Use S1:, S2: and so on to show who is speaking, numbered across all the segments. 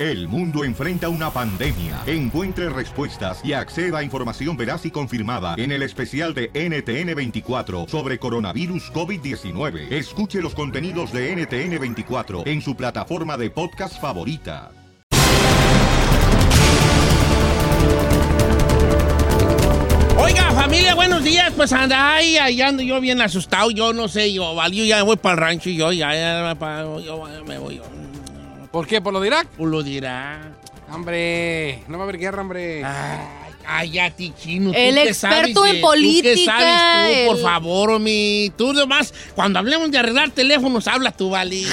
S1: El mundo enfrenta una pandemia. Encuentre respuestas y acceda a información veraz y confirmada en el especial de NTN24 sobre coronavirus COVID-19. Escuche los contenidos de NTN24 en su plataforma de podcast favorita.
S2: Oiga, familia, buenos días. Pues anda, ahí, ahí ando yo bien asustado. Yo no sé, yo, valió, ya voy para el rancho y yo ya, ya, ya me voy.
S3: ¿Por qué? ¿Por lo de Irak?
S2: Pues lo dirá.
S3: Hombre, no va a haber guerra, hombre.
S2: Ay, cállate, chino. ¿tú
S4: El
S2: qué
S4: experto
S2: sabes
S4: en
S2: de-
S4: política,
S2: ¿Tú qué sabes tú, por favor, mi? Tú nomás, cuando hablemos de arreglar teléfonos, habla tú, Vali.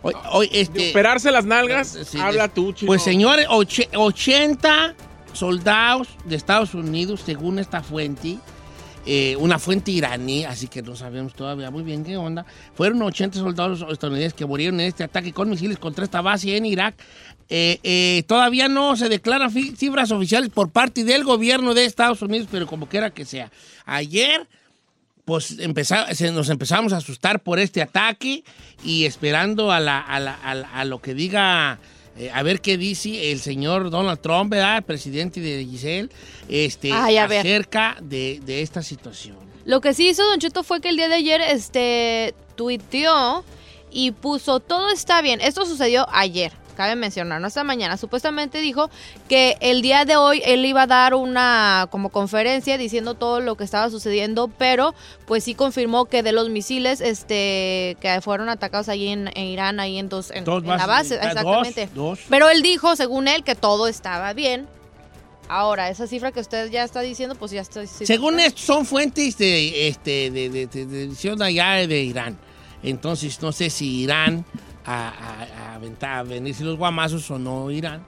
S2: Hoy, hoy, este...
S3: Operarse las nalgas,
S2: Sí,
S3: habla
S2: de-
S3: tú, chico.
S2: Pues señores, och- 80 soldados de Estados Unidos, según esta fuente, eh, una fuente iraní, así que no sabemos todavía muy bien qué onda, fueron 80 soldados estadounidenses que murieron en este ataque con misiles contra esta base en Irak. Eh, eh, todavía no se declaran cifras oficiales por parte del gobierno de Estados Unidos, pero como quiera que sea. Ayer pues se- nos empezamos a asustar por este ataque y esperando a lo que diga, eh, a ver qué dice el señor Donald Trump, ¿verdad? El presidente de Giselle, este,
S4: Ay, a ver.
S2: acerca de, de esta situación.
S4: Lo que sí hizo Don Cheto fue que el día de ayer este, tuiteó y puso, todo está bien. Esto sucedió ayer, cabe mencionar, no esta mañana. Supuestamente dijo que el día de hoy él iba a dar una como conferencia diciendo todo lo que estaba sucediendo, pero pues sí confirmó que de los misiles este, que fueron atacados ahí en, en Irán, ahí en, dos, en,
S2: Dos
S4: en la base,
S2: dos,
S4: exactamente.
S2: dos.
S4: Pero él dijo, según él, que todo estaba bien. Ahora, esa cifra que usted ya está diciendo, pues ya está...
S2: Según esto, son fuentes de, este, de, de, de- de allá de Irán. Entonces, no sé si Irán a, a, a aventar- a venirse los guamazos o no Irán,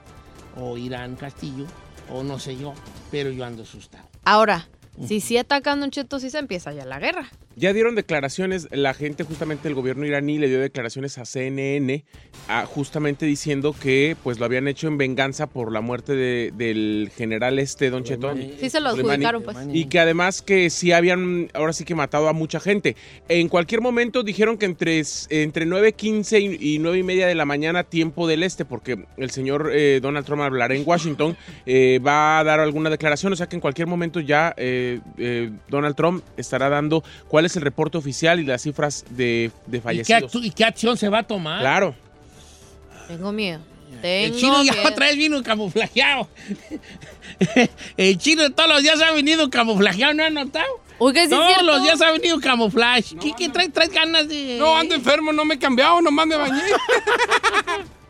S2: o Irán Castillo, o no sé yo, pero yo ando asustado.
S4: Ahora, si sí atacan Don Cheto, sí se empieza ya la guerra.
S3: Ya dieron declaraciones, la gente justamente del gobierno iraní le dio declaraciones a CNN, a- justamente diciendo que pues lo habían hecho en venganza por la muerte de- del general este, Don Cheto.
S4: Sí se lo adjudicaron, pues.
S3: Y que además que sí habían, ahora sí que matado a mucha gente. En cualquier momento dijeron que entre, entre 9.15 y, y 9 y media de la mañana, tiempo del este, porque el señor eh, Donald Trump hablará en Washington, eh, va a dar alguna declaración, o sea que en cualquier momento ya eh, eh, Donald Trump estará dando cuál es el reporte oficial y las cifras de, de
S2: ¿Y qué,
S3: fallecidos.
S2: y qué acción se va a tomar?
S3: Claro.
S4: Tengo miedo.
S2: El
S4: Tengo
S2: chino ya otra vez vino camuflajeado. el chino todos los días ha venido camuflajeado, ¿no has notado?
S4: Que sí
S2: Todos
S4: cierto.
S2: los días ha venido camuflaje. ¿Qué, qué trae, trae ganas de...?
S3: No, ando enfermo, no me he cambiado, nomás me bañé.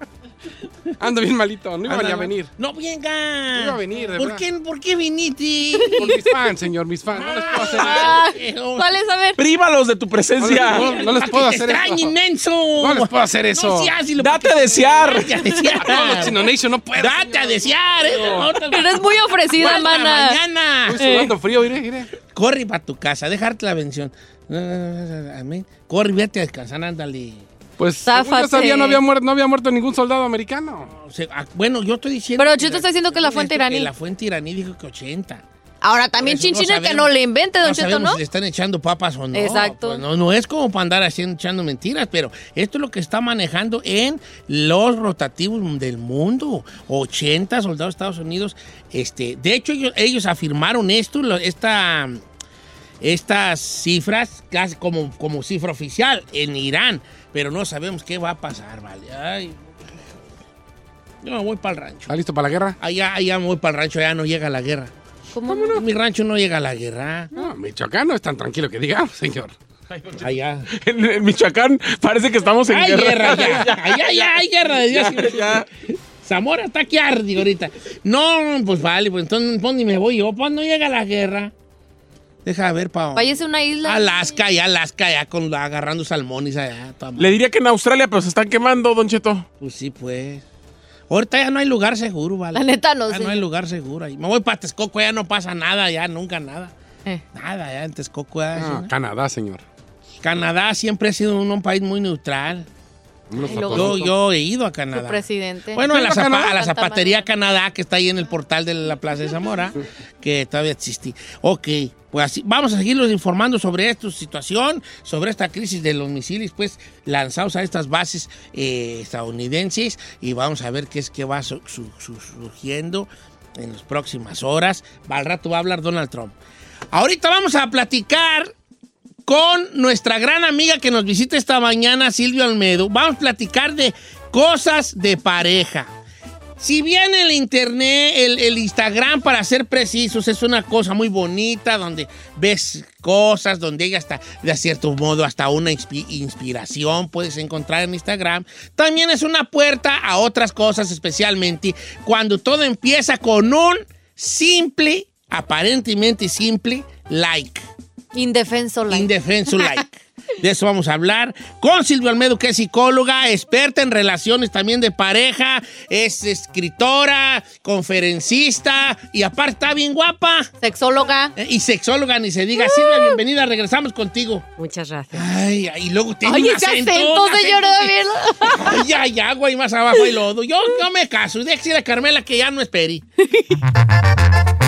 S3: ando bien malito, no iba a venir.
S2: No venga.
S3: No iba a venir, de
S2: ¿Por
S3: verdad.
S2: qué, ¿Por qué viniste?
S3: Por mis fans, señor, mis fans. No les puedo hacer eso.
S4: Ah, ¿Cuál es? A ver.
S3: Prívalos de tu presencia. No, no les puedo
S2: te
S3: hacer
S2: extrañe,
S3: eso.
S2: inmenso.
S3: No les puedo hacer eso.
S2: No
S3: Date a desear.
S2: Date a desear.
S3: Los Chino Nation no puedo.
S2: Date a desear. ¿eh? No te-
S4: Eres muy ofrecida, mana.
S2: mañana.
S3: Estoy sudando frío, mire, mire.
S2: Corre para tu casa, dejarte la bendición. Amén. Corre, vete a descansar, ándale.
S3: Pues, yo
S4: Záfate.
S3: sabía, no había, muerto, no había muerto ningún soldado americano.
S2: O sea, ah, bueno, yo estoy diciendo.
S4: Pero Chito está diciendo que la fuente iraní.
S2: Que la fuente iraní dijo que 80.
S4: Ahora también
S2: no
S4: Chinchina que no le invente, Don
S2: no
S4: Cheto, ¿no?
S2: si le están echando papas o no.
S4: Exacto.
S2: Pues no, no es como para andar haciendo, echando mentiras, pero esto es lo que está manejando en los rotativos del mundo. 80 soldados de Estados Unidos. Este, de hecho, ellos, ellos afirmaron esto, lo- esta, estas cifras casi como, como cifra oficial en Irán, pero no sabemos qué va a pasar, ¿vale? Ay, yo me voy para el rancho.
S5: ¿Está listo para la guerra?
S2: Allá, allá me voy para el rancho, allá no llega la guerra.
S4: ¿Cómo
S2: En mi rancho no llega la guerra.
S5: No, Michoacán no es tan tranquilo que digamos, señor.
S2: Allá.
S3: En, en Michoacán parece que estamos en
S2: Hay
S3: guerra.
S2: guerra ya. Allá ya hay guerra de Dios. Zamora está aquí ardi ahorita. No, pues vale, pues entonces ¿pa' dónde me voy yo? ¿Cuándo llega la guerra? Deja ver, pa.
S4: Váyase a una isla.
S2: Alaska, ya Alaska, ya con, agarrando salmones allá.
S3: Le diría que en Australia, pero se están quemando, Don Cheto.
S2: Pues sí, pues. Ahorita ya no hay lugar seguro, ¿vale?
S4: La neta no
S2: Ya
S4: sé.
S2: no hay lugar seguro ahí. Me voy para Texcoco, ya no pasa nada, ya nunca nada.
S4: Eh.
S2: Nada, ya en Texcoco. ya,
S5: Ah,
S2: sí.
S5: Canadá, señor.
S2: Canadá siempre ha sido un, un país muy neutral.
S4: Ay,
S2: Yo, yo he ido a Canadá.
S4: presidente.
S2: Bueno, a la,
S5: ¿Has ido a
S2: zapa-
S5: Canadá?
S2: a la zapatería. Canadá que está ahí en el portal de la Plaza de Zamora, que todavía existe. Ok, pues así, vamos a seguirlos informando sobre esta situación, sobre esta crisis de los misiles, pues lanzados a estas bases eh, estadounidenses y vamos a ver qué es que va su- su- su- surgiendo en las próximas horas. Al rato va a hablar Donald Trump. Ahorita vamos a platicar con nuestra gran amiga que nos visita esta mañana, Silvia Olmedo. Vamos a platicar de cosas de pareja. Si bien el internet, el, el Instagram, para ser precisos, es una cosa muy bonita, donde ves cosas, donde ella hasta, de cierto modo, hasta una inspi- inspiración puedes encontrar en Instagram, también es una puerta a otras cosas, especialmente cuando todo empieza con un simple, aparentemente simple, like.
S4: Indefenso. like.
S2: Indefenso like. De eso vamos a hablar con Silvia Almedo, que es psicóloga, experta en relaciones también de pareja, es escritora, conferencista y aparte está bien guapa.
S4: Sexóloga.
S2: eh, Y sexóloga, ni se diga. Silvia, bienvenida, regresamos contigo.
S6: Muchas gracias.
S2: Ay, y luego tiene
S4: Ay,
S2: un
S4: ese
S2: acento,
S4: acento,
S2: acento
S4: David.
S2: Ay, hay agua y más abajo hay lodo. Yo, yo me caso. Y déjese a Carmela que ya no espere.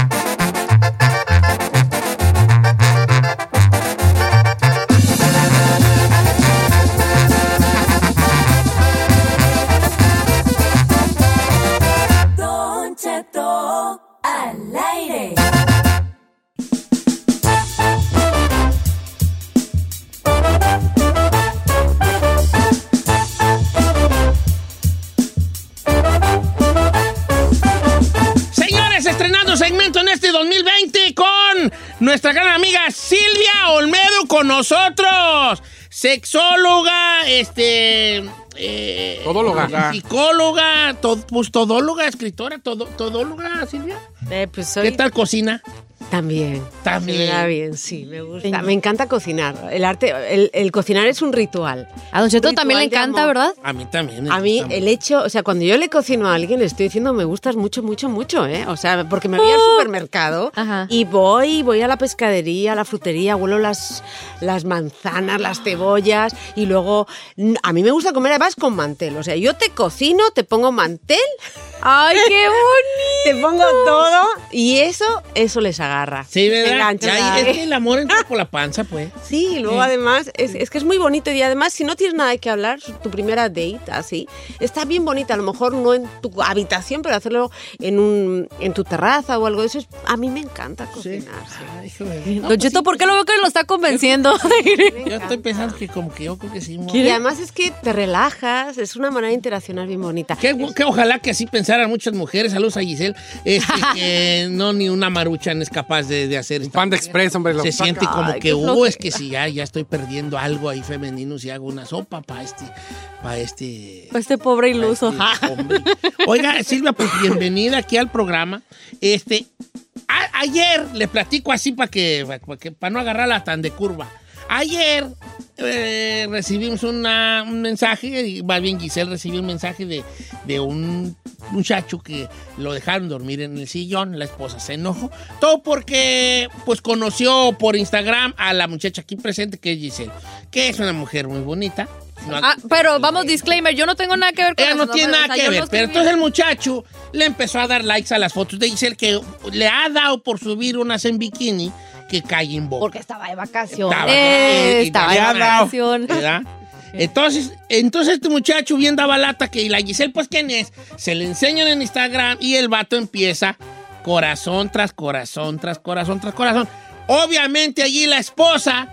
S2: en este 2020 con nuestra gran amiga Silvia Olmedo con nosotros. Sexóloga, este... eh,
S5: Todóloga.
S2: Psicóloga, to- pues todóloga, escritora, todo, todóloga, Silvia.
S6: Eh, pues
S2: ¿Qué tal cocina?
S6: También.
S2: También.
S6: Me da bien, sí, me gusta. Me encanta cocinar. El arte, el, el cocinar es un ritual.
S4: A Don Cheto también le encanta,
S6: amor.
S4: ¿verdad?
S2: A mí también. me
S6: A mí
S2: gusta
S6: el hecho, o sea, cuando yo le cocino a alguien, le estoy diciendo me gustas mucho, mucho, mucho, ¿eh? O sea, porque me voy al supermercado
S4: Ajá.
S6: y voy, voy a la pescadería, a la frutería, huelo las, las manzanas, las cebollas y luego a mí me gusta comer además con mantel. O sea, yo te cocino, te pongo mantel,
S4: ¡Ay, qué bonito!
S6: te pongo todo y eso, eso les agarra.
S2: Sí, ¿verdad?
S6: Engancha.
S2: Ya, es que el amor entra por la panza, pues.
S6: Sí, y luego
S2: Sí.
S6: además es, es que es muy bonito y además si no tienes nada de que hablar, tu primera date así, está bien bonita, a lo mejor no en tu habitación, pero hacerlo en un en tu terraza o algo de eso, es- a mí me encanta cocinar. sí.
S2: Ay, hijo de-
S4: Don Cheto, ¿por qué lo veo que lo está convenciendo?
S2: Yo estoy pensando que como que yo creo que sí. mo-
S6: Y además es que te relajas, es una manera de interaccionar bien bonita.
S2: Que, que ojalá que así pensaran muchas mujeres, saludos a Giselle, este, que no ni una maruchan es capaz de, de hacer esto.
S5: Panda Express, hombre. lo
S2: Se
S5: saca.
S2: siente como
S4: Ay,
S2: que, uh, es que si ya, ya estoy perdiendo algo ahí femenino si hago una sopa para este, para este,
S4: Este pobre
S2: pa'
S4: iluso.
S2: este. Oiga, Silvia, pues bienvenida aquí al programa. Este, a- ayer le platico así para que, para que, para no agarrarla tan de curva. Ayer eh, recibimos una- un mensaje, y más bien Giselle recibió un mensaje de, de un muchacho que lo dejaron dormir en el sillón, la esposa se enojó, todo porque pues conoció por Instagram a la muchacha aquí presente que es Giselle, que es una mujer muy bonita. No-
S4: Ah, pero vamos, disclaimer, yo no tengo nada que ver con
S2: ella no tiene
S4: o
S2: nada
S4: sea,
S2: que ver,
S4: no
S2: pero entonces el muchacho le empezó a dar likes a las fotos de Giselle que le ha dado por subir unas en bikini que cae en boca.
S6: Porque estaba de vacaciones.
S2: Estaba-
S4: Eh, estaba
S2: dao.
S4: vacación.
S2: ¿verdad? Entonces, entonces este muchacho bien daba lata que y la Giselle, pues, ¿quién es? Se le enseñan en Instagram y el vato empieza corazón tras corazón, tras corazón, tras corazón. Obviamente allí la esposa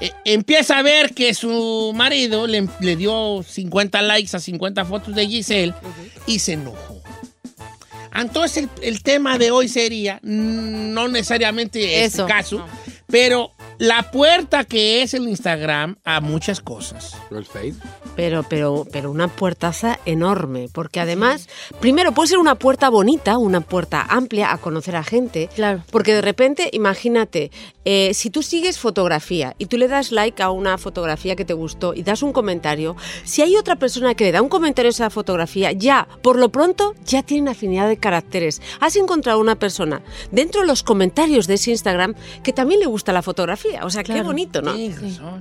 S2: eh, empieza a ver que su marido le, le dio 50 likes a 50 fotos de Giselle y se enojó. Entonces el, el tema de hoy sería, mm, no necesariamente este
S4: Eso.
S2: caso, pero la puerta que es el Instagram a muchas cosas.
S5: ¿No el Face?
S6: Pero, pero, pero una puertaza enorme, porque además, primero puede ser una puerta bonita, una puerta amplia a conocer a gente,
S4: Claro.
S6: porque de repente, imagínate, eh, si tú sigues fotografía y tú le das like a una fotografía que te gustó y das un comentario, si hay otra persona que le da un comentario a esa fotografía, ya, por lo pronto, ya tienen afinidad de caracteres. Has encontrado una persona dentro de los comentarios de ese Instagram que también le gusta la fotografía. O sea, qué bonito, ¿no?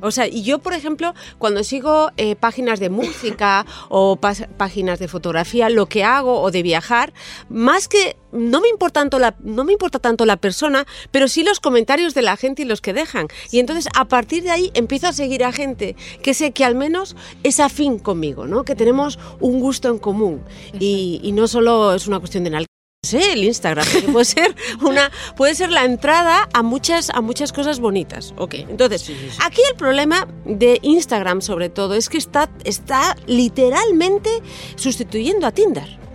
S6: O sea, y yo, por ejemplo, cuando sigo eh, páginas de música o páginas de fotografía, lo que hago o de viajar, más que no me importa tanto la no me importa tanto la persona, pero sí los comentarios de la gente y los que dejan. Y entonces a partir de ahí empiezo a seguir a gente que sé que al menos es afín conmigo, ¿no? Que tenemos un gusto en común y, y no solo es una cuestión de Sí, el Instagram puede ser una puede ser la entrada a muchas a muchas cosas bonitas. Ok, entonces aquí el problema de Instagram sobre todo es que está está literalmente sustituyendo a Tinder.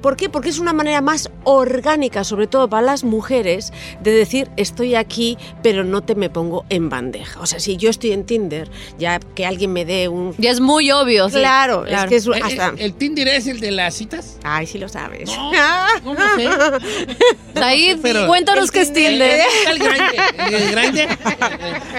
S6: ¿Por qué? Porque es una manera más orgánica, sobre todo para las mujeres, de decir estoy aquí, pero no te me pongo en bandeja. O sea, si yo estoy en Tinder, ya que alguien me dé un
S4: Ya es muy obvio. sí.
S6: claro, es que es hasta
S2: ¿El Tinder es el de las citas?
S6: Ay, sí lo sabes.
S2: No, no lo sé. Pero-
S4: cuéntanos qué es Tinder.
S2: El Grindr. El Grindr.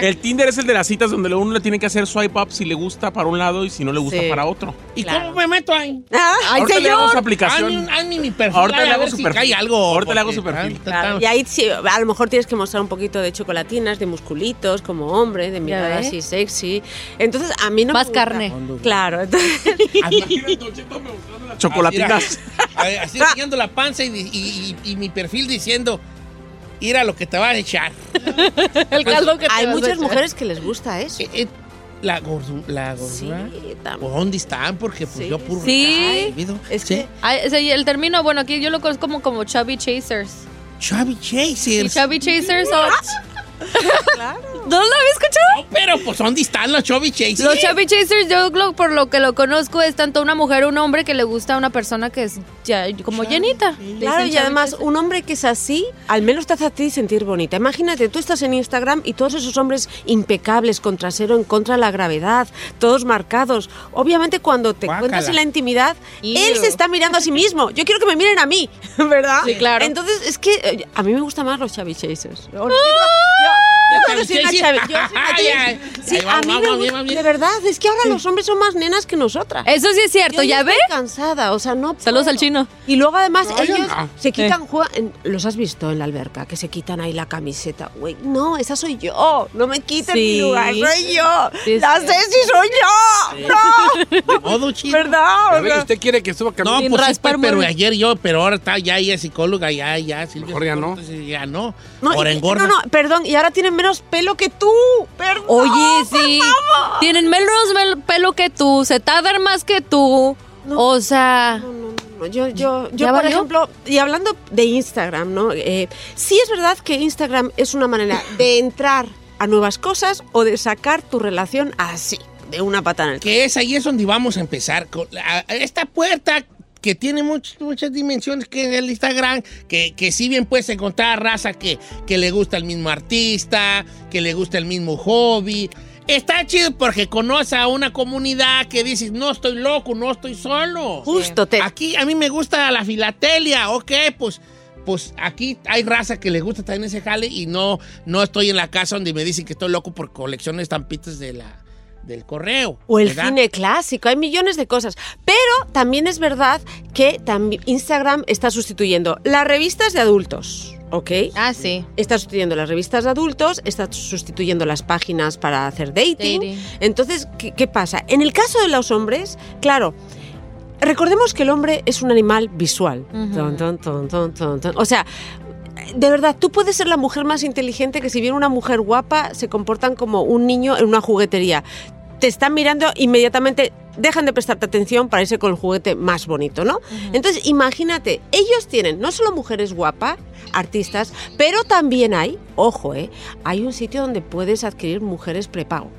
S3: El Tinder es el de las citas donde uno le tiene que hacer swipe up si le gusta para un lado y si no le gusta
S6: Sí.
S3: para otro.
S2: ¿Y
S6: Claro.
S2: cómo me meto ahí?
S6: Ah,
S4: Ay,
S3: Ahorita le
S4: señor.
S3: su aplicación.
S2: Hazme, mi perfil.
S3: Ahorita le
S2: a
S3: hago su
S2: si
S3: perfil.
S2: cae algo.
S3: Ahorita le hago su perfil.
S2: ah,
S6: Claro, y ahí sí, a lo mejor tienes que mostrar un poquito de chocolatinas, de musculitos, como hombre, de mirada así sexy. Entonces, a mí no
S4: Más
S6: me gusta.
S4: carne.
S6: Claro, entonces,
S3: Chocolatinas.
S2: Así, así enseñando la panza y, y- y- y mi perfil diciendo, mira lo que te va a echar.
S4: El caldo que te
S6: hay
S4: vas a
S6: muchas
S4: echar.
S6: mujeres que les gusta eso.
S2: Eh, eh, la, gordu- la
S6: Sí,
S2: gordura.
S6: también.
S2: ¿Por dónde están? Porque pues
S6: Sí,
S2: yo puro
S4: sí.
S2: Ay.
S6: Es que
S4: el término, bueno, aquí yo lo conozco como, como chubby chasers.
S2: Chubby
S4: Y
S2: Chasers.
S4: chubby chasers son... ¿No lo había escuchado?
S2: No, pero pues ¿dónde están los Chubby Chasers?
S4: Los chubby chasers, yo lo- por lo que lo conozco, es tanto una mujer o un hombre que le gusta a una persona que es ya como llenita. Le
S6: Claro, y
S4: chubby
S6: además un hombre que es así, al menos te hace a ti sentir bonita. Imagínate, tú estás en Instagram y todos esos hombres impecables, con trasero en contra de la gravedad, todos marcados. Obviamente cuando te
S2: Guácala.
S6: encuentras en la intimidad,
S4: Ew.
S6: él se está mirando a sí mismo. Yo quiero que me miren a mí, ¿verdad?
S4: Sí, claro.
S6: Entonces, es que eh, a mí me gustan más los Chevy Chasers.
S4: ¡Ah!
S6: Una yo. Sí, a mí me de verdad, es que ahora los hombres son más nenas que nosotras.
S4: Eso sí es cierto,
S6: Yo
S4: ¿ya ve?
S6: estoy cansada, o sea, no
S4: Saludos al chino.
S6: Y luego además ellos
S5: no.
S6: se quitan, los has visto en la alberca, que se quitan ahí la camiseta. Güey, no, esa soy yo, no me quiten
S4: Sí.
S6: mi lugar, soy yo.
S4: Sí,
S6: la
S4: sí.
S6: Ceci soy yo. No,
S2: Modo chido.
S6: ¿verdad?
S5: ¿Usted quiere que suba
S2: No, pues pues, pero ayer yo, pero ahora está ya ella es psicóloga, ya, ya, Silvia.
S5: Mejor ya no.
S2: ya no.
S6: y-
S2: engorda.
S6: no, no, perdón, y ahora tienen menos pelo que tú. Perdón.
S4: Oye, sí. Tienen menos mel- pelo que tú, se tardan más que tú. O sea,
S6: No, no, no, no, Yo, yo, yo
S4: ¿Ya
S6: por
S4: valió?
S6: ejemplo, y hablando de Instagram, ¿no? Eh, sí es verdad que Instagram es una manera de entrar a nuevas cosas o de sacar tu relación así, de una patada en el
S2: Que es ahí es donde vamos a empezar. Con la- esta puerta que tiene much- muchas dimensiones que es el Instagram, que, que si bien puedes encontrar raza que, que le gusta el mismo artista, que le gusta el mismo hobby. Está chido porque conoce a una comunidad que dices, no estoy loco, no estoy solo.
S6: Justo, te,
S2: Aquí a mí me gusta la filatelia, ok, pues, pues aquí hay raza que le gusta también ese jale y no, no estoy en la casa donde me dicen que estoy loco por colecciones de estampitas de la, del correo.
S6: O el
S2: ¿verdad?
S6: cine clásico, hay millones de cosas. Pero también es verdad que también Instagram está sustituyendo las revistas de adultos, ¿ok?
S4: ah, sí.
S6: Está sustituyendo las revistas de adultos, está sustituyendo las páginas para hacer dating.
S4: Dating.
S6: Entonces, ¿qué, qué pasa? En el caso de los hombres, claro, recordemos que el hombre es un animal visual.
S4: Ujú.
S6: Ton, ton, ton, ton, ton, ton. O sea, de verdad, tú puedes ser la mujer más inteligente que si viene una mujer guapa, se comportan como un niño en una juguetería. Te están mirando inmediatamente, dejan de prestarte atención para irse con el juguete más bonito, ¿no? Entonces, imagínate, ellos tienen no solo mujeres guapas, artistas, pero también hay, ojo, ¿eh? Hay un sitio donde puedes adquirir mujeres prepago.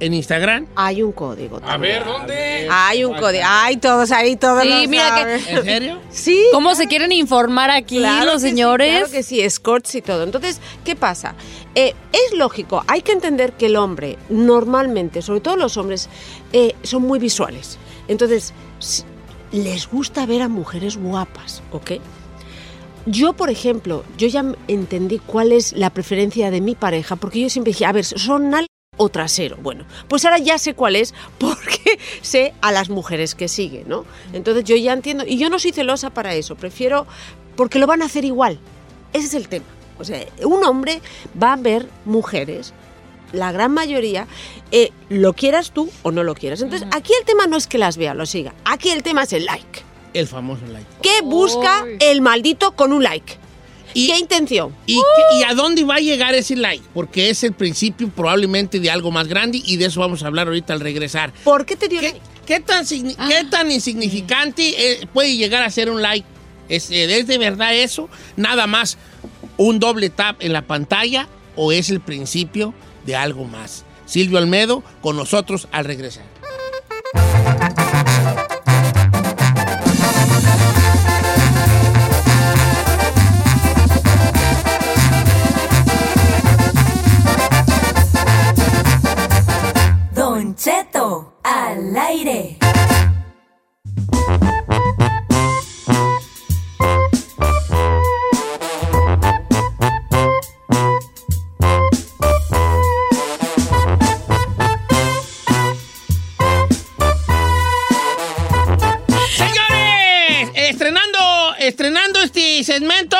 S2: En Instagram.
S6: Hay un código.
S5: A ver, ¿dónde?
S6: Hay un código. Hay todos ahí, todos
S4: Sí, mira que-.
S2: ¿En serio?
S6: Sí.
S4: ¿Cómo se quieren informar aquí
S6: Claro
S4: los
S6: que sí,
S4: señores?
S6: claro que sí, escorts y todo. Entonces, ¿qué pasa? Eh, es lógico, hay que entender que el hombre, normalmente, sobre todo los hombres, eh, son muy visuales. Entonces, les gusta ver a mujeres guapas, ¿ok? Yo, por ejemplo, yo ya entendí cuál es la preferencia de mi pareja, porque yo siempre dije, a ver, ¿son o trasero? Bueno, pues ahora ya sé cuál es, porque sé a las mujeres que siguen, ¿no? Entonces yo ya entiendo, y yo no soy celosa para eso, prefiero, porque lo van a hacer igual. Ese es el tema. O sea, un hombre va a ver mujeres, la gran mayoría, eh, lo quieras tú o no lo quieras. Entonces, aquí el tema no es que las vea, lo siga. Aquí el tema es el like.
S2: El famoso like.
S6: ¿Qué busca el maldito con un like?
S2: Y-
S6: ¿Qué intención?
S2: ¿Y, qué- y a dónde va a llegar ese like? Porque es el principio probablemente de algo más grande y de eso vamos a hablar ahorita al regresar.
S6: ¿Por qué te dio
S2: ¿Qué,
S6: like?
S2: qué tan, qué tan insignificante eh, puede llegar a ser un like? ¿Es, eh, ¿Es de verdad eso? ¿Nada más un doble tap en la pantalla o es el principio de algo más? Silvio Almedo con nosotros al regresar.
S7: Cheto, al aire.
S2: Señores, estrenando, estrenando este segmento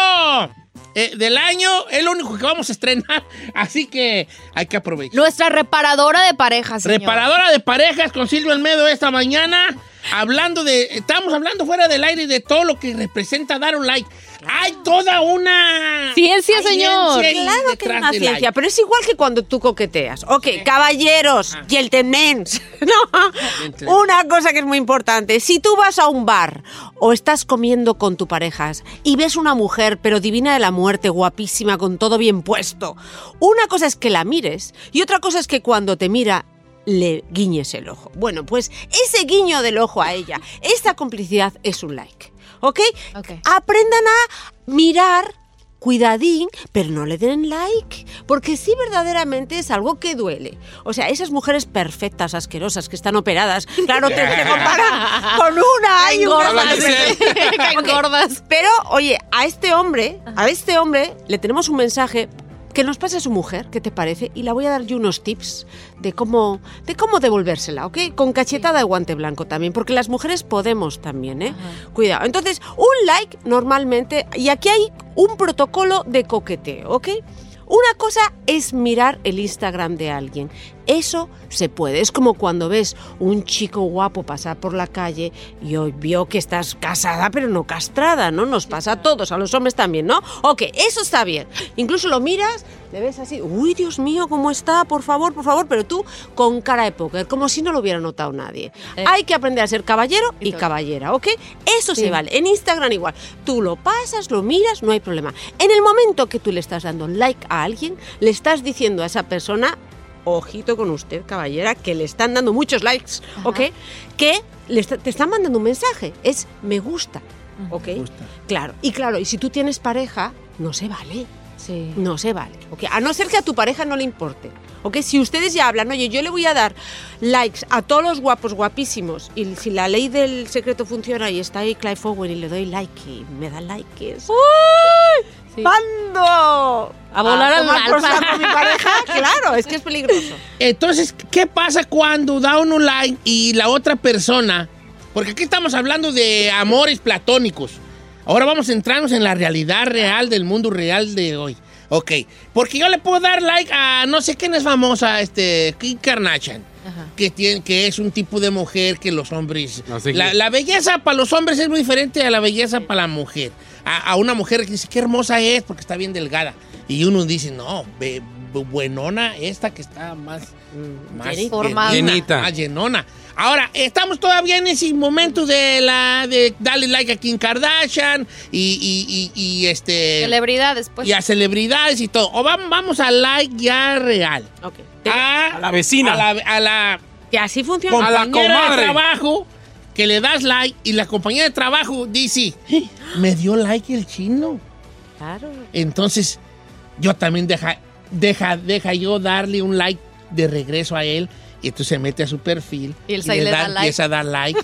S2: eh, del año, es lo único que vamos a estrenar, así que hay que aprovechar.
S4: Nuestra reparadora de parejas, señor.
S2: Reparadora de parejas con Silvio Almedo esta mañana, hablando de, estamos hablando fuera del aire de todo lo que representa dar un like. Hay toda una
S4: Ciencia, señor.
S2: ciencia
S6: Claro que es una ciencia,
S2: like.
S6: pero es igual que cuando tú coqueteas. Ok, caballeros, gentlemens. No,
S2: Gentlemen.
S6: una cosa que es muy importante. Si tú vas a un bar o estás comiendo con tu pareja y ves una mujer, pero divina de la muerte, guapísima, con todo bien puesto, una cosa es que la mires y otra cosa es que cuando te mira le guiñes el ojo. Bueno, pues ese guiño del ojo a ella, esta complicidad es un like. ¿Ok?
S4: Ok.
S6: Aprendan a mirar, cuidadín, pero no le den like, porque sí verdaderamente es algo que duele. O sea, esas mujeres perfectas, asquerosas, que están operadas, claro, te, te comparan con una. hay Ok,
S4: gordas.
S6: Pero, oye, a este hombre, a este hombre le tenemos un mensaje que nos pase a su mujer, ¿qué te parece? Y la voy a dar yo unos tips de cómo, de cómo devolvérsela, ¿ok? Con cachetada de guante blanco también, porque las mujeres podemos también, ¿eh? Cuidado. Entonces, un like normalmente, y aquí hay un protocolo de coqueteo, ¿ok? Una cosa es mirar el Instagram de alguien. Eso se puede. Es como cuando ves un chico guapo pasar por la calle y hoy vio que estás casada pero no castrada, ¿no? Nos pasa a todos, a los hombres también, ¿no? Ok, eso está bien. Incluso lo miras, le ves así, uy, Dios mío, ¿cómo está? Por favor, por favor, pero tú con cara de póker, como si no lo hubiera notado nadie.
S4: Eh.
S6: Hay que aprender a ser caballero y caballera, ¿ok? Eso
S4: Sí.
S6: se vale. En Instagram igual. Tú lo pasas, lo miras, no hay problema. En el momento que tú le estás dando like a alguien, le estás diciendo a esa persona, ojito con usted, caballera, que le están dando muchos likes, ¿ok? Que le está- te están mandando un mensaje. Es me gusta, ¿ok?
S2: gusta.
S6: Claro. Y claro, y si tú tienes pareja, no se vale.
S4: Sí.
S6: No se vale. ¿ok? A no ser que a tu pareja no le importe. ¿ok? Si ustedes ya hablan, oye, yo le voy a dar likes a todos los guapos, guapísimos, y si la ley del secreto funciona y está ahí Clive Owen y le doy like y me da likes.
S4: Sí.
S6: ¡Mando!
S4: A volar al
S6: tomar por
S4: alfa.
S6: saco a mi pareja, claro, es que es peligroso.
S2: Entonces, ¿qué pasa cuando da uno like y la otra persona? Porque aquí estamos hablando de amores platónicos. Ahora vamos a centrarnos en la realidad real del mundo real de hoy. Ok, porque yo le puedo dar like a no sé quién es famosa, este, Kim Kardashian.
S4: Ajá.
S2: Que, tiene, que es un tipo de mujer que los hombres...
S5: No sé
S2: la,
S5: quién.
S2: la belleza para los hombres es muy diferente a la belleza para la mujer. A, a una mujer que dice, qué hermosa es porque está bien delgada. Y uno dice, no, buenona, esta que está más, más
S6: llenita.
S4: Formada.
S5: Llenita.
S2: Más llenona. Ahora, estamos todavía en ese momento de la de darle like a Kim Kardashian y, y- y- y, este
S4: Celebridades, pues.
S2: y a celebridades y todo. O vamos, vamos a like ya real.
S6: Ok.
S2: A,
S5: A la vecina.
S2: A la, a la
S6: Que así funciona.
S5: A la
S2: compañera de
S5: comadre.
S2: trabajo que le das like y la compañera de trabajo dice, "Eh, me dio like el chino.
S6: Claro.
S2: Entonces, yo también deja, deja, deja yo darle un like de regreso a él. Y entonces se mete a su perfil
S4: Y él se le da like.
S2: empieza a dar like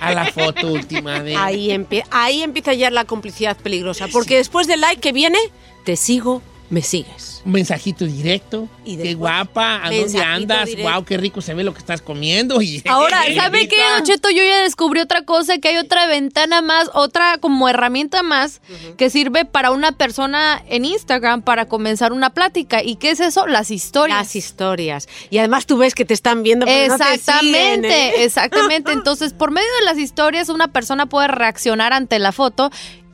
S2: a la foto última de
S6: Ahí, empie- ahí empieza ya la complicidad peligrosa. Porque después del like que viene, te sigo, me sigues.
S2: un mensajito directo.
S6: Y
S2: qué guapa, ¿a dónde andas?
S6: directo.
S2: Wow, qué rico se ve lo que estás comiendo. Y,
S4: Ahora, ¿sabe qué, Don Cheto? Yo ya descubrí otra cosa, que hay otra ventana más, otra como herramienta más que sirve para una persona en Instagram para comenzar una plática. ¿Y qué es eso? Las historias.
S6: Las historias. Y además tú ves que te están viendo. pero no te
S4: Exactamente,
S6: siguen, ¿eh?
S4: exactamente. Entonces, por medio de las historias, una persona puede reaccionar ante la foto.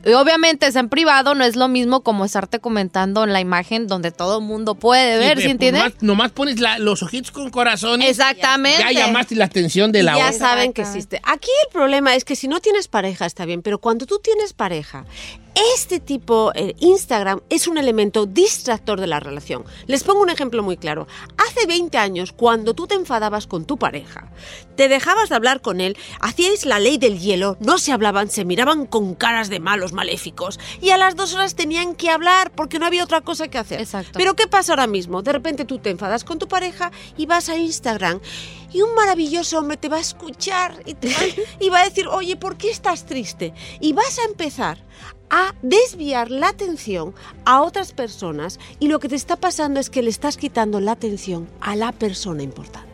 S4: Y obviamente es en privado, no es lo mismo como estarte comentando en la imagen donde todo el mundo puede ver, ¿sí
S2: pues,
S4: entiendes?
S2: Nomás, nomás pones la- los ojitos con corazones.
S4: Exactamente.
S2: Ya llamaste la atención de la
S6: ya
S2: otra.
S6: saben que existe. Aquí el problema es que si no tienes pareja está bien, pero cuando tú tienes pareja, este tipo, eh, Instagram, es un elemento distractor de la relación. Les pongo un ejemplo muy claro. Hace 20 años, cuando tú te enfadabas con tu pareja, te dejabas de hablar con él, hacíais la ley del hielo, no se hablaban, se miraban con caras de malos maléficos y a las dos horas tenían que hablar porque no había otra cosa que hacer.
S4: Exacto.
S6: Pero ¿qué pasa ahora mismo? De repente tú te enfadas con tu pareja y vas a Instagram y un maravilloso hombre te va a escuchar y, te va, y va a decir, oye, ¿por qué estás triste? Y vas a empezar a desviar la atención a otras personas y lo que te está pasando es que le estás quitando la atención a la persona importante.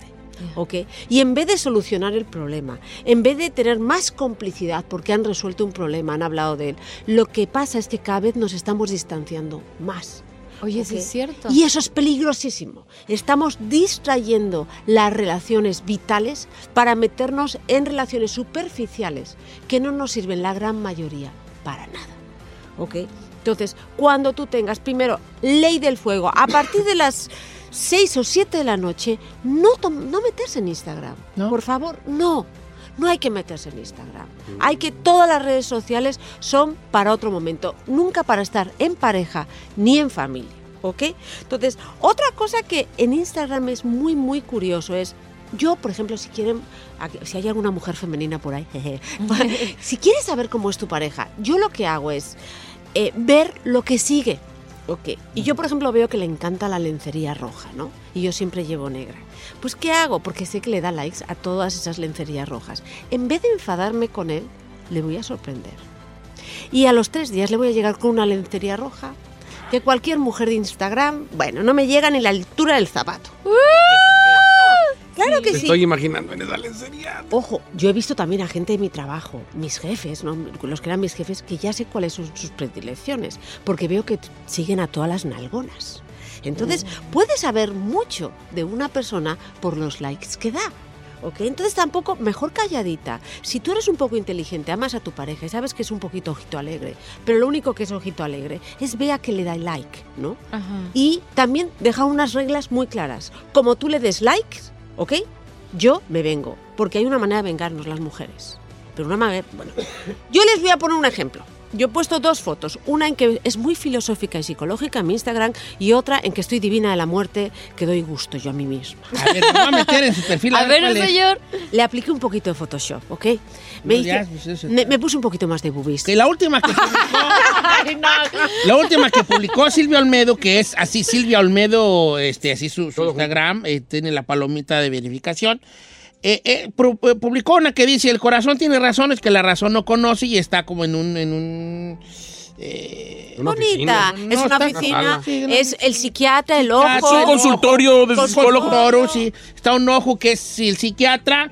S6: ¿Ok? Y en vez de solucionar el problema, en vez de tener más complicidad porque han resuelto un problema, han hablado de él, lo que pasa es que cada vez nos estamos distanciando más.
S4: Oye, es cierto.
S6: Y eso es peligrosísimo. Estamos distrayendo las relaciones vitales para meternos en relaciones superficiales que no nos sirven la gran mayoría para nada. ¿Ok? Entonces, cuando tú tengas primero ley del fuego, a partir de las 6 o 7 de la noche, no, no meterse en Instagram.
S2: ¿No?
S6: Por favor, no. No hay que meterse en Instagram. Hay que todas las redes sociales son para otro momento, nunca para estar en pareja ni en familia, ¿ok? Entonces, otra cosa que en Instagram es muy muy curioso es yo, por ejemplo, si quieren, si hay alguna mujer femenina por ahí, jeje, si quieres saber cómo es tu pareja, yo lo que hago es eh, ver lo que sigue. Ok. Y yo, por ejemplo, veo que le encanta la lencería roja, ¿no? Y yo siempre llevo negra. Pues, ¿qué hago? Porque sé que le da likes a todas esas lencerías rojas. En vez de enfadarme con él, le voy a sorprender. Y a los tres días le voy a llegar con una lencería roja que cualquier mujer de Instagram, bueno, no me llega ni la altura del zapato. Claro que
S5: Te
S6: sí.
S5: estoy imaginando en esa lencería.
S6: Ojo, yo he visto también a gente de mi trabajo, mis jefes, ¿no? los que eran mis jefes, que ya sé cuáles son sus predilecciones, porque veo que siguen a todas las nalgonas. Entonces, puedes saber mucho de una persona por los likes que da. ¿Ok? Entonces tampoco, mejor calladita. Si tú eres un poco inteligente, amas a tu pareja y sabes que es un poquito ojito alegre, pero lo único que es ojito alegre es vea que le da like, ¿no?
S4: Ajá.
S6: Y también deja unas reglas muy claras. Como tú le des likes, ¿ok? Yo me vengo, porque hay una manera de vengarnos las mujeres. Pero una manera, bueno, yo les voy a poner un ejemplo. Yo he puesto dos fotos, una en que es muy filosófica y psicológica en mi Instagram y otra en que estoy divina de la muerte, que doy gusto yo a mí misma.
S2: A ver, me voy a meter en su perfil.
S4: A ver,
S2: cuál es.
S4: señor.
S6: Le apliqué un poquito de Photoshop, ¿ok? Me,
S2: No,
S6: hice-
S2: ya, pues eso.
S6: me, me puse un poquito más de boobies.
S2: Que la última que publicó, la última que publicó Silvia Olmedo, que es así, Silvia Olmedo, este, así su, su Instagram, eh, tiene la palomita de verificación. Eh, eh, pu- publicó una que dice, el corazón tiene razones que la razón no conoce y está como en un... En un eh,
S5: Una
S6: bonita, es una oficina,
S2: Sí, no,
S6: es el psiquiatra, el ojo.
S2: es un
S5: consultorio de psicólogo.
S2: Consultorio, sí. Está un ojo que es el psiquiatra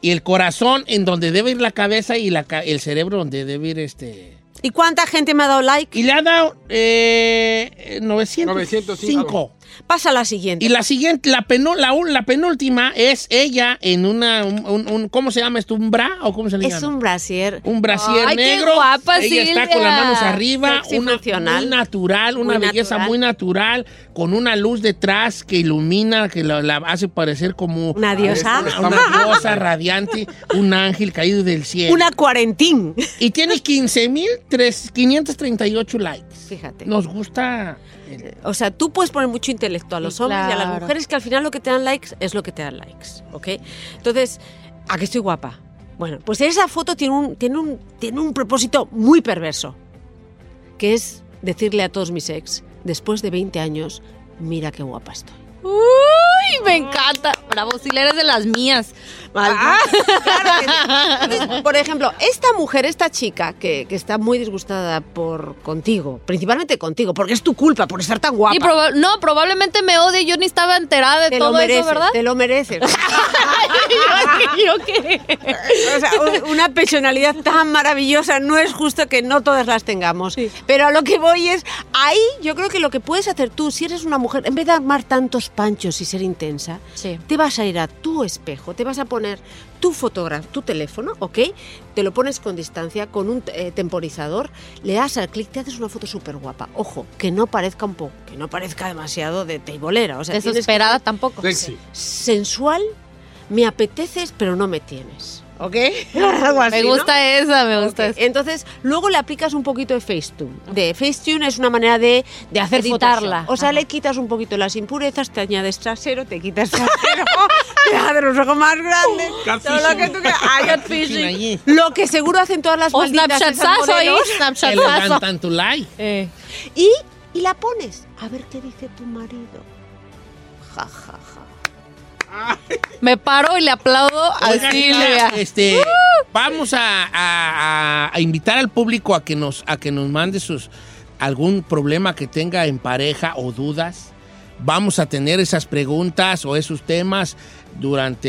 S2: y el corazón en donde debe ir la cabeza y la, ca- el cerebro donde debe ir este...
S6: ¿Y cuánta gente me ha dado like?
S2: Y le ha dado eh, 905.
S5: 905.
S6: Pasa a la siguiente.
S2: Y la siguiente, la, la, la penúltima es ella en una, un, un- un- ¿cómo se llama esto? ¿Un bra o cómo se le
S6: es
S2: llama?
S6: un brasier.
S2: Un brasier
S4: Ay, qué
S2: negro.
S4: guapa,
S2: Ella está
S4: Silvia.
S2: con las manos arriba,
S6: Sexy
S2: una,
S6: funcional.
S2: muy natural, una
S6: Muy
S2: belleza
S6: natural.
S2: muy natural, con una luz detrás que ilumina, que la, la hace parecer como
S6: Una diosa.
S2: una diosa radiante, un ángel caído del cielo.
S6: Una cuarentín.
S2: Y tiene 15.538 likes.
S6: Fíjate.
S2: Nos gusta.
S6: O sea, tú puedes poner mucho intelecto a los
S4: Sí,
S6: hombres y a las mujeres que al final lo que te dan likes es lo que te dan likes, ¿ok? Entonces, ¿a que estoy guapa? Bueno, pues esa foto tiene un, tiene un, tiene un propósito muy perverso, que es decirle a todos mis ex, después de 20 años, mira qué guapa estoy.
S4: Uy, me encanta. Bravo, si eres de las mías.
S6: Ah, claro. Entonces, por ejemplo, esta mujer, esta chica que, que está muy disgustada por contigo, principalmente contigo, porque es tu culpa por estar tan guapa.
S4: Y proba- no, probablemente me odie. Yo ni estaba enterada de
S6: te
S4: todo
S6: lo mereces,
S4: eso, ¿verdad?
S6: te lo mereces.
S4: ¿Yo qué?
S6: O sea, un- una personalidad tan maravillosa, no es justo que no todas las tengamos. Pero a lo que voy es, ahí yo creo que lo que puedes hacer tú, si eres una mujer, en vez de armar tantos panchos y ser intensa,
S4: Sí.
S6: te vas a ir a tu espejo, te vas a poner tu fotografía, tu teléfono, ¿ok? Te lo pones con distancia, con un eh, temporizador, le das al clic, te haces una foto súper guapa. Ojo, que no parezca un poco, que no parezca demasiado de teibolera. O sea, que
S4: Desesperada tampoco.
S5: Sexy.
S6: sensual, me apeteces, pero no me tienes. ¿Ok? Algo así,
S4: Me
S6: ¿no?
S4: gusta esa, me gusta
S6: Ok,
S4: esa.
S6: Entonces, luego le aplicas un poquito de Facetune. De Facetune es una manera de, de hacer
S4: Editarla.
S6: Photoshop. O sea,
S4: Ajá.
S6: le quitas un poquito las impurezas, te añades trasero, te quitas trasero, te haces los ojos más grandes. todo lo que tú quieras.
S2: Allí.
S6: Lo que seguro hacen todas las
S4: O
S6: malditas
S4: Snapchatazo.
S2: dan tanto like.
S4: Eh.
S6: Y, y la pones. A ver qué dice tu marido. Ja, ja, ja.
S4: Me paro y le aplaudo a Silvia.
S2: Este, vamos a, a- a- a invitar al público a que nos, a que nos mande sus algún problema que tenga en pareja o dudas. Vamos a tener esas preguntas o esos temas durante,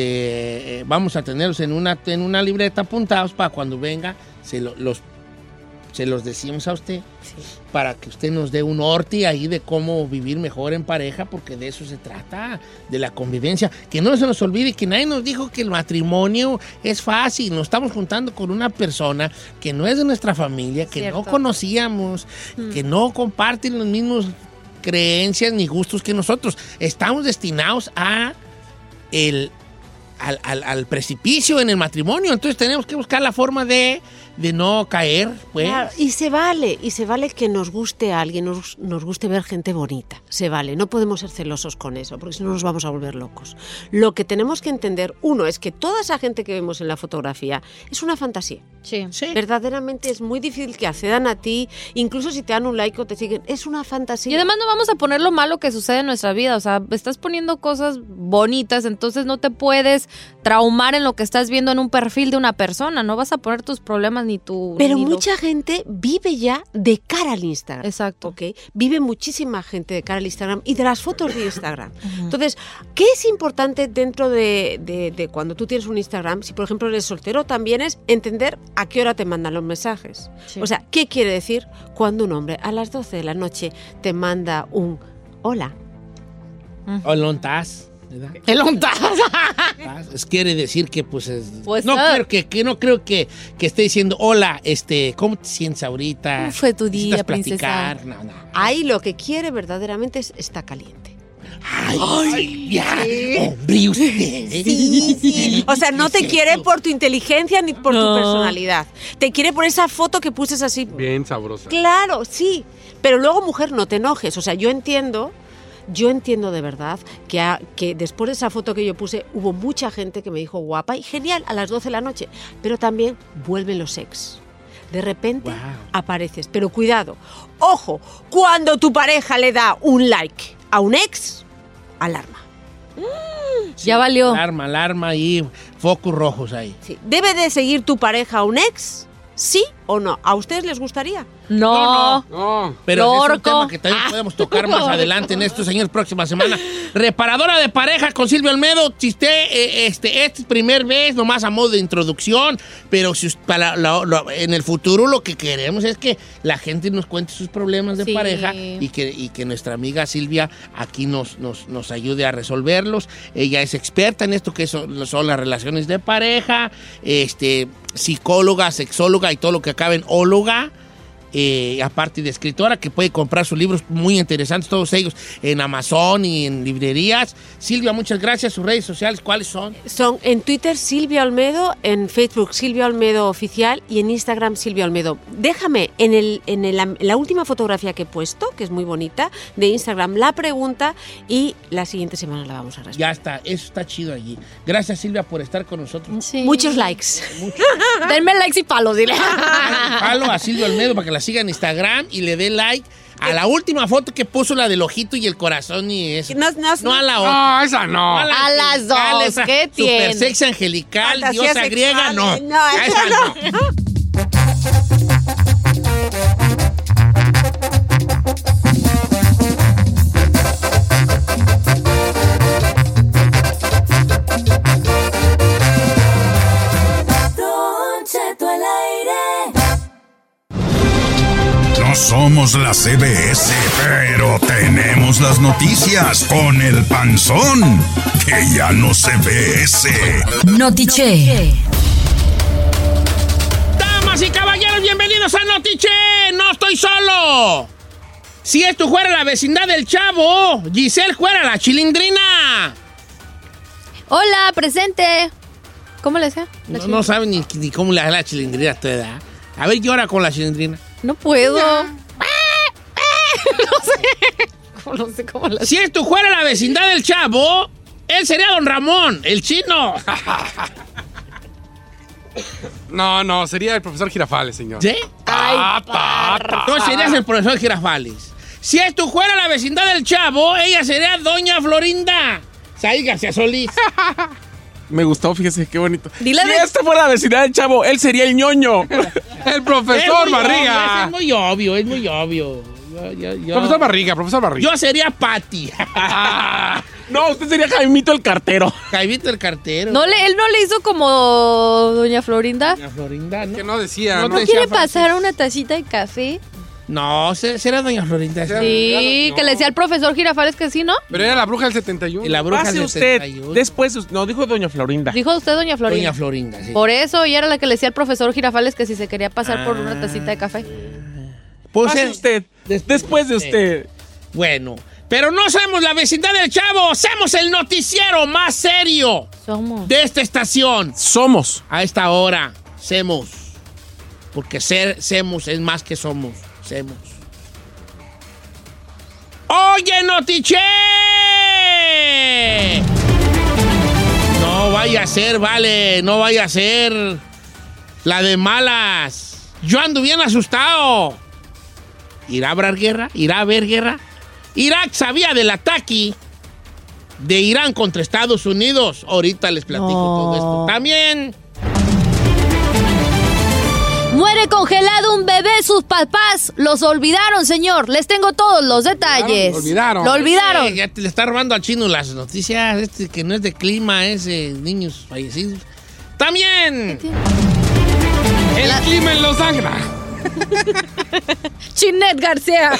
S2: eh, vamos a tenerlos en una, en una libreta apuntados para cuando venga se lo- los se los decimos a usted para que usted nos dé un norte ahí de cómo vivir mejor en pareja, porque de eso se trata, de la convivencia. Que no se nos olvide que nadie nos dijo que el matrimonio es fácil. Nos estamos juntando con una persona que no es de nuestra familia, que no conocíamos, que no comparten los mismos creencias ni gustos que nosotros. Estamos destinados a el al, al- al precipicio en el matrimonio. Entonces tenemos que buscar la forma de, de no caer, pues.
S6: Claro, y se vale, y se vale que nos guste a alguien, nos, nos guste ver gente bonita. Se vale, no podemos ser celosos con eso, porque si no nos vamos a volver locos. Lo que tenemos que entender, uno, es que toda esa gente que vemos en la fotografía es una fantasía.
S4: Sí.
S2: Sí.
S6: Verdaderamente es muy difícil que accedan a ti, incluso si te dan un like o te siguen. Es una fantasía.
S4: Y además no vamos a poner lo malo que sucede en nuestra vida. O sea, estás poniendo cosas bonitas, entonces no te puedes traumar en lo que estás viendo en un perfil de una persona. No vas a poner tus problemas ni tu.
S6: Pero mucha gente vive ya de cara al Instagram.
S4: Exacto.
S6: ¿ok? Vive muchísima gente de cara al Instagram y de las fotos de Instagram. Entonces, ¿qué es importante dentro de, de- de cuando tú tienes un Instagram? Si, por ejemplo, eres soltero, también es entender a qué hora te mandan los mensajes.
S4: Sí.
S6: O sea, ¿qué quiere decir cuando un hombre a las 12 de la noche te manda un hola?
S2: O lontas, ¿verdad?
S4: El ontas.
S2: Es- Quiere decir que, pues, es-
S4: Pues,
S2: no,
S4: ah.
S2: creo que, que no creo que, que esté diciendo, hola, este, ¿cómo te sientes ahorita?
S4: ¿Cómo fue tu
S2: ¿Necesitas
S4: día, princesa?
S2: platicar? No, no.
S6: Ahí lo que quiere verdaderamente es está caliente.
S2: Ay, hombre, usted.
S6: O sea, no te quiere por tu inteligencia ni por tu personalidad. Te quiere por esa foto que puses así.
S5: Bien sabrosa.
S6: Claro, sí. Pero luego, mujer, no te enojes. O sea, yo entiendo, yo entiendo de verdad que, a- que después de esa foto que yo puse, hubo mucha gente que me dijo guapa y genial a las 12 de la noche. Pero también vuelven los ex. De repente
S2: Wow.
S6: apareces. Pero cuidado, ojo, cuando tu pareja le da un like a un ex, alarma.
S4: Ya valió.
S2: Alarma, alarma y focos rojos ahí.
S6: Sí. ¿Debe de seguir tu pareja a un ex? ¿Sí o no? ¿A ustedes les gustaría?
S4: No.
S5: No.
S2: Pero es un tema que también podemos tocar más adelante en estos años, próxima semana. Reparadora de parejas con Silvio Olmedo. Si usted, eh, este, este es primer vez, nomás a modo de introducción, pero si para la- en el futuro lo que queremos es que la gente nos cuente sus problemas de
S4: Sí.
S2: pareja y que, y que nuestra amiga Silvia aquí nos, nos, nos ayude a resolverlos. Ella es experta en esto que son, son las relaciones de pareja, este, psicóloga, sexóloga y todo lo que acabe en óloga eh, aparte de escritora, que puede comprar sus libros muy interesantes, todos ellos en Amazon y en librerías. Silvia, muchas gracias. Sus redes sociales, ¿cuáles son?
S6: Son en Twitter Silvia Olmedo, en Facebook Silvia Olmedo Oficial y en Instagram Silvia Olmedo. Déjame en, el, en, el- la última fotografía que he puesto, que es muy bonita, de Instagram, la pregunta y la siguiente semana la vamos a responder.
S2: Ya está, eso está chido allí. Gracias, Silvia, por estar con nosotros.
S4: Sí.
S6: Muchos likes.
S4: Denme likes y palos, dile.
S2: Palo a Silvia Olmedo para que la siga en Instagram y le dé like a la última foto que puso la del ojito y el corazón y eso.
S6: No, no,
S2: No a la otra.
S5: No, esa no.
S2: No la
S4: A las
S2: angelical,
S4: dos,
S2: esa
S4: ¿qué tiene?
S2: Super sexy angelical,
S6: Fantasías
S2: diosa griega, no.
S6: sexuales, no,
S2: A
S6: esa
S2: no.
S8: No somos la CBS, pero tenemos las noticias con el panzón, que ya no se ve ese.
S7: Notiche.
S2: Damas y caballeros, bienvenidos a Notiche. No estoy solo. Si esto fuera la vecindad del chavo, Giselle fuera la chilindrina.
S4: Hola, presente. ¿Cómo le? La
S2: No, no saben ni, ni cómo le da la chilindrina a tu edad. A ver, llora con la chilindrina.
S4: No puedo. no sé. ¿Cómo no sé cómo la
S2: Si esto fuera la vecindad del chavo, él sería don Ramón, el chino.
S5: No, no, sería el profesor Girafales, señor.
S2: ¿Sí?
S5: Ta, ta, ta.
S2: Tú serías el profesor Girafales. Si esto fuera la vecindad del chavo, ella sería doña Florinda. Saí García Solís.
S5: Me gustó, fíjese, qué bonito.
S4: Dile
S5: si
S4: de-
S5: este fuera la vecindad del chavo, él sería el ñoño. el profesor Barriga.
S2: obvio, es muy obvio, es muy obvio. Yo, yo- yo-
S5: Profesor Barriga, profesor Barriga.
S2: yo sería Patty.
S5: no, usted sería Jaimito el cartero.
S2: Jaivito el cartero.
S4: No le, él no le hizo como doña Florinda.
S2: Doña Florinda, ¿no?
S5: Que no decía,
S2: No
S5: ¿no?
S2: te-
S4: ¿No quiere
S2: decía
S4: pasar una tacita de café?
S2: No, se- será doña Florinda. sí.
S4: Sí,
S5: no.
S4: que le decía al profesor Girafales que sí, ¿no?
S5: Pero era la bruja del 71.
S2: Y la bruja
S5: Pase
S2: del
S5: usted.
S2: 71.
S5: Después, no, dijo doña Florinda.
S4: Dijo usted doña Florinda.
S2: Doña Florinda, sí.
S4: Por eso ella era la que le decía al profesor Girafales que si se quería pasar por una tacita de café.
S2: Puede
S5: Pase usted. Después de usted.
S2: Bueno, pero no somos la vecindad del chavo, somos el noticiero más serio
S4: Somos.
S2: de esta estación.
S5: Somos.
S2: A esta hora, semos. Porque ser, semos es más que somos. ¡Oye, Notiche! No vaya a ser, vale, no vaya a ser la de malas. Yo ando bien asustado. ¿Irá a haber guerra? ¿Irá a haber guerra? Irak sabía del ataque de Irán contra Estados Unidos. Ahorita les platico todo esto. También.
S4: Muere congelado un bebé, sus papás los olvidaron, señor. Les tengo todos los detalles.
S5: Lo olvidaron.
S4: Lo olvidaron.
S2: Eh, ya te le está robando al chino las noticias. Este que no es de clima, es de niños fallecidos. También.
S5: El clima en Los Ángeles.
S4: Chinet García.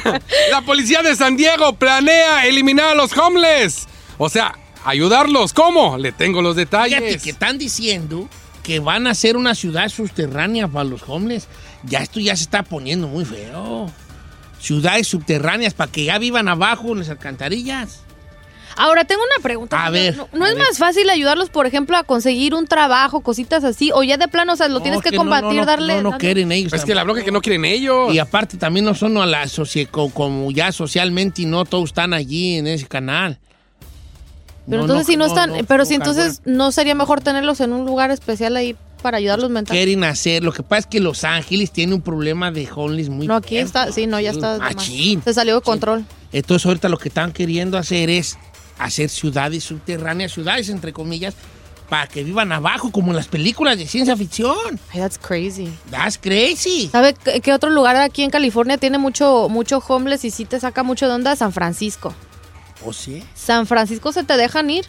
S5: La policía de San Diego planea eliminar a los homeless. O sea, ayudarlos. ¿Cómo? Le tengo los
S2: Fíjate
S5: detalles.
S2: que están diciendo que van a hacer una ciudad subterránea para los homeless. Ya esto ya se está poniendo muy feo. Ciudades subterráneas para que ya vivan abajo en las alcantarillas.
S4: Ahora tengo una pregunta.
S2: A ver,
S4: ¿No, no
S2: a
S4: es
S2: ver.
S4: más fácil ayudarlos, por ejemplo, a conseguir un trabajo, cositas así? O ya de plano, o sea, lo
S2: No,
S4: tienes que, combatir,
S2: no, no,
S4: darle.
S2: No, no quieren ellos.
S5: Es que la es que no quieren ellos.
S2: Y aparte también no son a la como ya socialmente y no todos están allí en ese canal.
S4: Pero
S2: No,
S4: entonces,
S2: no,
S4: si no, están.
S2: no,
S4: pero si entonces, ¿no sería mejor tenerlos en un lugar especial ahí para ayudarlos mentalmente?
S2: Quieren hacer. Lo que pasa es que Los Ángeles tiene un problema de homeless muy
S4: No, aquí está. Sí, no, ya está. más.
S2: Machín.
S4: Se salió de control.
S2: Entonces ahorita lo que están queriendo hacer es hacer ciudades subterráneas, ciudades entre comillas, para que vivan abajo, como en las películas de ciencia ficción.
S4: Ay, that's crazy.
S2: That's crazy.
S4: ¿Sabe qué, qué otro lugar aquí en California tiene mucho, mucho homeless y sí te saca mucho de onda? San Francisco.
S2: ¿O sí?
S4: San Francisco se te dejan ir.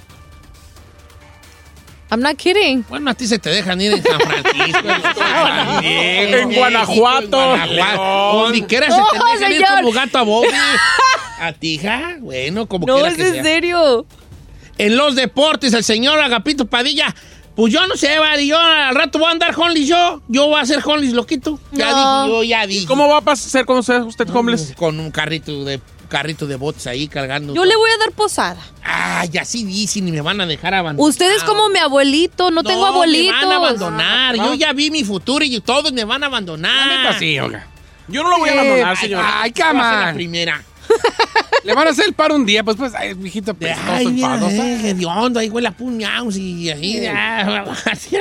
S4: I'm not kidding.
S2: Bueno, a ti se te dejan ir en San Francisco, en San Diego,
S3: En Guanajuato,
S2: en Guanajuato. Donde quiera se
S4: No,
S2: te dejan ir
S4: señor.
S2: como gato a Bobby. A ti, hija, bueno, como
S4: No,
S2: quiera
S4: es
S2: que
S4: en
S2: sea.
S4: serio.
S2: En los deportes, el señor Agapito Padilla. Pues yo no sé, vale, yo al rato voy a andar homeless yo. Yo voy a ser homeless, loquito. Ya
S4: No.
S2: dije, yo ya dije.
S3: ¿Cómo va a ser cuando sea usted homeless?
S2: Con un carrito de carrito de botes ahí cargando.
S4: Yo le voy a dar posada.
S2: Ay, así dicen y me van a dejar abandonar.
S4: Usted es como mi abuelito, no, tengo abuelitos.
S2: me van a abandonar. Yo ya vi mi futuro y todos me van a abandonar.
S5: Neta, sí, oiga.
S3: Yo no lo voy a abandonar,
S5: ay,
S3: señor.
S5: Ay,
S2: Yo voy a ser la
S5: cama.
S2: primera.
S5: Le van a hacer el paro un día, pues, pues, ay, mijito pestoso,
S2: Ay, mira, eh, hediondo, ahí huele a puñados y así, ya, así,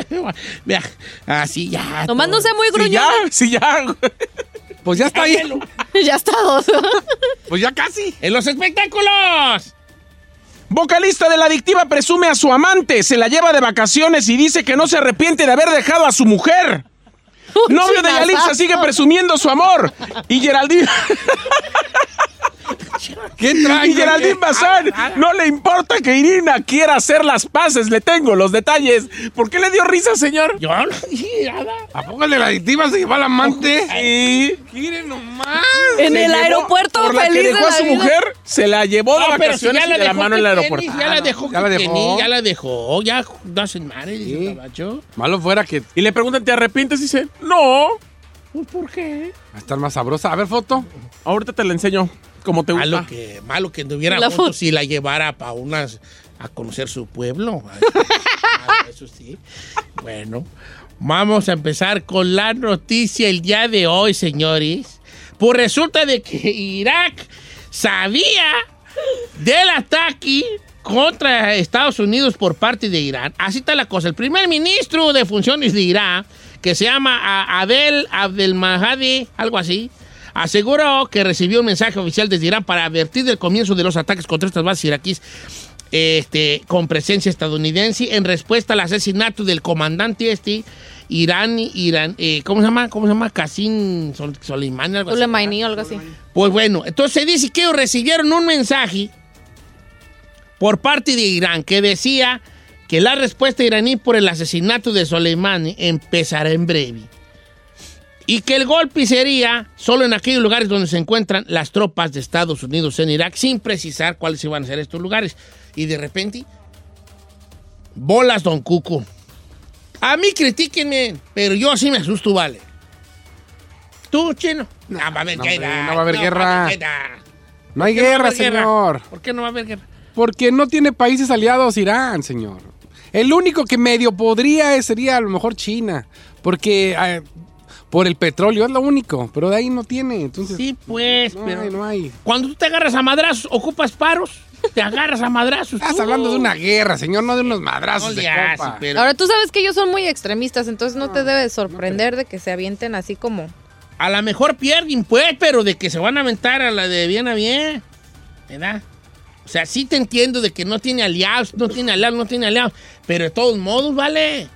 S2: vea, así ya.
S4: Nomás no sea muy
S3: Sí,
S4: gruñón.
S3: ya, sí, ya.
S5: Pues ya está ahí.
S4: Ya está dos.
S5: Pues ya casi.
S2: En los espectáculos.
S3: Vocalista de la adictiva presume a su amante, se la lleva de vacaciones y dice que no se arrepiente de haber dejado a su mujer. Novio de Yalitza sigue presumiendo su amor. Y Geraldine,
S5: ¿Qué trae?
S3: y Geraldine Bazán no le importa que Irina quiera hacer las paces. Le tengo los detalles. ¿Por qué le dio risa, señor?
S2: Yo no dije nada.
S5: ¿A poco el de la adictiva se llevó al amante?
S3: Sí.
S5: Miren nomás.
S4: En
S3: Se
S4: el
S3: llevó-
S4: aeropuerto
S3: por la que
S4: feliz de
S3: dejó a
S4: la
S3: su
S4: vida.
S3: mujer, se la llevó de
S2: No, si
S3: vacaciones y
S2: la
S3: de la mano en el aeropuerto.
S2: Ya la dejó,
S5: ya la
S2: que
S5: dejó.
S2: Ya la dejó, ya
S5: Sí.
S2: el gabacho.
S5: Malo fuera que
S3: Y le preguntan, ¿te arrepientes? Y dice, no.
S2: Pues, ¿por qué?
S5: va a estar más sabrosa. A ver, foto.
S3: Ahorita te la enseño. Como te gusta.
S2: Malo que, malo que anduviera
S4: La foto.
S2: y la llevara para unas a conocer su pueblo. Eso sí. Bueno, vamos a empezar con la noticia el día de hoy, señores. Pues resulta de que Irak sabía del ataque contra Estados Unidos por parte de Irán. Así está la cosa. El primer ministro de funciones de Irán, que se llama Adel Abdelmahdi, algo así, aseguró que recibió un mensaje oficial desde Irán para advertir del comienzo de los ataques contra estas bases iraquíes este, con presencia estadounidense en respuesta al asesinato del comandante este Irán, Irán eh, ¿cómo se llama? ¿Cómo se llama? Qasim Sol- Soleimani, algo así.
S4: Soleimani o algo así.
S2: Pues bueno, entonces se dice que recibieron un mensaje por parte de Irán que decía que la respuesta iraní por el asesinato de Soleimani empezará en breve. Y que el golpe sería solo en aquellos lugares donde se encuentran las tropas de Estados Unidos en Irak, sin precisar cuáles iban a ser estos lugares. Y de repente, bolas, don Cuco. A mí critíquenme, pero yo sí me asusto, vale. Tú, chino. No, va a haber
S5: no,
S2: guerra.
S5: no va a haber guerra.
S2: guerra.
S5: No hay
S2: ¿Por qué no va a
S5: guerra,
S2: haber guerra?
S5: señor.
S2: ¿Por qué no va a haber guerra?
S5: Porque no tiene países aliados Irán, señor. El único que medio podría sería a lo mejor China. Porque eh, por el petróleo es lo único. Pero de ahí no tiene. Entonces,
S2: Sí, pues,
S5: no
S2: pero
S5: hay, no hay.
S2: cuando tú te agarras a madrazos, ocupas paros, te agarras a madrazos.
S5: Estás
S2: tú.
S5: hablando de una guerra, señor, no de unos madrazos
S2: No
S5: de copa.
S2: pero
S4: Ahora tú sabes que ellos son muy extremistas, entonces no te debe sorprender de que se avienten así como.
S2: a lo mejor pierden, pues, pero de que se van a aventar a la de bien a bien, ¿verdad? O sea, sí te entiendo de que no tiene aliados, no tiene aliados, no tiene aliados, pero de todos modos, vale.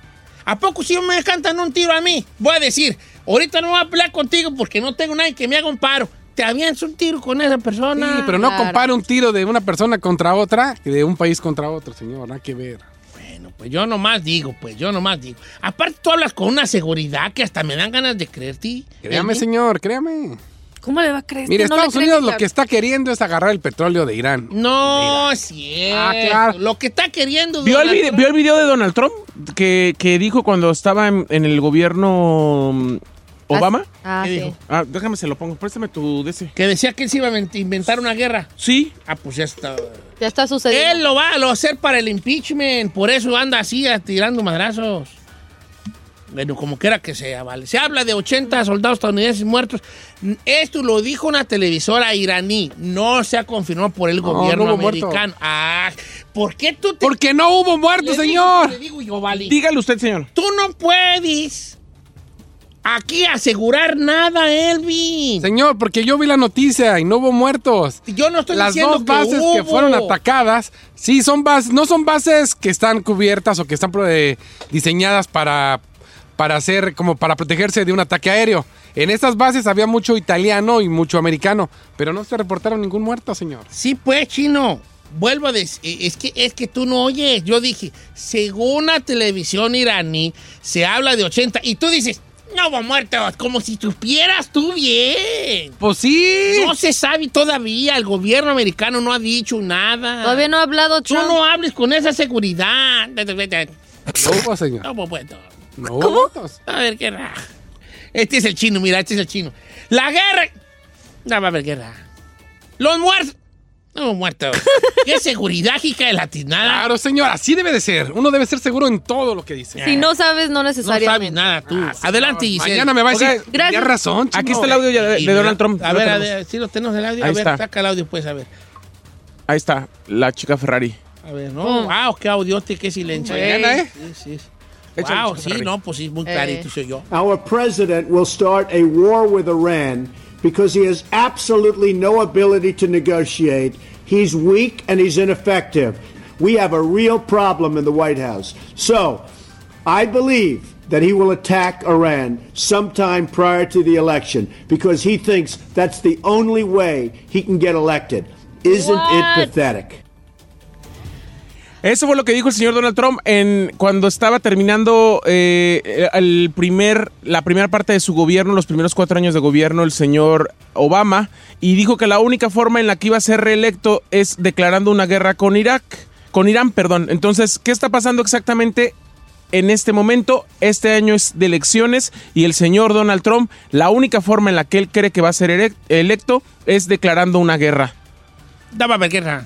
S2: ¿A poco si me cantan un tiro a mí? Voy a decir, ahorita no voy a pelear contigo porque no tengo nadie que me haga un paro. Te avientas un tiro con esa persona.
S5: Sí, pero no
S4: Claro.
S5: compare un tiro de una persona contra otra que de un país contra otro, señor. Nada que ver.
S2: Bueno, pues yo nomás digo, pues yo nomás digo. Aparte tú hablas con una seguridad que hasta me dan ganas de creerte.
S5: Créame,
S2: ¿Eh?
S5: señor, créame.
S4: ¿Cómo le va a creer?
S5: Mire,
S4: No
S5: Estados Unidos
S4: ni
S5: lo que está queriendo es agarrar el petróleo de Irán.
S2: No, es cierto.
S5: Ah, claro.
S2: Lo que está queriendo.
S3: ¿Vio el, vio video de Donald Trump que, que dijo cuando estaba en, en el gobierno mm, Obama?
S4: Ah,
S2: ¿Qué
S4: sí.
S2: dijo?
S3: Ah, déjame se lo pongo. Préstame tu ese.
S2: Que decía que él se iba a invent- inventar una guerra.
S3: Sí.
S2: Ah, pues ya está.
S4: Ya está sucediendo.
S2: Él lo va a lo hacer para el impeachment. Por eso anda así ah, tirando madrazos. Bueno, como quiera que sea, vale. Se habla de 80 soldados estadounidenses muertos. Esto lo dijo una televisora iraní. No se ha confirmado por el
S5: No,
S2: gobierno
S5: no
S2: americano. Ah, ¿por qué tú te...
S5: Porque no hubo muertos,
S2: digo-
S5: señor.
S2: Le digo yo, vale.
S3: Dígale usted, señor.
S2: Tú no puedes aquí asegurar nada, Elvin.
S5: Señor, porque yo vi la noticia y no hubo muertos.
S2: Yo no estoy
S5: Las
S2: diciendo
S5: dos bases
S2: que,
S5: fueron atacadas, sí, son bases, no son bases que están cubiertas o que están eh, diseñadas para, para hacer, como para protegerse de un ataque aéreo. En estas bases había mucho italiano y mucho americano, pero no se reportaron ningún muerto, señor.
S2: Sí, pues, chino. Vuelvo a decir, es que, es que tú no oyes. Yo dije, según la televisión iraní, se habla de 80 y tú dices, no hubo muertos, como si supieras tú bien.
S5: Pues sí.
S2: No se sabe todavía, el gobierno americano no ha dicho nada.
S4: Todavía no ha hablado
S2: Tú
S4: Trump.
S2: no hables con esa seguridad.
S5: No hubo, señor.
S2: No hubo muertos.
S5: No muertos.
S2: A ver qué raja. Este es el chino, mira, este es el chino. La guerra. No va a haber guerra. Los muertos. No muertos. ¿Qué seguridad, hija de latinada?
S5: Claro, señor, así debe de ser. Uno debe ser seguro en todo lo que dice.
S4: Si no sabes, no
S2: No
S4: necesariamente.
S2: sabes nada tú.
S5: Ah, señor,
S2: Adelante, Giselle.
S5: Mañana me va a decir,
S4: gracias.
S5: razón, chino.
S3: Aquí está el audio ya de, Donald Trump.
S2: A ver, a ver, si lo tenemos el audio. A ver,
S3: está.
S2: saca el audio, pues, a ver.
S3: Ahí está, la chica Ferrari.
S2: A ver, no. Wow, qué audiote, qué silencio.
S5: Mañana, ¿eh?
S2: Sí, sí.
S3: Échale,
S2: Wow, sí, no, pues sí, muy
S4: Eh.
S2: clarito soy yo.
S9: Our president will start a war with Iran because he has absolutely no ability to negotiate. He's weak and he's ineffective. We have a real problem in the White House. So, I believe that he will attack Iran sometime prior to the election because he thinks that's the only way he can get elected. Isn't
S4: What?
S9: it pathetic?
S3: Eso fue lo que dijo el señor Donald Trump en cuando estaba terminando eh, el primer, la primera parte de su gobierno, los primeros cuatro años de gobierno, el señor Obama, y dijo que la única forma en la que iba a ser reelecto es declarando una guerra con Irak, con Irán, perdón. Entonces, ¿qué está pasando exactamente? En este momento, este año es de elecciones y el señor Donald Trump, la única forma en la que él cree que va a ser elec- electo es declarando una guerra.
S2: Dame guerra.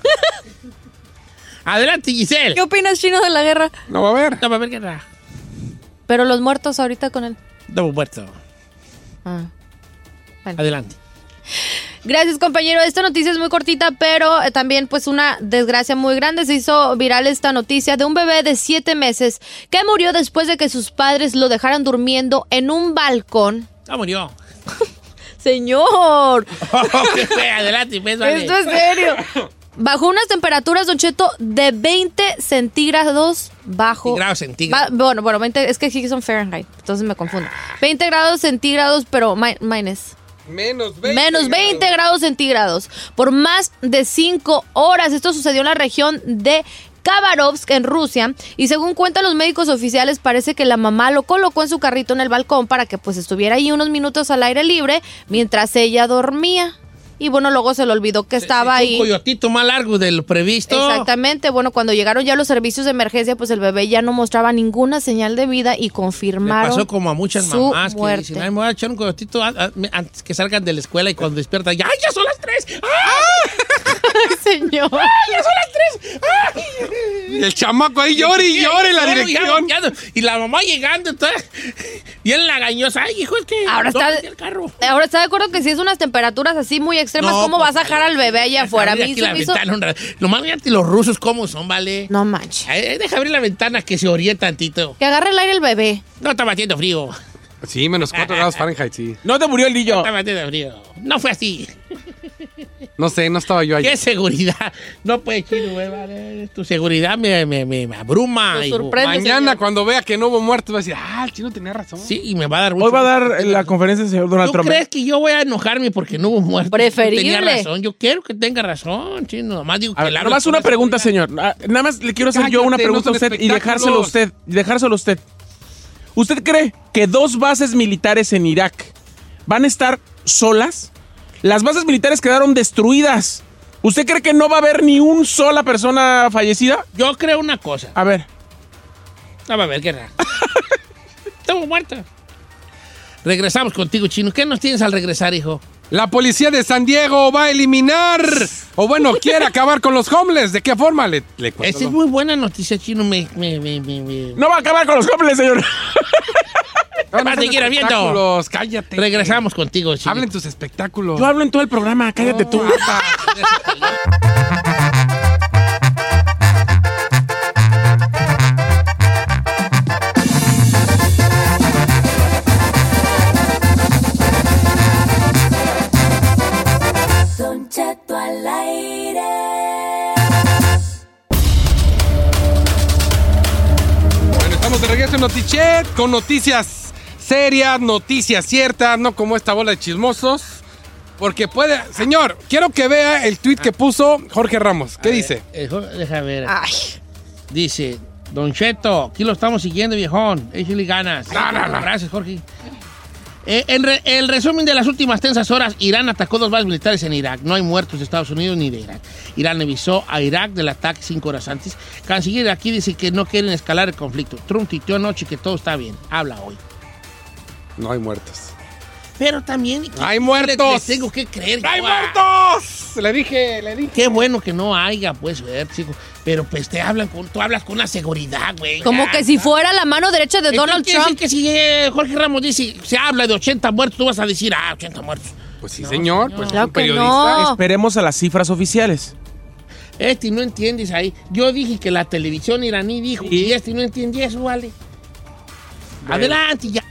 S2: Adelante, Giselle.
S4: ¿Qué opinas, Chino, de la guerra?
S5: No va a haber.
S2: Dame a ver guerra.
S4: Pero los muertos ahorita con él.
S2: Dame muerto.
S4: Ah. Bueno.
S2: Adelante.
S4: Gracias, compañero. Esta noticia es muy cortita, pero eh, también pues una desgracia muy grande. Se hizo viral esta noticia de un bebé de siete meses que murió después de que sus padres lo dejaran durmiendo en un balcón.
S2: Ya murió.
S4: Señor.
S2: Adelante, pues, vale.
S4: esto es serio. Bajo unas temperaturas, Don Cheto, de 20 centígrados bajo...
S2: Grados centígrados.
S4: Ba- bueno, bueno, 20, es que aquí son Fahrenheit, entonces me confundo. 20 grados centígrados, pero mi- minus.
S5: Menos 20.
S4: Menos 20 grados centígrados por más de 5 horas. Esto sucedió en la región de Khabarovsk, en Rusia. Y según cuentan los médicos oficiales, parece que la mamá lo colocó en su carrito en el balcón para que pues estuviera ahí unos minutos al aire libre mientras ella dormía. Y bueno, luego se le olvidó que estaba
S2: Un
S4: ahí.
S2: coyotito más largo de lo previsto.
S4: Exactamente, bueno, cuando llegaron ya los servicios de emergencia, pues el bebé ya no mostraba ninguna señal de vida y confirmaron
S2: pasó como a muchas mamás que dicen, ay, me voy a echar un coyotito antes que salgan de la escuela y cuando despiertan, ya, ¡ay, ya son las tres! ¡Ah!
S4: Señor.
S2: ¡Ya son las tres! ¡Ay!
S5: Y el chamaco ahí llora y llora en la
S2: ya
S5: dirección.
S2: Y la mamá llegando, entonces, y él lagañosa, ay, hijo, es que
S4: Ahora está-
S2: el carro.
S4: Ahora está de acuerdo que si es unas temperaturas así muy extremas,
S2: No,
S4: ¿cómo
S2: pues,
S4: vas a dejar al bebé allá afuera? A mí
S2: aquí la
S4: hizo-
S2: ventana. Nomás fíjate los rusos cómo son, ¿vale?
S4: No manches.
S2: Deja abrir la ventana que se oríe tantito.
S4: Que agarre el aire el bebé.
S2: No está batiendo frío.
S5: Sí, menos 4 grados Fahrenheit, sí.
S3: No te murió el niño.
S2: Frío. No fue así.
S5: No sé, no estaba yo ahí.
S2: ¿Qué seguridad? No puede, chino, güey, vale. Tu seguridad me, me, me, me abruma. Hijo.
S4: sorprende.
S5: Mañana,
S4: señor.
S5: cuando vea que no hubo muertos, va a decir, ah, el chino tenía razón.
S2: Sí, y me va a dar mucho
S3: Hoy va a dar la conferencia del señor Donald
S2: ¿Tú
S3: Trump.
S2: crees que yo voy a enojarme porque no hubo muertos?
S4: Preferible.
S2: Tenía razón. Yo quiero que tenga razón, chino. Nomás digo
S3: A
S2: que la
S3: nomás una pregunta, señor. Ah, Nada más le quiero hacer yo una pregunta
S5: no
S3: a usted y dejárselo a usted. y Dejárselo a usted. ¿Usted cree que dos bases militares en Irak van a estar solas? Las bases militares quedaron destruidas. ¿Usted cree que no va a haber ni una sola persona fallecida?
S2: Yo creo una cosa.
S3: A ver.
S2: Vamos a ver, ¿qué era? Estamos muertos. Regresamos contigo, chino. ¿Qué nos tienes al regresar, hijo?
S5: La policía de San Diego va a eliminar, o bueno, quiere acabar con los homeless. ¿De qué forma? Le, le cuento
S2: Esa es muy buena noticia, chino. Me, me, me, me, me-
S3: No va a acabar con los jóvenes, señor.
S5: No, no
S2: Va a seguir habiendo.
S5: Cállate.
S2: Regresamos contigo, chino.
S5: Hablen tus espectáculos.
S3: Yo hablo en todo el programa, cállate tú.
S5: Notichet con noticias serias, noticias ciertas, no como esta bola de chismosos. Porque puede. Señor, quiero que vea el tweet que puso Jorge Ramos. ¿Qué dice?
S2: Eh, jo- deja ver.
S6: Ay,
S2: Dice, Don Cheto, aquí lo estamos siguiendo, viejón. Échale ganas.
S5: No, no, no.
S2: Gracias, Jorge. Eh, en re- el resumen de las últimas tensas horas, Irán atacó dos bases militares en Irak. No hay muertos de Estados Unidos ni de Irak. Irán avisó a Irak del ataque cinco horas antes. Canciller aquí dice que no quieren escalar el conflicto. Trump tuiteó anoche que todo está bien. Habla hoy.
S5: No hay muertos.
S2: Pero también...
S5: ¡Hay muertos!
S2: les tengo que creer.
S5: ¡Hay muertos! Le dije, le dije.
S2: Qué bueno que no haya, pues, ver, chico. Pero pues te hablan con, tú hablas con una seguridad, güey.
S4: Como
S2: Ya,
S4: que si fuera la mano derecha de Donald Trump.
S2: que si eh, Jorge Ramos dice, se habla de 80 muertos, tú vas a decir, ah, 80 muertos.
S5: Pues sí, señor. Pues es
S4: Claro
S5: un
S4: que
S5: periodista.
S4: no.
S3: Esperemos a las cifras oficiales.
S2: Este no entiendes ahí. Yo dije que la televisión iraní dijo, y este no entiende eso, vale. Adelante, ya.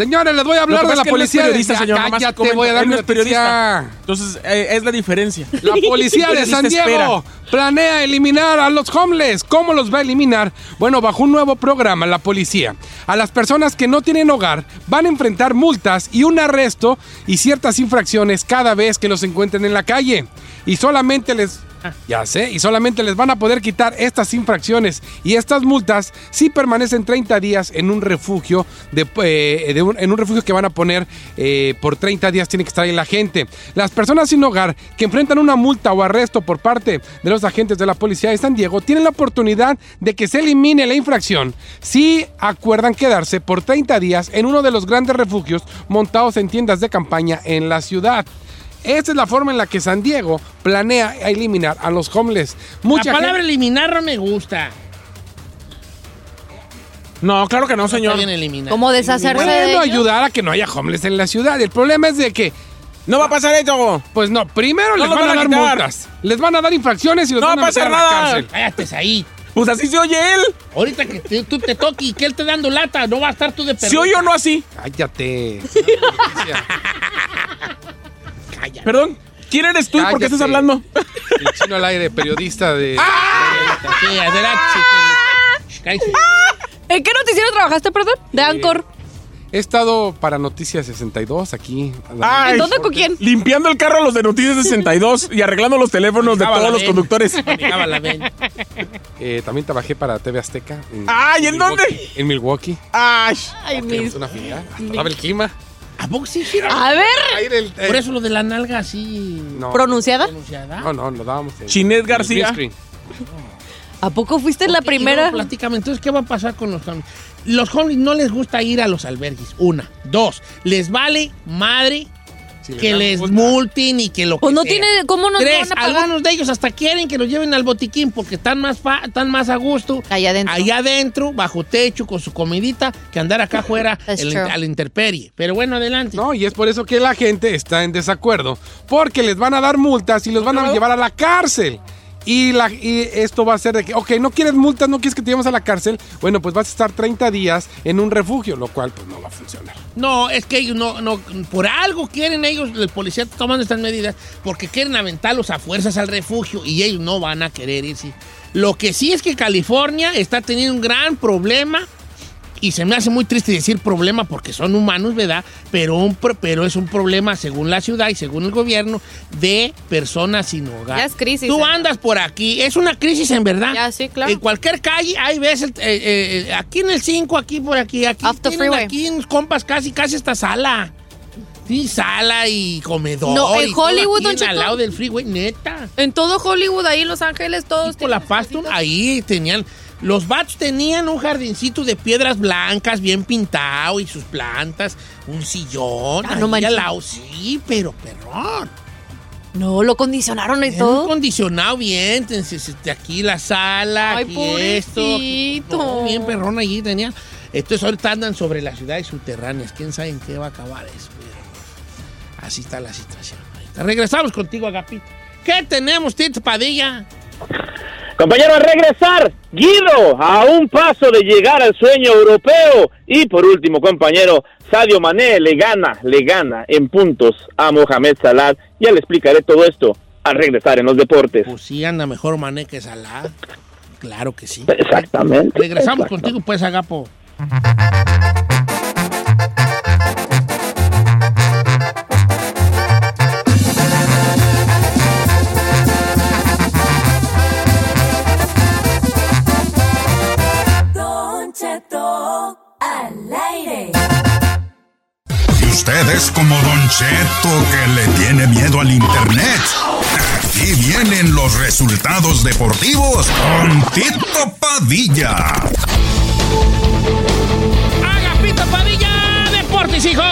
S5: Señores, les voy a hablar de la policía. Ya, cállate,
S3: comenta.
S5: voy a dar
S3: es periodista. Entonces, eh, es la diferencia.
S5: La policía de San Diego
S3: espera.
S5: planea eliminar a los homeless. ¿Cómo los va a eliminar? Bueno, bajo un nuevo programa, la policía. A las personas que no tienen hogar van a enfrentar multas y un arresto y ciertas infracciones cada vez que los encuentren en la calle. Y solamente les... Ya sé, y solamente les van a poder quitar estas infracciones y estas multas si permanecen 30 días en un refugio, de, eh, de un- en un refugio que van a poner eh, por 30 días tiene que estar ahí la gente. Las personas sin hogar que enfrentan una multa o arresto por parte de los agentes de la policía de San Diego tienen la oportunidad de que se elimine la infracción si acuerdan quedarse por 30 días en uno de los grandes refugios montados en tiendas de campaña en la ciudad. Esta es la forma en la que San Diego planea eliminar a los homeless. Mucha
S2: la palabra
S5: gente-
S2: eliminar no me gusta.
S3: No, claro que no, señor.
S4: Como deshacerse de
S5: Bueno,
S4: ellos.
S5: ayudar a que no haya homeless en la ciudad. El problema es de que,
S3: No va a pasar eso.
S5: pues no, primero
S3: No
S5: les van a
S3: van a
S5: dar multas. Les van a dar infracciones y los
S3: No
S5: van a
S3: va a
S5: meter
S3: pasar
S5: a la cárcel.
S2: Cállate ahí.
S3: Pues así se oye él.
S2: Ahorita que te- tú te toques y que él te dando lata, no va a estar tú de perro.
S3: Se oye o no así.
S5: Cállate.
S2: Cállate.
S3: Perdón. ¿Quién eres tú y por qué estás hablando?
S5: El chino al aire, periodista de...
S2: Cállate.
S4: ¿En qué noticiero trabajaste, perdón? De Anchor.
S5: He estado para Noticias 62 aquí.
S3: Ay,
S4: ¿En dónde con quién?
S3: Limpiando el carro a los de Noticias 62 y arreglando los teléfonos de todos los
S2: ven.
S3: conductores.
S2: Manejaba la ven.
S5: Eh, también trabajé para TV Azteca. En,
S3: Ay, ¿en dónde?
S5: Milwaukee- En Milwaukee.
S3: Ay.
S4: Ay, mis.
S5: una filial. Hasta daba el clima.
S2: ¿A poco sí, sí?
S4: A ver.
S5: El-
S2: Por eso lo de la nalga así
S5: No,
S4: ¿Pronunciada?
S2: pronunciada.
S5: no, no, lo dábamos. en-
S3: Chinet
S5: en
S3: García.
S4: ¿A poco fuiste la
S2: Ok, y
S4: primera?
S2: luego platícame, entonces, ¿qué va a pasar con los homeless? Los homeless no les gusta ir a los albergues. Una. Dos. Les vale madre
S5: Si
S2: que les
S5: multa.
S2: multen y que lo que
S4: Pues no
S2: sea.
S4: tiene. ¿Cómo nos
S2: Tres,
S4: van a pagar?
S2: algunos de ellos hasta quieren que los lleven al botiquín porque están más, fa- están más a gusto
S4: Allá adentro.
S2: allá adentro, bajo techo, con su comidita, que andar acá afuera el-
S4: true.
S2: a la intemperie. Pero bueno, adelante.
S5: No, y es por eso que la gente está en desacuerdo. Porque les van a dar multas y los van a llevar a la cárcel. Y, la, y esto va a ser de que, ok, no quieres multas, no quieres que te llevemos a la cárcel. Bueno, pues vas a estar 30 días en un refugio, lo cual pues no va a funcionar.
S2: No, es que ellos no, no, por algo quieren ellos, el policía tomando estas medidas, porque quieren aventarlos a fuerzas al refugio y ellos no van a querer irse. Lo que sí es que California está teniendo un gran problema, y se me hace muy triste decir problema porque son humanos, ¿verdad? Pero, un, pero es un problema, según la ciudad y según el gobierno, de personas sin hogar.
S4: Ya es crisis,
S2: Tú
S4: ¿eh?
S2: andas por aquí, es una crisis en verdad.
S4: Ya, sí, claro.
S2: En cualquier calle hay veces, eh, eh, aquí en el 5, aquí por aquí, aquí. Tienen aquí compas casi, casi esta sala. Sí, sala y comedor.
S4: No, en Hollywood, Don.
S2: Al lado del freeway, neta.
S4: En todo Hollywood, ahí en Los Ángeles, todos.
S2: Por la Paston, ahí tenían. Los vatos tenían un jardincito de piedras blancas bien pintado y sus plantas, un sillón.
S4: Ah, no
S2: lado. Sí, pero perrón.
S4: No, lo condicionaron y todo.
S2: condicionado bien, entonces, aquí la sala,
S4: Ay,
S2: aquí esto. no, bien perrón allí tenía. Entonces ahorita andan sobre las ciudades subterráneas. ¿Quién sabe en qué va a acabar eso? Pues, así está la situación. ahorita. Regresamos contigo, Agapito. ¿Qué tenemos, Tito Padilla?
S10: Compañero, a regresar, Guido, a un paso de llegar al sueño europeo. Y por último, compañero, Sadio Mané le gana, le gana en puntos a Mohamed Salah. Ya le explicaré todo esto al regresar en los deportes.
S2: Pues sí, anda mejor Mané que Salah. Claro que sí.
S10: Exactamente.
S2: Regresamos
S10: exactamente.
S2: contigo, pues, Agapo.
S8: Usted es como Don Cheto que le tiene miedo al internet. Aquí vienen los resultados deportivos con Tito Padilla.
S2: Agapito Padilla, Deportes, hijo.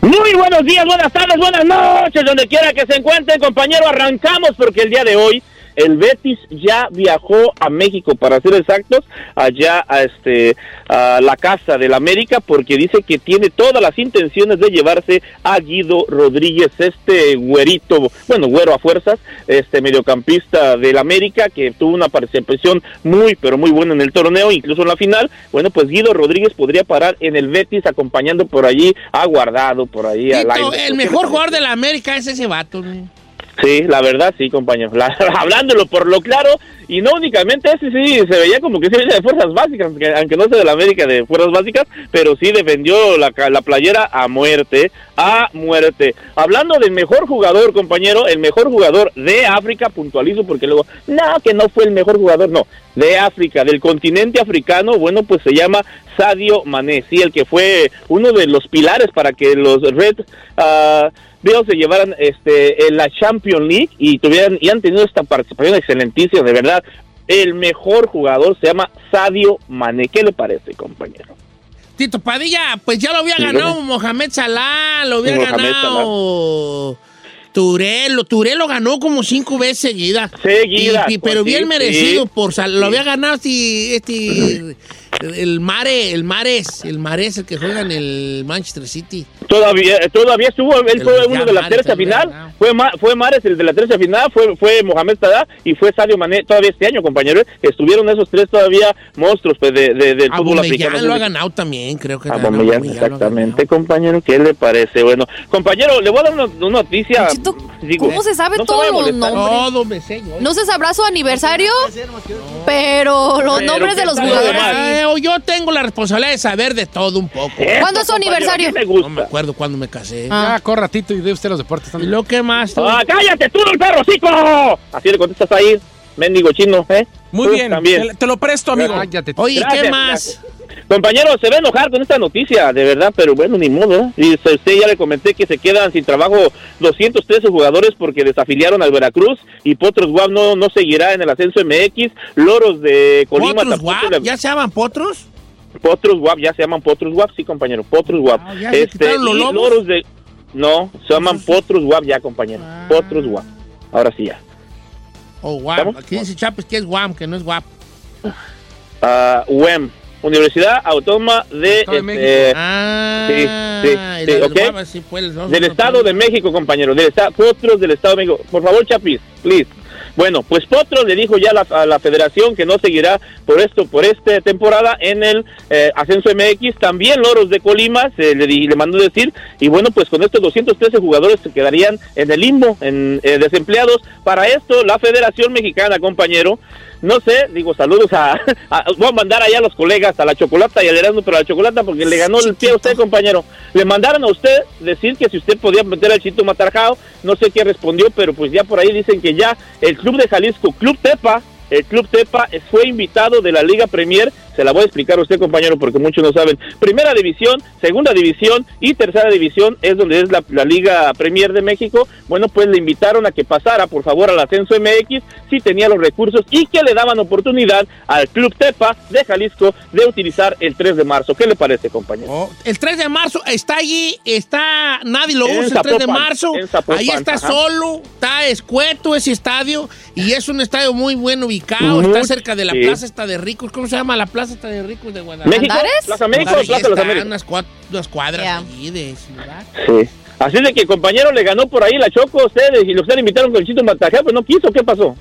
S10: Muy buenos días, buenas tardes, buenas noches, donde quiera que se encuentren, compañero. Arrancamos porque el día de hoy el Betis ya viajó a México, para ser exactos, allá a este a la casa del América, porque dice que tiene todas las intenciones de llevarse a Guido Rodríguez, este güerito, bueno, güero a fuerzas, este mediocampista del América, que tuvo una participación muy, pero muy buena en el torneo, incluso en la final. Bueno, pues Guido Rodríguez podría parar en el Betis acompañando por allí a Guardado, por ahí a
S2: Tito,
S10: Lainez.
S2: el mejor jugador de la América es ese vato. güey.
S10: Sí, la verdad, sí, compañero. La- hablándolo por lo claro, y no únicamente ese, sí, se veía como que se veía de fuerzas básicas, aunque, no sea de la América de fuerzas básicas, pero sí defendió la, la playera a muerte, a muerte. Hablando del mejor jugador, compañero, el mejor jugador de África, puntualizo porque luego, no, que no fue el mejor jugador, no, de África, del continente africano, bueno, pues se llama Sadio Mané, sí, el que fue uno de los pilares para que los Red ah, Bills se llevaran este, en la Champions League y tuvieran y han tenido esta participación excelentísima, de verdad. El mejor jugador se llama Sadio Mané. ¿Qué le parece, compañero?
S2: Tito Padilla, pues ya lo había ganado. Mohamed Salah, lo había
S10: Mohamed
S2: ganado Turelo. Turelo ganó como cinco veces seguidas.
S10: Seguidas,
S2: Y- y-
S10: pues
S2: pero
S10: sí,
S2: bien merecido
S10: sí.
S2: por. Lo había ganado este, este el Mare, el Mares, el Mares, el que juega en el Manchester City.
S10: Todavía, todavía estuvo, él
S2: El
S10: fue uno de la tercera final,
S2: ¿no?
S10: fue, Ma- fue Mares el de la tercera final, fue, fue Mohamed Salah y fue Sadio Mané todavía este año, compañero. Estuvieron esos tres todavía monstruos pues, de, de- del fútbol africano.
S2: lo ha ganado también, creo que.
S10: Exactamente, compañero. ¿Qué le parece? Bueno, compañero, le voy a dar una, una noticia. digo,
S4: ¿Cómo se sabe
S10: no
S4: todos los nombres?
S2: Todo me sé yo.
S4: No se sabrá su aniversario, pero los
S10: Pero
S4: nombres
S10: ¿qué
S4: de los jugadores.
S2: Yo tengo la responsabilidad de saber de todo un poco.
S4: ¿Cuándo es su aniversario?
S10: me
S2: No me acuerdo cuándo me casé.
S4: Ah.
S5: Ya, corra, Tito, y de usted los deportes
S2: ¿Y
S5: también.
S2: lo que más? tú?
S10: ¡Ah, cállate tú, el perro, chico! Así le contestas ahí, mendigo chino, ¿eh?
S3: Muy
S10: Tú
S3: bien,
S10: También.
S3: Te, lo presto, amigo.
S5: Cállate.
S2: Oye,
S10: Gracias,
S2: ¿qué más?
S10: gracias. Compañero, se va a enojar con esta noticia, de verdad, pero bueno, ni modo. Y usted ya le comenté que se quedan sin trabajo 213 jugadores porque desafiliaron al Veracruz y Potros Guam no, no seguirá en el ascenso MX. Loros de Colima
S2: ¿Potros guap?
S10: le-
S2: ¿Ya se llaman potros?
S10: Potros Guap, ya se llaman Potros Guap, sí, compañero, Potros Guap.
S2: Ah, ¿ya se quitaron los
S10: y
S2: lobos?
S10: Loros de... No, se llaman Potros Guap ya, compañero.
S2: Ah.
S10: Potros Guap. Ahora sí ya.
S2: O guap.
S10: ¿Cómo?
S2: Aquí dice Chapes que es guam, que no es guap.
S10: Ah, UEM, Universidad Autónoma de...
S5: Estado de
S10: este,
S5: México.
S2: Ah,
S10: sí, sí, sí,
S2: pues,
S10: Del
S2: otros-
S10: Estado de México, compañero. Del estado, Potros del Estado de México. Por favor, Chapis, please. Bueno, pues Potros le dijo ya a la, a la federación que no seguirá por esto, por esta temporada en el eh, Ascenso MX. También Loros de Colima se le, le mandó decir. Y bueno, pues con estos 213 jugadores se quedarían en el limbo, en eh, desempleados. Para esto, la Federación Mexicana, compañero, no sé, digo saludos a, voy a mandar allá a los colegas, a la Chocolata y al Erasmo, pero a la Chocolata porque le ganó el pie a usted, compañero. Le mandaron a usted decir que si usted podía meter al Chito Matarjao, no sé qué respondió, pero pues ya por ahí dicen que ya el Club de Jalisco, Club Tepa, el Club Tepa fue invitado de la Liga Premier, se la voy a explicar a usted, compañero, porque muchos no saben. Primera división, segunda división y tercera división es donde es la, la Liga Premier de México. Bueno, pues le invitaron a que pasara, por favor, al Ascenso MX si tenía los recursos y que le daban oportunidad al Club Tepa de Jalisco de utilizar el 3 de marzo. ¿Qué le parece, compañero?
S2: Oh, el 3 de marzo está allí, está, nadie lo usa el 3 de marzo.
S10: Zapopan,
S2: Ahí está
S10: ajá.
S2: solo, está escueto ese estadio y es un estadio muy bien ubicado.
S10: Muy-
S2: está cerca de la
S10: sí.
S2: plaza esta de ricos. ¿Cómo se llama la plaza esta de ricos de Guadalajara?
S10: ¿México? ¿Plaza México o Plaza de las
S2: está,
S10: Américas?
S2: unas, cua- unas cuadras allí de lugar.
S10: Sí. Así de que, compañero, le ganó por ahí la Choco a ustedes y los ustedes invitaron con el Chito Matajá, pues no quiso. ¿Qué pasó?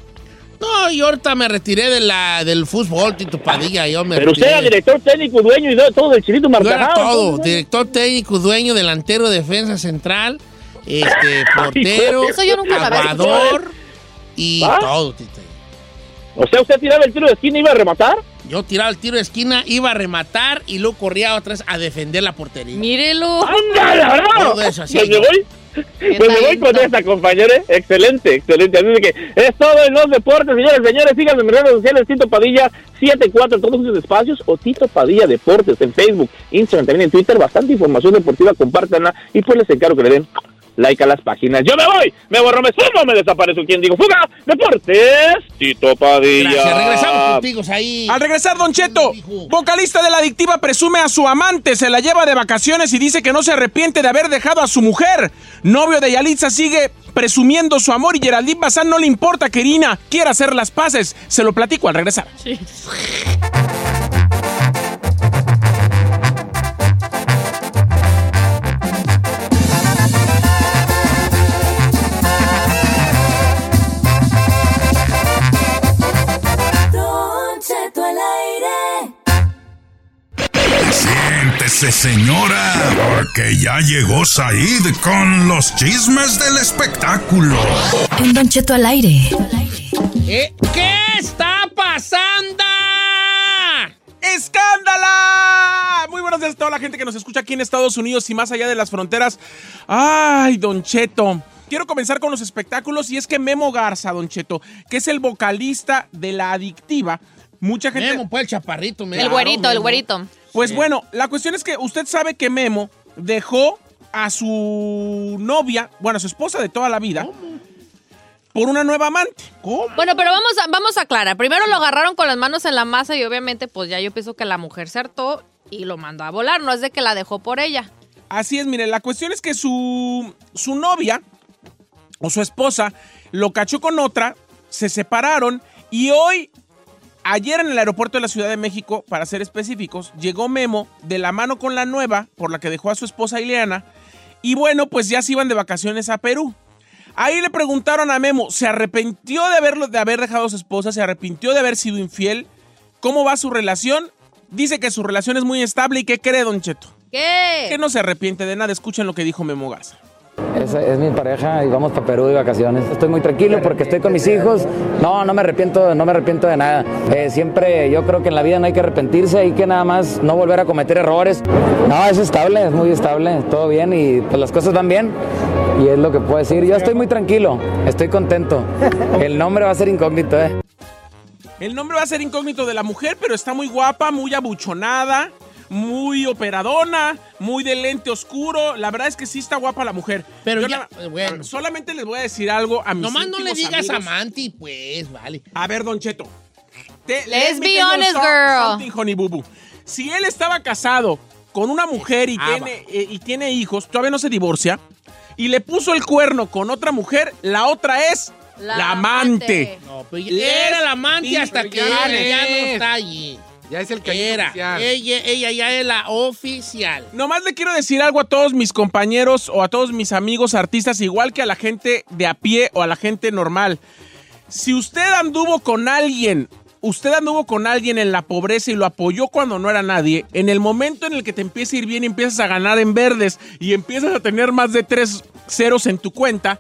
S2: No, yo ahorita me retiré de la, del fútbol, Tito Padilla. Yo me
S10: Pero usted era director técnico, dueño y todo del Chilito Martajao.
S2: todo, director técnico, dueño, delantero, defensa central, este, portero,
S4: Eso yo nunca lo había
S2: aguador y
S10: ¿Ah?
S2: todo, Tito.
S10: O sea, usted tiraba el tiro de esquina y iba a rematar.
S2: Yo tiraba el tiro de esquina, iba a rematar y luego corría otra vez a defender la portería.
S4: Mírelo.
S10: ¡Ándale, bravo!
S2: Todo eso, así
S10: Pues me voy. Pues me voy con esta, compañero. ¿eh? Excelente, excelente. Así que es todo en los deportes, señores, señores. Síganme en mis redes sociales, Tito Padilla 74, todos sus espacios, o Tito Padilla Deportes en Facebook, Instagram, también en Twitter. Bastante información deportiva, compártanla y pues les encargo que le den like a las páginas. Yo me voy, me borro, me sumo, me desaparezco. ¿Quién digo? Fuga, Deportes, Tito Padilla.
S2: Gracias, regresamos contigo ahí.
S3: Al regresar, Don Cheto, vocalista de la adictiva presume a su amante, se la lleva de vacaciones y dice que no se arrepiente de haber dejado a su mujer. Novio de Yalitza sigue presumiendo su amor y Geraldine Bazán no le importa que Irina quiera hacer las paces. Se lo platico al regresar.
S7: Don
S8: señora, porque ya llegó Said con los chismes del espectáculo.
S11: En Don Cheto al aire.
S2: ¿Eh? ¿Qué está pasando?
S3: ¡Escándala! Muy buenos días a toda la gente que nos escucha aquí en Estados Unidos y más allá de las fronteras. ¡Ay, Don Cheto! Quiero comenzar con los espectáculos y es que Memo Garza, Don Cheto, que es el vocalista de La Adictiva, mucha gente...
S2: Memo, pues el chaparrito.
S4: El güerito, el güerito.
S3: Pues bueno, la cuestión es que usted sabe que Memo dejó a su novia, bueno, a su esposa de toda la vida, por una nueva amante. ¿Cómo?
S4: Bueno, pero vamos a, vamos a aclarar. Primero lo agarraron con las manos en la masa y obviamente pues ya yo pienso que la mujer se hartó y lo mandó a volar. No es de que la dejó por ella.
S3: Así es, mire, la cuestión es que su, su novia o su esposa lo cachó con otra, se separaron y hoy, ayer en el aeropuerto de la Ciudad de México, para ser específicos, llegó Memo de la mano con la nueva, por la que dejó a su esposa Ileana, y bueno, pues ya se iban de vacaciones a Perú. Ahí le preguntaron a Memo, ¿se arrepintió de, haberlo, de haber dejado a su esposa? ¿Se arrepintió de haber sido infiel? ¿Cómo va su relación? Dice que su relación es muy estable y ¿qué cree, Don Cheto?
S4: ¿Qué?
S3: Que no se arrepiente de nada. Escuchen lo que dijo Memo Garza.
S12: Esa es mi pareja y vamos para Perú de vacaciones. Estoy muy tranquilo porque estoy con mis hijos. No, no me arrepiento, no me arrepiento de nada. Eh, siempre yo creo que en la vida no hay que arrepentirse, hay que nada más no volver a cometer errores. No, es estable, es muy estable, todo bien y pues las cosas van bien. Y es lo que puedo decir. Yo estoy muy tranquilo, estoy contento. El nombre va a ser incógnito, ¿eh?
S3: El nombre va a ser incógnito de la mujer, pero está muy guapa, muy abuchonada, muy operadona, muy de lente oscuro. La verdad es que sí está guapa la mujer.
S2: Pero
S3: Yo
S2: ya, bueno.
S3: Solamente les voy a decir algo a mis
S2: Nomás no le digas
S3: amigos.
S2: amante, pues, vale.
S3: A ver, Don Cheto. Te-
S4: Let's be honest, girl.
S3: something, honey boo boo. Si él estaba casado con una mujer y,
S2: Ah,
S3: tiene, eh, y tiene hijos, todavía no se divorcia, y le puso el cuerno con otra mujer, la otra es la, amante.
S2: No, pero
S3: Les
S2: era la amante hasta que
S5: ya
S2: no
S5: es.
S2: está allí.
S5: Ya es el que
S2: Era. Ella, ella ya es la oficial.
S3: Nomás le quiero decir algo a todos mis compañeros o a todos mis amigos artistas, igual que a la gente de a pie o a la gente normal. Si usted anduvo con alguien, usted anduvo con alguien en la pobreza y lo apoyó cuando no era nadie, en el momento en el que te empieza a ir bien y empiezas a ganar en verdes y empiezas a tener más de tres ceros en tu cuenta,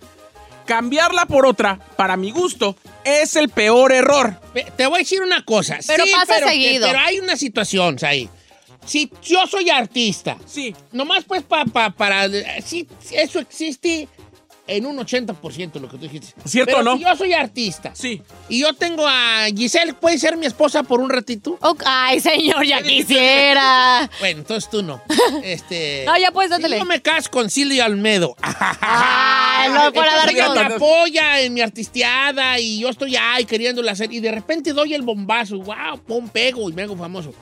S3: cambiarla por otra, para mi gusto, es el peor error.
S2: Te voy a decir una cosa.
S4: Pero
S2: Sí,
S4: pasa
S2: pero,
S4: seguido.
S2: Pero hay una situación ahí. Si yo soy artista,
S3: Sí.
S2: nomás pues pa, pa- para... Sí, eso existe en un 80% lo que tú dijiste.
S3: ¿Cierto
S2: Pero
S3: o no?
S2: si yo soy artista
S3: Sí.
S2: y yo tengo a Giselle, ¿puede ser mi esposa por un ratito?
S4: Ok, Ay, señor, ya quisiera.
S2: Bueno, entonces tú no. Este,
S4: No, ya
S2: si
S4: dátele.
S2: yo me caso con Silvia Almedo.
S4: Ay, no, para dar
S2: ella me apoya en mi artisteada y yo estoy ahí queriéndola hacer y de repente doy el bombazo, wow, pum, pego y me hago famoso.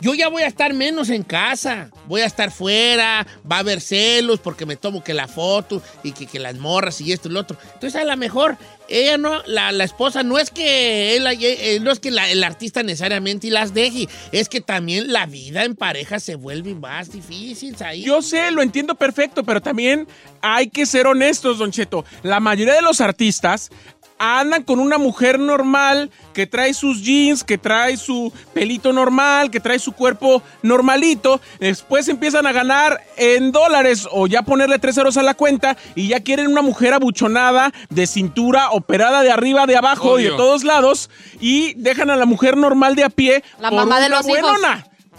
S2: Yo ya voy a estar menos en casa, voy a estar fuera, va a haber celos porque me tomo que la foto y que, que las morras y esto y lo otro. Entonces a lo mejor ella no, la, la esposa no es que él, eh, no es que el artista necesariamente las deje, es que también la vida en pareja se vuelve más difícil.
S3: Yo sé, lo entiendo perfecto, pero también hay que ser honestos, Don Cheto. La mayoría de los artistas andan con una mujer normal que trae sus jeans, que trae su pelito normal, que trae su cuerpo normalito. Después empiezan a ganar en dólares o ya ponerle tres ceros a la cuenta y ya quieren una mujer abuchonada, de cintura, operada de arriba, de abajo y de todos lados y dejan a la mujer normal de a pie
S4: La
S3: por
S4: mamá de
S3: una
S4: los hijos.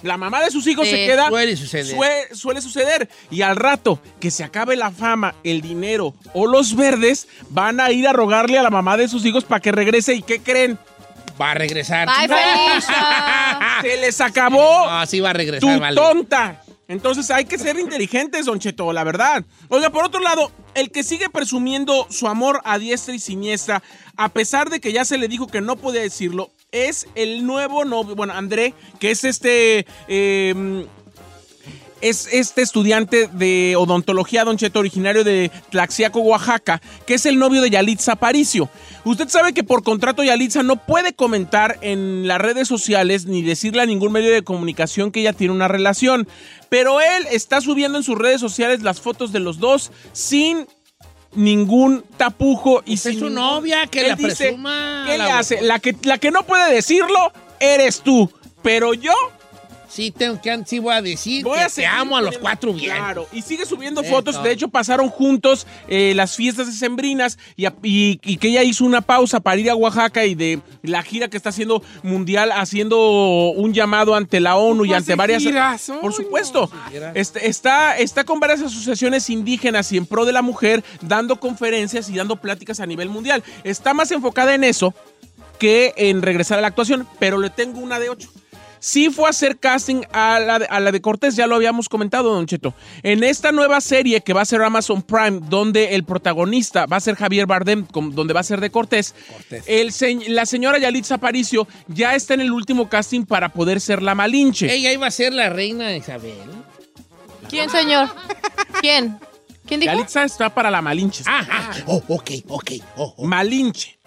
S3: La mamá de sus hijos
S4: Sí,
S3: se queda.
S2: suele suceder.
S3: sue- suele suceder. Y al rato que se acabe la fama, el dinero o los verdes, van a ir a rogarle a la mamá de sus hijos para que regrese. ¿Y qué creen?
S2: Va a regresar.
S4: Bye.
S3: Se les acabó
S2: No, sí va a regresar,
S3: tu
S2: vale.
S3: tonta. Entonces hay que ser inteligentes, Don Cheto, la verdad. Oiga, por otro lado, el que sigue presumiendo su amor a diestra y siniestra, a pesar de que ya se le dijo que no podía decirlo, es el nuevo novio, bueno, André, que es este... eh, es este estudiante de odontología, Don Cheto, originario de Tlaxiaco, Oaxaca, que es el novio de Yalitza Aparicio. Usted sabe que por contrato Yalitza no puede comentar en las redes sociales ni decirle a ningún medio de comunicación que ella tiene una relación, pero él está subiendo en sus redes sociales las fotos de los dos sin ningún tapujo y
S2: Pues es
S3: sin
S2: su
S3: ningún-
S2: novia, que la
S3: dice. ¿Qué
S2: la-
S3: le hace? La que, la que no puede decirlo eres tú, pero yo
S2: Sí, tengo que, sí voy a decir
S3: Voy
S2: que
S3: a
S2: te amo a los cuatro bien.
S3: Claro, y sigue subiendo fotos. De hecho, pasaron juntos eh, las fiestas decembrinas y, y, y que ella hizo una pausa para ir a Oaxaca y de la gira que está haciendo mundial, haciendo un llamado ante la ONU y
S5: ¿Cómo
S3: ante varias.
S5: giras?
S3: Por supuesto.
S2: Gira.
S3: Este, está, está con varias asociaciones indígenas y en pro de la mujer, dando conferencias y dando pláticas a nivel mundial. Está más enfocada en eso que en regresar a la actuación, pero le tengo una de ocho. Sí fue a hacer casting a la, de, a la de Cortés, ya lo habíamos comentado, Don Cheto. En esta nueva serie que va a ser Amazon Prime, donde el protagonista va a ser Javier Bardem, donde va a ser de Cortés, el se- la señora Yalitza Aparicio ya está en el último casting para poder ser la Malinche.
S2: Ella iba a ser la reina Isabel.
S4: ¿Quién, señor? ¿Quién? ¿Quién dijo?
S3: Yalitza está para la Malinche.
S2: Ajá. Oh, ok, ok. Oh, oh.
S3: Malinche.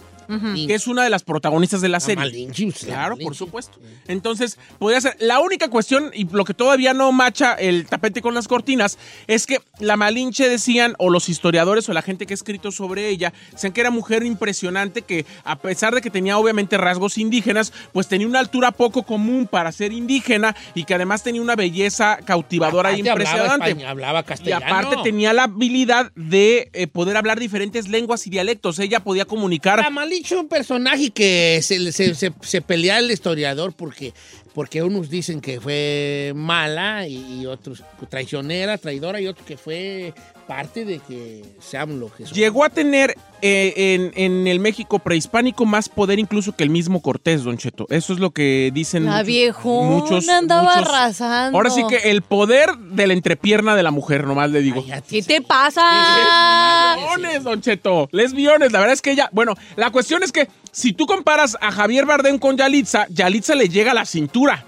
S3: Que es una de las protagonistas de la serie.
S2: Malinche, la
S3: Claro,
S2: Malinche.
S3: por supuesto. Entonces, podría ser. La única cuestión, y lo que todavía no macha el tapete con las cortinas, es que la Malinche decían, o los historiadores o la gente que ha escrito sobre ella, decían que era mujer impresionante, que a pesar de que tenía obviamente rasgos indígenas, pues tenía una altura poco común para ser indígena y que además tenía una belleza cautivadora e
S2: hablaba
S3: impresionante.
S2: hablaba
S3: Y
S2: castellano.
S3: aparte tenía la habilidad de eh, poder hablar diferentes lenguas y dialectos. Ella podía comunicar.
S2: Malinche un personaje que se, se, se, se pelea el historiador porque, porque unos dicen que fue mala y, y otros traicionera, traidora y otros que fue parte de que seamos lo que.
S3: Llegó a tener eh, en, en el México prehispánico más poder incluso que el mismo Cortés, Don Cheto. Eso es lo que dicen
S4: La
S3: muchos-
S4: viejona
S3: muchos-
S4: andaba
S3: muchos-
S4: arrasando.
S3: Ahora sí que el poder de la entrepierna de la mujer, nomás le digo.
S4: ¿Qué te pasa?
S3: Lesbiones, Don Cheto. Lesbiones. La verdad es que ella. Bueno, la cuestión es que si tú comparas a Javier Bardem con Yalitza, Yalitza le llega a la cintura.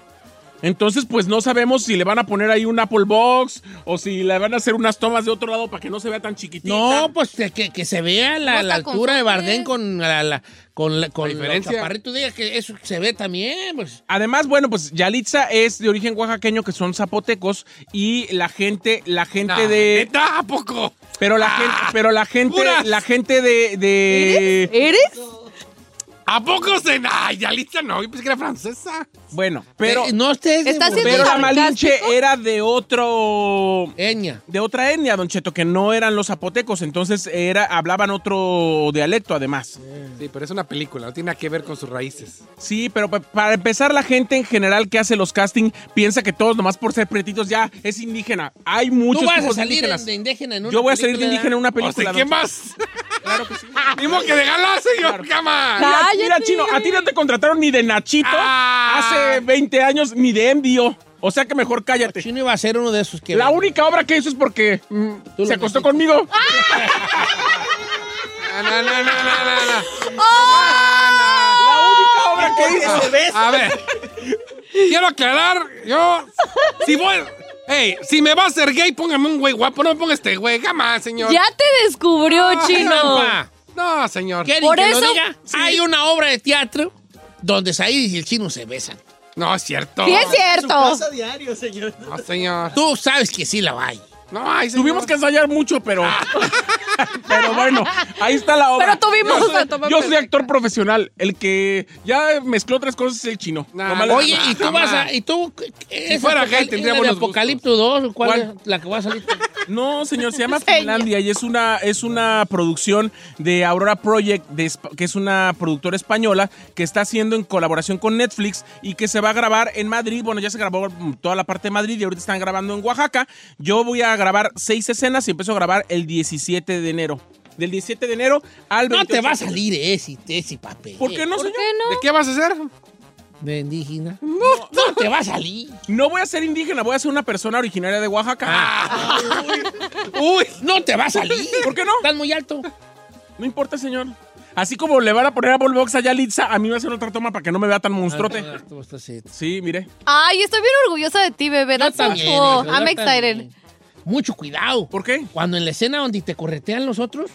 S3: Entonces, pues no sabemos si le van a poner ahí un Apple Box o si le van a hacer unas tomas de otro lado para que no se vea tan chiquitita.
S2: No, pues que, que- se vea la, la altura de. Bardén con la, la- con, la- con
S5: La
S2: los
S5: diferencia.
S2: chaparritos de ella, que eso se ve también. Pues.
S3: Además, bueno, pues Yalitza es de origen oaxaqueño, que son zapotecos, y la gente, la gente
S5: No,
S3: de.
S5: ¿neta? ¿A poco?
S3: Pero la gente, pero la gente,
S5: ¿Puras?
S3: la gente de. de-
S4: ¿Eres?
S5: ¿A poco se.? Ay, Yalitza no, yo pensé que era francesa.
S3: Bueno, pero.
S2: Eh, no estés
S4: Está
S2: de-
S4: haciendo
S3: pero la? Malinche era de otro.
S2: Eña.
S3: De otra etnia, Don Cheto, que no eran los zapotecos, entonces era, hablaban otro dialecto además.
S5: Sí, pero es una película, no tiene nada que ver con sus raíces.
S3: Sí, pero pa- para empezar, la gente en general que hace los casting piensa que todos, nomás por ser pretitos, ya es indígena. Hay muchos
S2: Tú vas a
S3: tipos
S2: salir
S3: indígenas.
S2: de indígena en una
S3: Yo voy a salir de indígena en una
S5: O
S3: película.
S5: sea,
S3: Don
S5: ¿qué más?
S3: Claro que sí.
S5: Mismo que señor Cama.
S3: Mira,
S4: Cállate.
S3: mira, Chino, a ti no te contrataron ni de Nachito
S5: Ah.
S3: hace 20 años, ni de Envio. O sea que mejor cállate.
S2: Chino iba a ser uno de esos que...
S3: La única obra que hizo es porque mm, se acostó conmigo.
S5: No, no, no, no, no, no.
S3: La única obra que hizo.
S5: A ver, quiero aclarar, yo, si voy, hey, si me va a hacer gay, póngame un güey guapo, no me ponga este güey, jamás, señor.
S4: Ya te descubrió, chino.
S5: No, señor.
S2: ¿Quieren
S4: Por
S2: que
S4: eso-
S2: lo diga?
S4: sí.
S2: Hay una obra de teatro donde Said y el chino se besan.
S5: No, es cierto.
S4: Sí es cierto.
S13: diario, señor.
S5: No, señor.
S2: Tú sabes que sí la hay.
S5: No, ay, señor.
S3: Tuvimos que ensayar mucho, pero. Pero bueno, ahí está la obra.
S4: Pero tuvimos
S3: Yo soy, yo soy actor profesional. El que ya mezcló otras cosas es el chino. Nomás le-
S2: Oye, ¿y tú vas a. ¿Y tú?
S3: Si fuera gay, tendría buenos
S2: Apocalipto 2? ¿Cuál,
S3: ¿Cuál?
S2: es la que va a salir?
S3: No, señor, se llama Finlandia y es una, es una producción de Aurora Project, de que es una productora española que está haciendo en colaboración con Netflix y que se va a grabar en Madrid. Bueno, ya se grabó toda la parte de Madrid y ahorita están grabando en Oaxaca. Yo voy a grabar seis escenas y empiezo a grabar el 17 de enero. Del 17 de enero al
S2: No
S3: 28.
S2: te va a salir ese, ese papel.
S3: ¿Por qué no, señor?
S5: ¿De qué vas a hacer?
S2: De indígena. No, no te va a salir.
S3: No voy a ser indígena, voy a ser una persona originaria de Oaxaca.
S2: Ah. Uy, no te va a salir.
S3: ¿Por qué no?
S2: Estás muy alto.
S3: No importa, señor. Así como le van a poner a Volvox allá a Litza, a mí me va a hacer otra toma para que no me vea tan monstruote. Sí, mire.
S4: Ay, estoy bien orgullosa de ti, bebé. That's so
S2: también,
S4: cool. I'm
S2: también.
S4: excited.
S2: Mucho cuidado.
S3: ¿Por qué?
S2: Cuando en la escena donde te corretean los otros,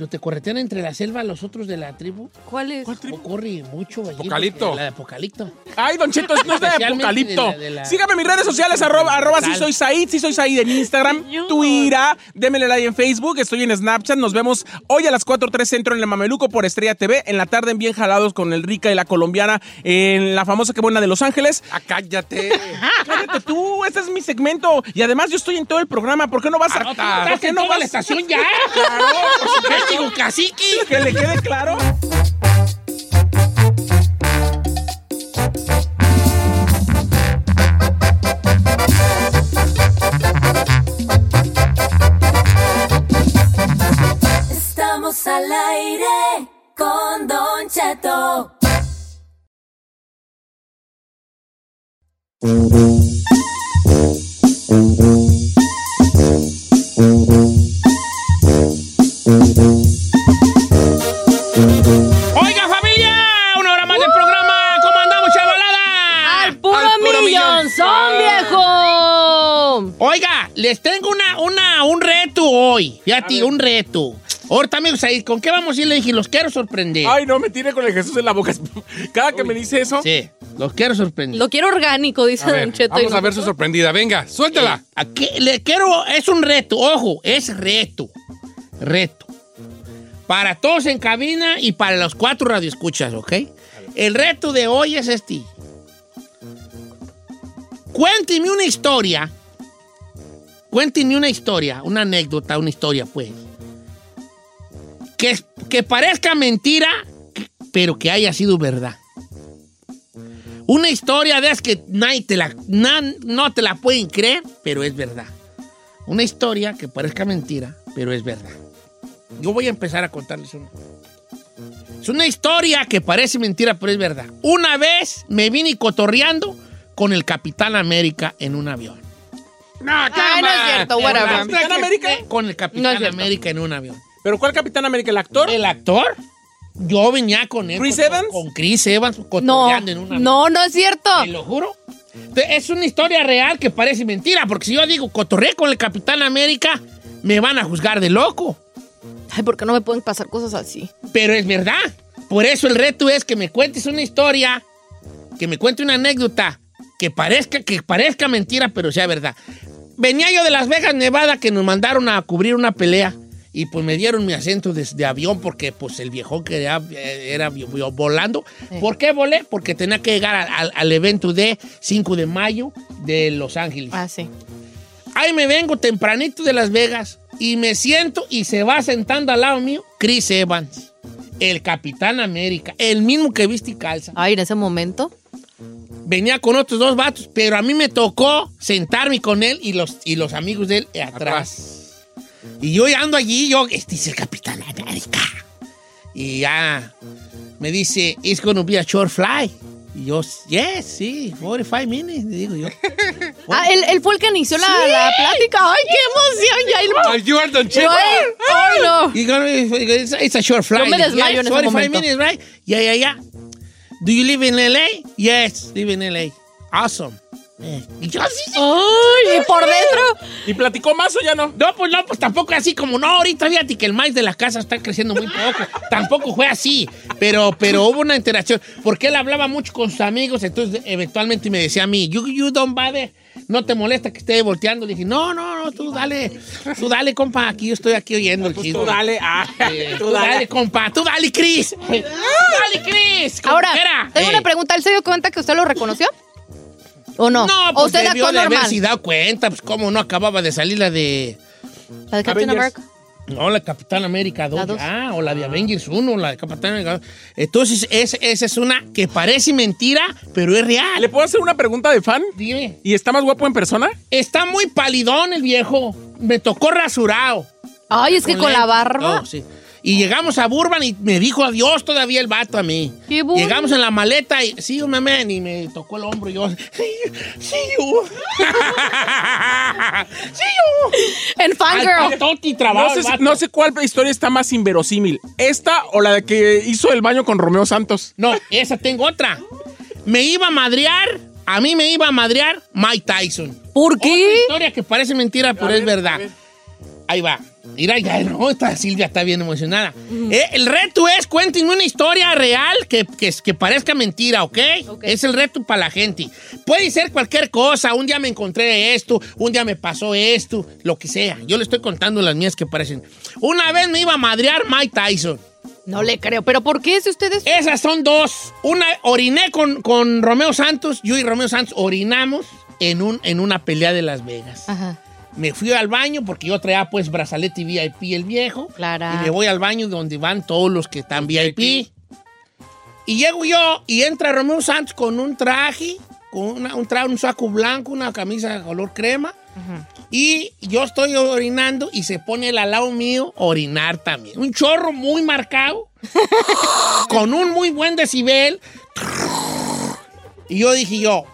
S2: lo te corretean entre la selva los otros de la tribu.
S4: ¿Cuál es?
S2: Corre mucho. allí,
S3: Apocalipto.
S2: porque La de Apocalipto.
S3: Ay, Don Cheto, no es de apocalipto.
S2: de la- de la-
S3: Sígame en mis redes sociales, arroba, arroba si soy Said, si soy Said en Instagram, Twitter, démele like en Facebook, estoy en Snapchat. Nos vemos hoy a las 4.3 Centro en el Mameluco por Estrella TV. En la tarde en Bien Jalados con el Rica y la colombiana en la famosa que buena de Los Ángeles.
S5: Ah, cállate.
S3: Cállate tú, este es mi segmento. Y además yo estoy en todo el programa. ¿Por qué no vas a...?
S2: Harta.
S3: ¿Por qué no
S2: ¿Estás en toda
S3: vas
S2: la estación ya?
S3: Claro,
S2: cacique.
S3: Que le quede claro.
S7: Estamos al aire con Don Cheto.
S2: Oiga, les tengo una, una, un reto hoy. Fíjate, un reto. Ahorita, amigos, ahí, ¿con qué vamos a ir? Le dije, los quiero sorprender.
S3: Ay, no, me tire con el Jesús en la boca. Cada que me dice eso...
S2: Sí, los quiero sorprender.
S4: Lo quiero orgánico, dice
S5: A ver,
S4: Don Cheto.
S5: vamos a ver su sorprendida. Venga, suéltala.
S2: Eh, aquí le quiero, es un reto, ojo, es reto. Reto. Para todos en cabina y para los cuatro radioescuchas, ¿ok? El reto de hoy es este. Cuénteme una historia. Cuénteme una historia, una anécdota, una historia, pues. Que, que parezca mentira, pero que haya sido verdad. Una historia de esas que nadie te la, no te la pueden creer, pero es verdad. Una historia que parezca mentira, pero es verdad. Yo voy a empezar a contarles una. Es una historia que parece mentira, pero es verdad. Una vez me vine cotorreando con el Capitán América en un avión.
S3: No,
S4: Ay, no es cierto, whatever.
S3: ¿Capitán América?
S2: Con el
S4: No
S2: Capitán. América en un avión.
S3: ¿Pero cuál Capitán América? ¿El actor?
S2: ¿El actor? Yo venía con él.
S3: ¿Chris
S2: con-
S3: Evans?
S2: Con Chris Evans,
S4: No,
S2: cotorreando en un avión.
S4: no, no es cierto.
S2: Te lo juro. Es una historia real que parece mentira, porque si yo digo cotorré con el Capitán América, me van a juzgar de loco.
S4: Ay, ¿por qué no me pueden pasar cosas así?
S2: Pero es verdad. Por eso el reto es que me cuentes una historia, que me cuente una anécdota, que parezca, que parezca mentira, pero sea verdad. Venía yo de Las Vegas, Nevada, que nos mandaron a cubrir una pelea. Y pues me dieron mi acento de, de avión porque pues el viejo que era, era vi- vi- volando. ¿Por qué volé? Porque tenía que llegar al evento de 5 de mayo de Los Ángeles.
S4: Ah, sí.
S2: Ahí me vengo tempranito de Las Vegas y me siento y se va sentando al lado mío Chris Evans, el Capitán América, el mismo que viste y calza.
S4: Ay, en ese momento.
S2: Venía con otros dos vatos, pero a mí me tocó sentarme con él y los, y los amigos de él atrás. Y yo ando allí, yo, este es el Capitán América. Y ya me dice, it's gonna be a short fly. Y yo, yes, sí, 45 minutes, le digo yo.
S4: Ah, él, él fue el que inició la, la plática. Ay, qué emoción. Ya, él-
S5: Ay, you are Don Cheto.
S4: Ay, no.
S2: You're gonna be- it's, it's a short flight.
S4: Yo me desmayo en ese
S2: 45
S4: momento.
S2: minutes, right? Yeah, yeah, yeah. Do you live in LA? Yes, live in LA. Awesome. Eh, Y yo sí.
S4: Ay, y por dentro.
S3: ¿Y platicó más o ya no?
S2: No, pues no, pues tampoco así como no, ahorita fíjate que el maíz de la casa está creciendo muy poco. tampoco fue así, pero, pero hubo una interacción. Porque él hablaba mucho con sus amigos, entonces eventualmente me decía a mí, you, you don't bother ¿No te molesta que esté volteando? Le dije, no, no, no, tú dale, tú dale, compa, aquí yo estoy aquí oyendo el chisme.
S3: Tú dale, ah,
S2: Eh, tú dale, compa, tú dale, Cris. dale, Cris.
S4: Ahora, tengo
S2: Eh.
S4: una pregunta. ¿Él se dio cuenta que usted lo reconoció? ¿O no?
S2: No,
S4: ¿O
S2: pues
S4: usted
S2: debió de haberse dado cuenta, pues cómo no acababa de salir la de...
S4: ¿La de Captain. America?
S2: No, la Capitán América 2.
S4: La dos.
S2: Ah, o la de Avengers 1, la de Capitán América 2. Entonces, es- esa es una que parece mentira, pero es real.
S3: ¿Le puedo hacer una pregunta de fan?
S2: Dime.
S3: ¿Y está más guapo en persona?
S2: Está muy palidón el viejo. Me tocó rasurado.
S4: Ay, es que con la barba.
S2: todo, sí. Y llegamos a Burban y me dijo adiós todavía el vato a mí.
S4: Qué.
S2: Llegamos en la maleta y sí, un man, y me tocó el hombro y yo, sí, sí, you. sí, you.
S4: En Fangirl.
S3: No sé, no sé cuál historia está más inverosímil. ¿Esta o la de que hizo el baño con Romeo Santos?
S2: No, esa tengo otra. Me iba a madrear, a mí me iba a madrear Mike Tyson.
S4: ¿Por
S2: Otra
S4: qué?
S2: historia que parece mentira, pero es verdad. Ahí va. Mira, ya no, esta Silvia está bien emocionada. Eh, el reto es, cuéntenme una historia real que, que, que parezca mentira, ¿ok? Es el reto para la gente. Puede ser cualquier cosa. Un día me encontré esto, un día me pasó esto, lo que sea. Yo le estoy contando las mías que parecen. Una vez me iba a madrear Mike Tyson.
S4: No le creo. ¿Pero por qué si ustedes...?
S2: Esas son dos. Una, oriné con, con Romeo Santos. Yo y Romeo Santos orinamos en, un, en una pelea de Las Vegas.
S4: Ajá.
S2: Me fui al baño porque yo traía pues brazalete VIP el viejo.
S4: Claro.
S2: Y me voy al baño donde van todos los que están VIP. Y llego yo y entra Romeo Santos con un traje, con una- un traje, un saco blanco, una camisa de color crema. Y yo estoy orinando y se pone él al lado mío orinar también. Un chorro muy marcado, con un muy buen decibel. Y yo dije yo,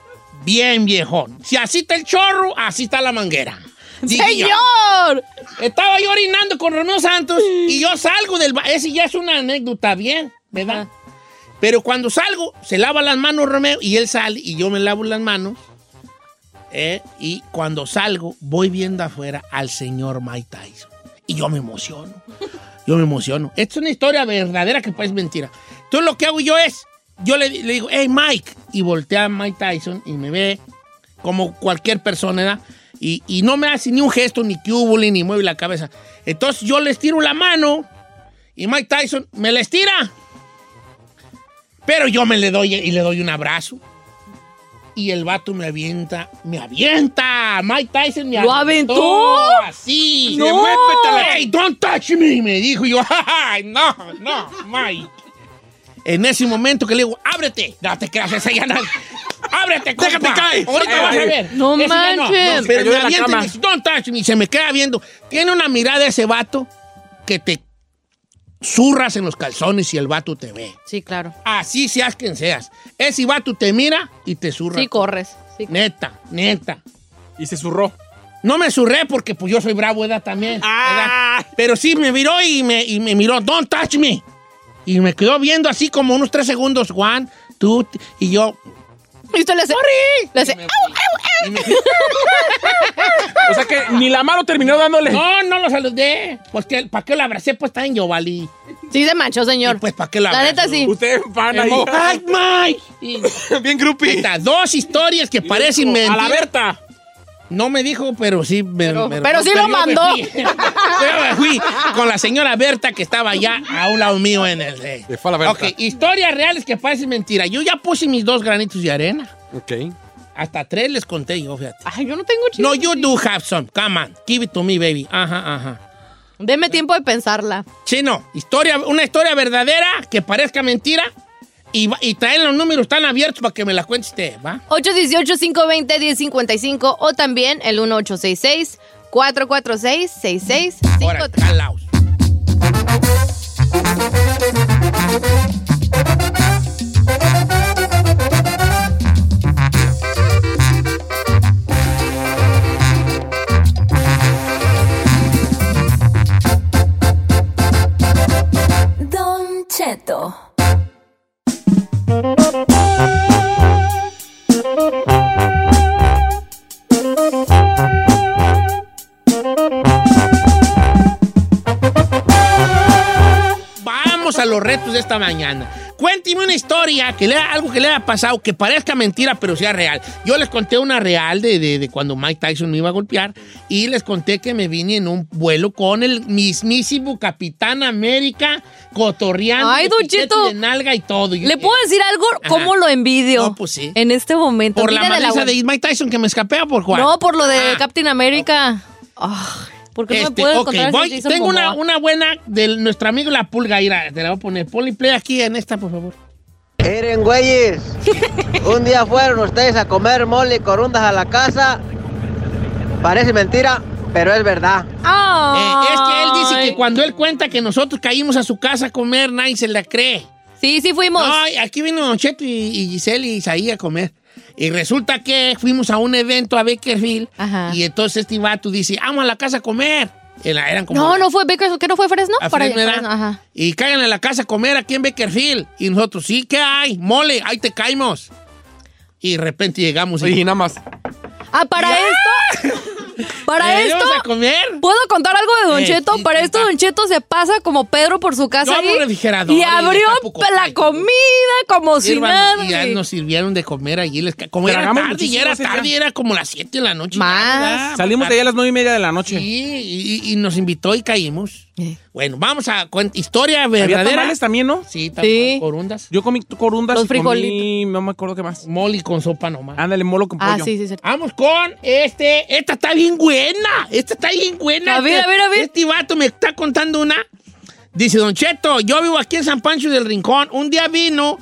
S2: bien viejón, si así está el chorro, así está la manguera.
S4: ¡Señor!
S2: Estaba yo orinando con Romeo Santos y yo salgo del baño. Ese ya es una anécdota bien, ¿verdad? Pero cuando salgo, se lava las manos Romeo y él sale y yo me lavo las manos. ¿eh? Y cuando salgo, voy viendo afuera al señor Mike Tyson. Y yo me emociono. Yo me emociono. Esta es una historia verdadera que parece mentira. Entonces lo que hago yo es, yo le, le digo, hey Mike, y voltea a Mike Tyson y me ve como cualquier persona, ¿verdad? Y, y no me hace ni un gesto, ni que hubo, ni mueve la cabeza. Entonces yo le estiro la mano y Mike Tyson me la estira. Pero yo me le doy y le doy un abrazo. Y el vato me avienta, me avienta. Mike Tyson me
S4: ¿Lo aventó?
S2: Así.
S4: ¡No!
S2: Hey, don't touch me, me dijo Y yo. "Ay, no, no, Mike. En ese momento que le digo, ábrete. No te creas, esa ya no. Ábrete, compa.
S3: Déjate caer.
S2: Ahorita
S3: Ay,
S2: vas a
S3: ay.
S2: ver.
S4: No
S2: Ese
S4: manches.
S2: pero
S3: Cayó
S2: me
S3: de la
S2: avienta y me don't touch me. Se me queda viendo. Tiene una mirada ese vato que te zurras en los calzones y el vato te ve.
S4: Sí, claro.
S2: Así seas quien seas. Ese vato te mira y te zurra.
S4: Sí, corres. Sí.
S2: Neta, neta.
S3: Y se zurró.
S2: No me zurré porque pues yo soy bravo, ¿verdad? También.
S3: Ah.
S2: ¿verdad? Pero sí me miró y me, y me miró, don't touch me. Y me quedó viendo así como unos tres segundos, Juan, tú, y yo,
S4: Y usted le hace... Le hace...
S2: Y me
S4: "Au, au, au".
S2: Y me-
S3: O sea que ni la mano terminó dándole.
S2: no, no lo saludé. Pues, que- ¿para qué lo abracé? Pues está en yo, valí.
S4: Sí se manchó,
S2: Y
S4: señor.
S2: pues, ¿para qué lo
S4: La
S2: abrazo?
S4: neta, sí.
S3: Usted fan ahí.
S2: ¡Ay, Mike! Y-
S3: Bien groupie.
S2: Neta, dos historias que parecen
S3: A la. Berta.
S2: No me dijo, pero sí me,
S4: Pero-
S2: me-
S4: pero sí
S2: yo
S4: lo
S2: me
S4: mandó.
S2: fui. Yo me fui con la señora Berta que estaba allá a un lado mío en el. eh.
S5: Fue la Berta.
S2: Ok, historias reales que parecen mentira. Yo ya puse mis dos granitos de arena.
S5: Ok.
S2: Hasta tres les conté yo, fíjate.
S4: Ay, yo no tengo chisme.
S2: No, you do have some. Come on. Give it to me, baby. Ajá, ajá.
S4: Deme tiempo de pensarla.
S2: Chino, historia, una historia verdadera que parezca mentira y, y traen los números están abiertos para que me la cuente usted, ¿va?
S4: 818-520-1055 o también el 1866-446-6653.
S2: Ahora, calaos.
S7: Don
S2: De esta mañana. Cuénteme una historia, que le, algo que le haya pasado, que parezca mentira, pero sea real. Yo les conté una real de, de- de cuando Mike Tyson me iba a golpear y les conté que me vine en un vuelo con el mismísimo Capitán América cotorreando.
S4: Ay, Cheto.
S2: de nalga y todo. Yo
S4: ¿Le puedo decir algo?
S2: Ajá.
S4: ¿Cómo lo envidio?
S2: No, pues sí.
S4: En este momento.
S2: Por la
S4: Envidia de
S2: Mike Tyson que me escapé o por cuál?
S4: No, por lo de
S2: Ah.
S4: Captain America. Ah, ¿Por qué no me
S2: Este,
S4: puedo
S2: ok,
S4: encontrar
S2: voy-
S4: ese Jason
S2: tengo una, buena de nuestro amigo La Pulga. Ira, te la voy a poner. Ponle play aquí en esta, por favor.
S13: Miren, güeyes, un día fueron ustedes a comer mole y corundas a la casa. Parece mentira, pero es verdad.
S2: Eh, es que él dice que cuando él cuenta que nosotros caímos a su casa a comer, nadie se la cree.
S4: Sí, sí fuimos.
S2: Ay, aquí vino Don Cheto y, y Giselle y Isaí a comer. Y resulta que fuimos a un evento a Bakerfield y entonces este vato dice, vamos a la casa a comer. Era- Eran como
S4: No, no fue Baker, ¿qué no fue Fresno?
S2: a
S4: Para
S2: Fresno,
S4: ajá.
S2: Y caigan a la casa a comer aquí en Bakerfield. Y nosotros, sí, ¿qué hay? Mole, ahí te caímos. Y de repente llegamos y...
S5: Y nada más.
S4: Ah, para esto. Para
S2: Eh,
S4: esto.
S2: ¿vamos a comer?
S4: ¿Puedo contar algo de Don
S2: Eh,
S4: Cheto?
S2: sí,
S4: para esto, Don Cheto se pasa como Pedro por su casa
S2: refrigerador
S4: y abrió la comida como si nada.
S2: y ya
S4: güey.
S2: nos sirvieron de comer allí. Les, como era tarde, y era tarde, era como las 7 de la noche.
S4: Más.
S3: Salimos de allá a las nueve y media de la noche.
S2: Sí, y, y nos invitó y caímos. Bueno, vamos a historia
S3: Había
S2: verdadera.
S3: tamales también, ¿no?
S2: Sí, tamales, corundas.
S3: Yo comí corundas
S4: Los
S3: y comí,
S4: frijolitos.
S3: no me acuerdo qué más.
S2: Moli con sopa nomás.
S3: Ándale, molo con pollo.
S4: Ah, sí, sí, sí.
S2: Vamos con este. Esta está bien buena. Esta está bien buena.
S4: A ver,
S2: Este-
S4: a ver, a ver.
S2: Este vato me está contando una. Dice, Don Cheto, yo vivo aquí en San Pancho del Rincón. Un día vino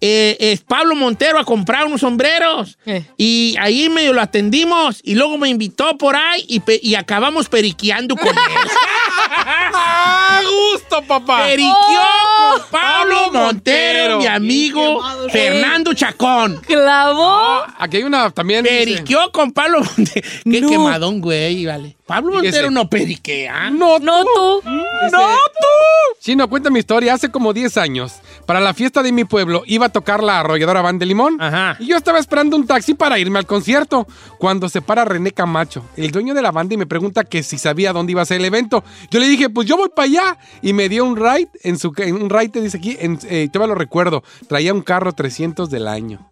S2: eh, es Pablo Montero a comprar unos sombreros.
S4: Eh.
S2: Y ahí medio lo atendimos. Y luego me invitó por ahí y, y acabamos periqueando con él.
S5: ¡Ah, gusto, papá!
S2: Periqueó
S4: Oh.
S2: con Pablo Montero, mi amigo Fernando Chacón.
S4: Clavó.
S5: Aquí hay una también. dice-
S2: Periqueó con Pablo Montero. Qué
S4: No.
S2: quemadón, güey, vale. Pablo
S5: Fíjese.
S2: Montero no periquea.
S5: No,
S4: No tú.
S5: ¡No tú! Chino, cuenta mi historia. Hace como 10 años, para la fiesta de mi pueblo, iba a tocar la arrolladora Van de Limón.
S2: Ajá.
S5: Y yo estaba esperando un taxi para irme al concierto. Cuando se para René Camacho, el dueño de la banda, y me pregunta que si sabía dónde iba a ser el evento. Yo le dije, pues yo voy para allá. Y me dio un ride en su un ride, te dice aquí, en, eh, me lo recuerdo. Traía un carro 300 del año.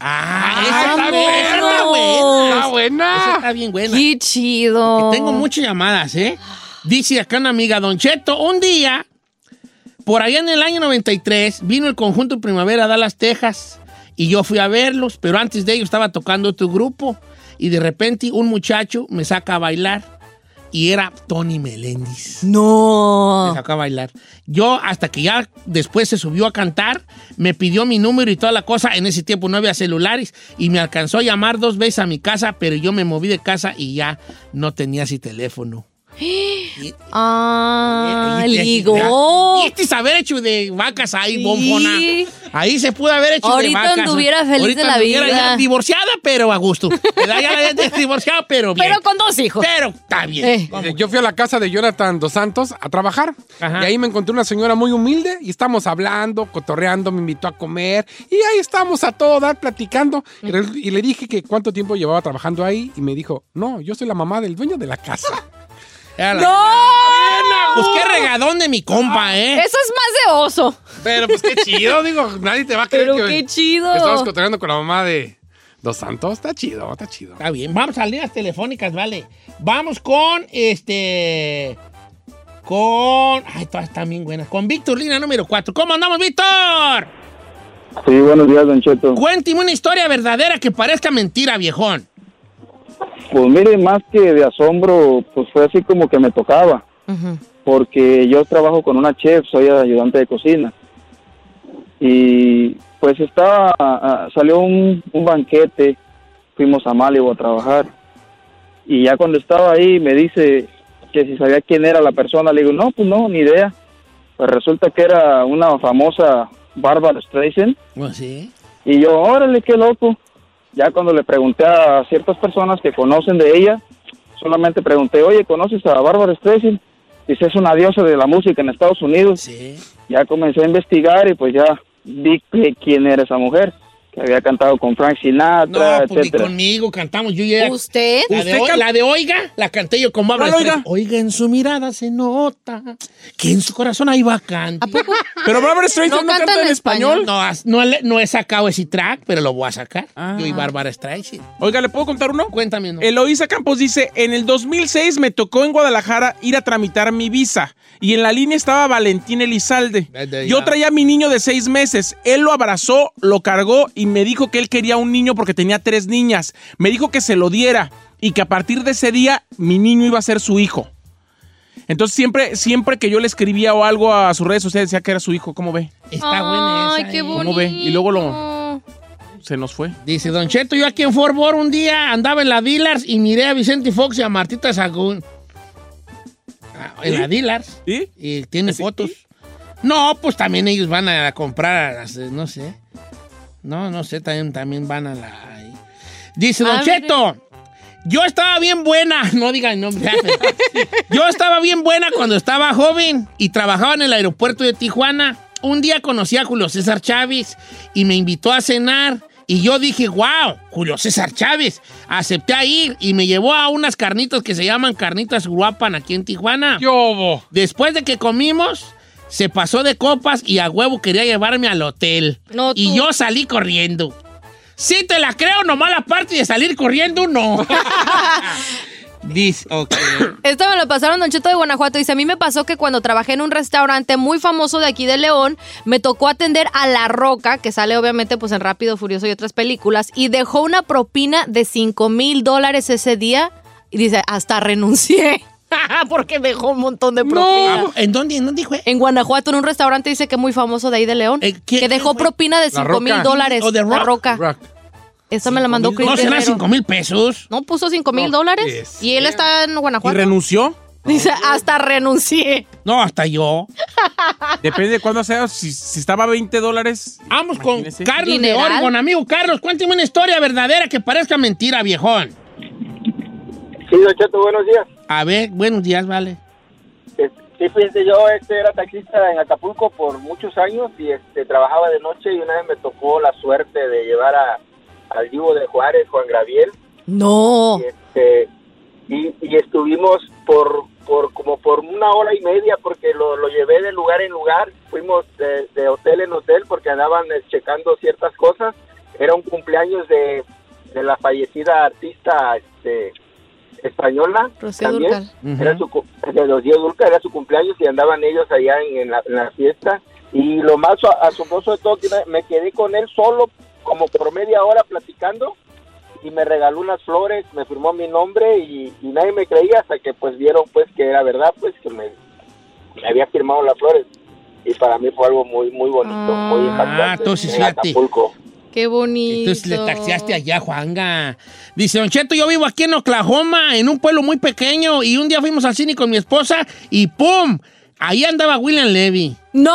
S2: Ah, esa está buena, buena.
S5: ¡Está buena!
S2: Esa está bien buena.
S4: Qué chido.
S2: Tengo muchas llamadas, ¿eh? Dice acá una amiga, Don Cheto, un día, por allá en el año 93, vino el conjunto Primavera a Dallas, Texas, y yo fui a verlos, pero antes de ello estaba tocando otro grupo, y de repente un muchacho me saca a bailar, y era Tony Meléndez. Me
S4: No.
S2: sacó a bailar. Yo, hasta que ya después se subió a cantar, me pidió mi número y toda la cosa. En ese tiempo no había celulares y me alcanzó a llamar dos veces a mi casa, pero yo me moví de casa y ya no tenía así teléfono. Y-
S4: Ah,
S2: y- y-
S4: ligó.
S2: Y este saber hecho de vacas ahí,
S4: Sí.
S2: bombona. Ahí se pudo haber hecho
S4: Ahorita
S2: de vacas.
S4: anduviera feliz
S2: Ahorita
S4: de la
S2: anduviera
S4: vida.
S2: ya divorciada, pero a gusto. Ya la divorciado, pero bien.
S4: Pero con dos hijos.
S2: Pero está bien.
S4: Eh.
S5: Eh, Yo fui a la casa de Jonathan Dos Santos a trabajar.
S2: Ajá.
S5: Y ahí me encontré una señora muy humilde y estamos hablando, cotorreando, me invitó a comer. Y ahí estamos a todo dar, platicando. Y, y le dije que cuánto tiempo llevaba trabajando ahí. Y me dijo, no, yo soy la mamá del dueño de la casa.
S2: Era la-
S4: ¡No!
S2: Pues qué regadón de mi compa, ¿eh?
S4: Eso es más de oso.
S5: Pero pues qué chido, digo, nadie te va a creer
S4: Pero
S5: que
S4: qué chido.
S5: que estamos cotorreando con la mamá de Dos Santos. Está chido, está chido.
S2: Está bien, vamos a líneas telefónicas, vale. Vamos con este. Con. Ay, todas están bien buenas. Con Víctor, línea número 4. ¿Cómo andamos, Víctor?
S14: Sí, buenos días, Don Cheto.
S2: Cuénteme una historia verdadera que parezca mentira, viejón.
S14: Pues mire, más que de asombro, pues fue así como que me tocaba, porque yo trabajo con una chef, soy ayudante de cocina. Y pues estaba, ah, salió un, un banquete, fuimos a Malibu a trabajar. Y ya cuando estaba ahí me dice que si sabía quién era la persona, le digo, no, pues no, ni idea. Pues resulta que era una famosa Barbara Streisand.
S2: Bueno, sí.
S14: Y yo, órale, qué loco. Ya cuando le pregunté a ciertas personas que conocen de ella, solamente pregunté, oye, ¿conoces a Barbara Streisand? Dice, es una diosa de la música en Estados Unidos.
S2: Sí.
S14: Ya comencé a investigar y pues ya vi que- quién era esa mujer, había cantado con Frank
S2: No,
S14: Sinatra,
S2: pues ni
S14: etcétera.
S2: conmigo cantamos. Yo ya.
S4: ¿Usted?
S2: La de,
S3: ¿Usted
S2: Oi-
S3: can-
S2: la de Oiga, la canté yo como habla.
S3: ¿Cuál
S2: Oiga?
S3: Oiga?
S2: En su mirada se nota que en su corazón hay vacante.
S3: Pero Barbara Streisand no,
S4: No
S3: canta en español.
S2: No, no, no he sacado ese track, pero lo voy a sacar.
S3: Ah.
S2: Yo y Bárbara Streisand.
S3: Oiga, ¿le puedo contar uno?
S2: Cuéntame uno.
S3: Eloísa Campos dice, en el 2006 me tocó en Guadalajara ir a tramitar mi visa y en la línea estaba Valentín Elizalde. Yo traía a mi niño de seis meses, él lo abrazó, lo cargó y me dijo que él quería un niño porque tenía tres niñas. Me dijo que se lo diera y que a partir de ese día mi niño iba a ser su hijo. Entonces siempre, siempre que yo le escribía o algo a sus redes sociales decía que era su hijo, ¿cómo ve?
S2: Está buena
S4: Ay,
S2: esa.
S4: qué
S2: ¿eh?
S4: bonito.
S3: ¿Cómo ve? Y luego lo se nos fue.
S2: Dice Don Cheto, yo aquí en Fort Worth un día andaba en la Dillars y miré a Vicente Fox y a Martita Sagún. Ah, En la Dillars.
S3: ¿Sí?
S2: Y tiene fotos. No, pues también ellos van a comprar, eh, no sé. No, no sé, también, también van a la... ahí. Dice Don
S4: Ah,
S2: Cheto, yo estaba bien buena, no digan nombre. yo estaba bien buena cuando estaba joven y trabajaba en el aeropuerto de Tijuana. Un día conocí a Julio César Chávez y me invitó a cenar. Y yo dije, wow, Julio César Chávez. Acepté a ir y me llevó a unas carnitas que se llaman carnitas Uruapan aquí en Tijuana.
S5: Yobo.
S2: Después de que comimos, se pasó de copas y a huevo quería llevarme al hotel.
S4: No,
S2: y yo salí corriendo. Sí te la creo, nomás la parte de salir corriendo, no. Dice, ok.
S4: Esto me lo pasaron Don Cheto de Guanajuato. Dice, a mí me pasó que cuando trabajé en un restaurante muy famoso de aquí de León, me tocó atender a La Roca, que sale obviamente pues en Rápido, Furioso y otras películas, y dejó una propina de 5 mil dólares ese día. Y dice, hasta renuncié. Porque dejó un montón de propina.
S2: Ah, ¿En dónde? ¿En dónde fue?
S4: En Guanajuato, en un restaurante, dice que es muy famoso de ahí de León.
S2: Eh, ¿quién-
S4: que dejó
S2: fue?
S4: propina de
S5: La
S4: 5 mil
S5: Roca.
S4: dólares.
S2: ¿O de
S4: La
S2: Rock?
S4: Roca.
S5: Rock.
S4: Esa me la mandó Chris
S2: No serán
S4: Guerrero.
S2: 5 mil pesos.
S4: No, puso 5 mil dólares. Y él está en
S3: ¿Y
S4: Guanajuato.
S3: renunció?
S4: Dice, hasta renuncié.
S2: No, hasta yo.
S3: Depende de cuándo sea. Si, si estaba a 20 dólares.
S2: Vamos con
S3: Imagínese.
S2: Carlos
S4: Dineral.
S2: de Oregon. Amigo Carlos, cuénteme una historia verdadera que parezca mentira, viejón.
S15: Sí, Don Cheto, buenos días.
S2: A ver, buenos días, vale.
S15: Sí, fíjense, yo este, era taxista en Acapulco por muchos años y este, trabajaba de noche y una vez me tocó la suerte de llevar a, al Divo de Juárez, Juan Graviel,
S4: No.
S15: y, este, y, y estuvimos por, por como por una hora y media porque lo, lo llevé de lugar en lugar, fuimos de, de hotel en hotel porque andaban eh, checando ciertas cosas, era un cumpleaños de, de la fallecida artista este, española
S4: Rocío
S15: también.
S4: Dúrcal.
S15: Era su, de Dulca, era su cumpleaños y andaban ellos allá en, en la, en la fiesta. Y lo más asombroso de todo, que me, me quedé con él solo como por media hora platicando y me regaló unas flores, me firmó mi nombre y, y nadie me creía hasta que pues vieron pues que era verdad, pues que me, me había firmado las flores. Y para mí fue algo muy, muy bonito, muy impactante
S2: Ah, entonces
S15: en
S2: fíjate.
S4: Qué bonito.
S2: Entonces le taxiaste allá, Juanga. Dice, Don Cheto, yo vivo aquí en Oklahoma, en un pueblo muy pequeño, y un día fuimos al cine con mi esposa y ¡pum! Ahí andaba William Levy.
S4: ¡No!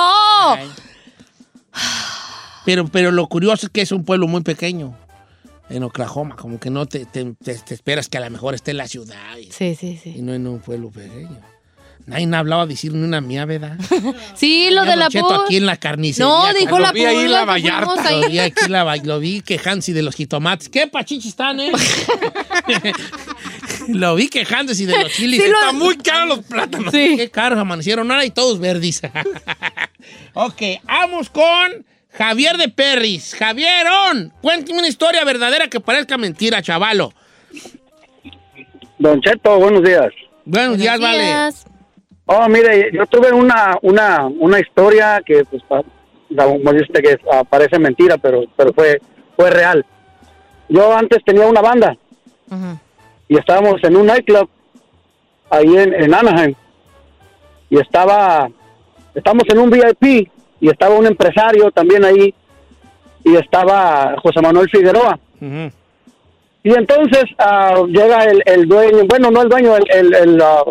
S2: Pero, pero lo curioso es que es un pueblo muy pequeño. En Oklahoma, como que no te, te- te- te esperas que a lo mejor esté en la ciudad y,
S4: Sí, sí,
S2: y
S4: sí.
S2: no en un pueblo pequeño. Nadie ha hablado a decir ni una mía, ¿verdad?
S4: Sí, lo de la pur-
S2: aquí en la carnicería.
S4: No, dijo
S5: Lo
S4: la
S5: vi ahí en
S4: purla
S5: la
S4: que
S5: Vallarta.
S4: ahí.
S2: Lo vi aquí, la, lo vi quejándose de los jitomates. ¿Qué pachichi están, eh? lo vi quejándose de los chilis.
S4: Sí, lo-
S2: Está muy caro los plátanos.
S4: Sí.
S2: Qué caros amanecieron ahora y todos verdes. ok, vamos con Javier de Perris. Javierón, cuéntame una historia verdadera que parezca mentira, chavalo.
S14: Don Cheto, buenos días.
S2: Buenos días,
S4: Buenos
S2: vale.
S14: Oh, mire, yo tuve una, una, una historia que, pues, pa- como que ah, parece mentira, pero, pero fue, fue real. Yo antes tenía una banda y estábamos en un nightclub ahí en, en Anaheim y estaba, estamos en un VIP y estaba un empresario también ahí y estaba José Manuel Figueroa. Y entonces ah, llega el, el dueño, bueno, no el dueño, el, el, el, ah,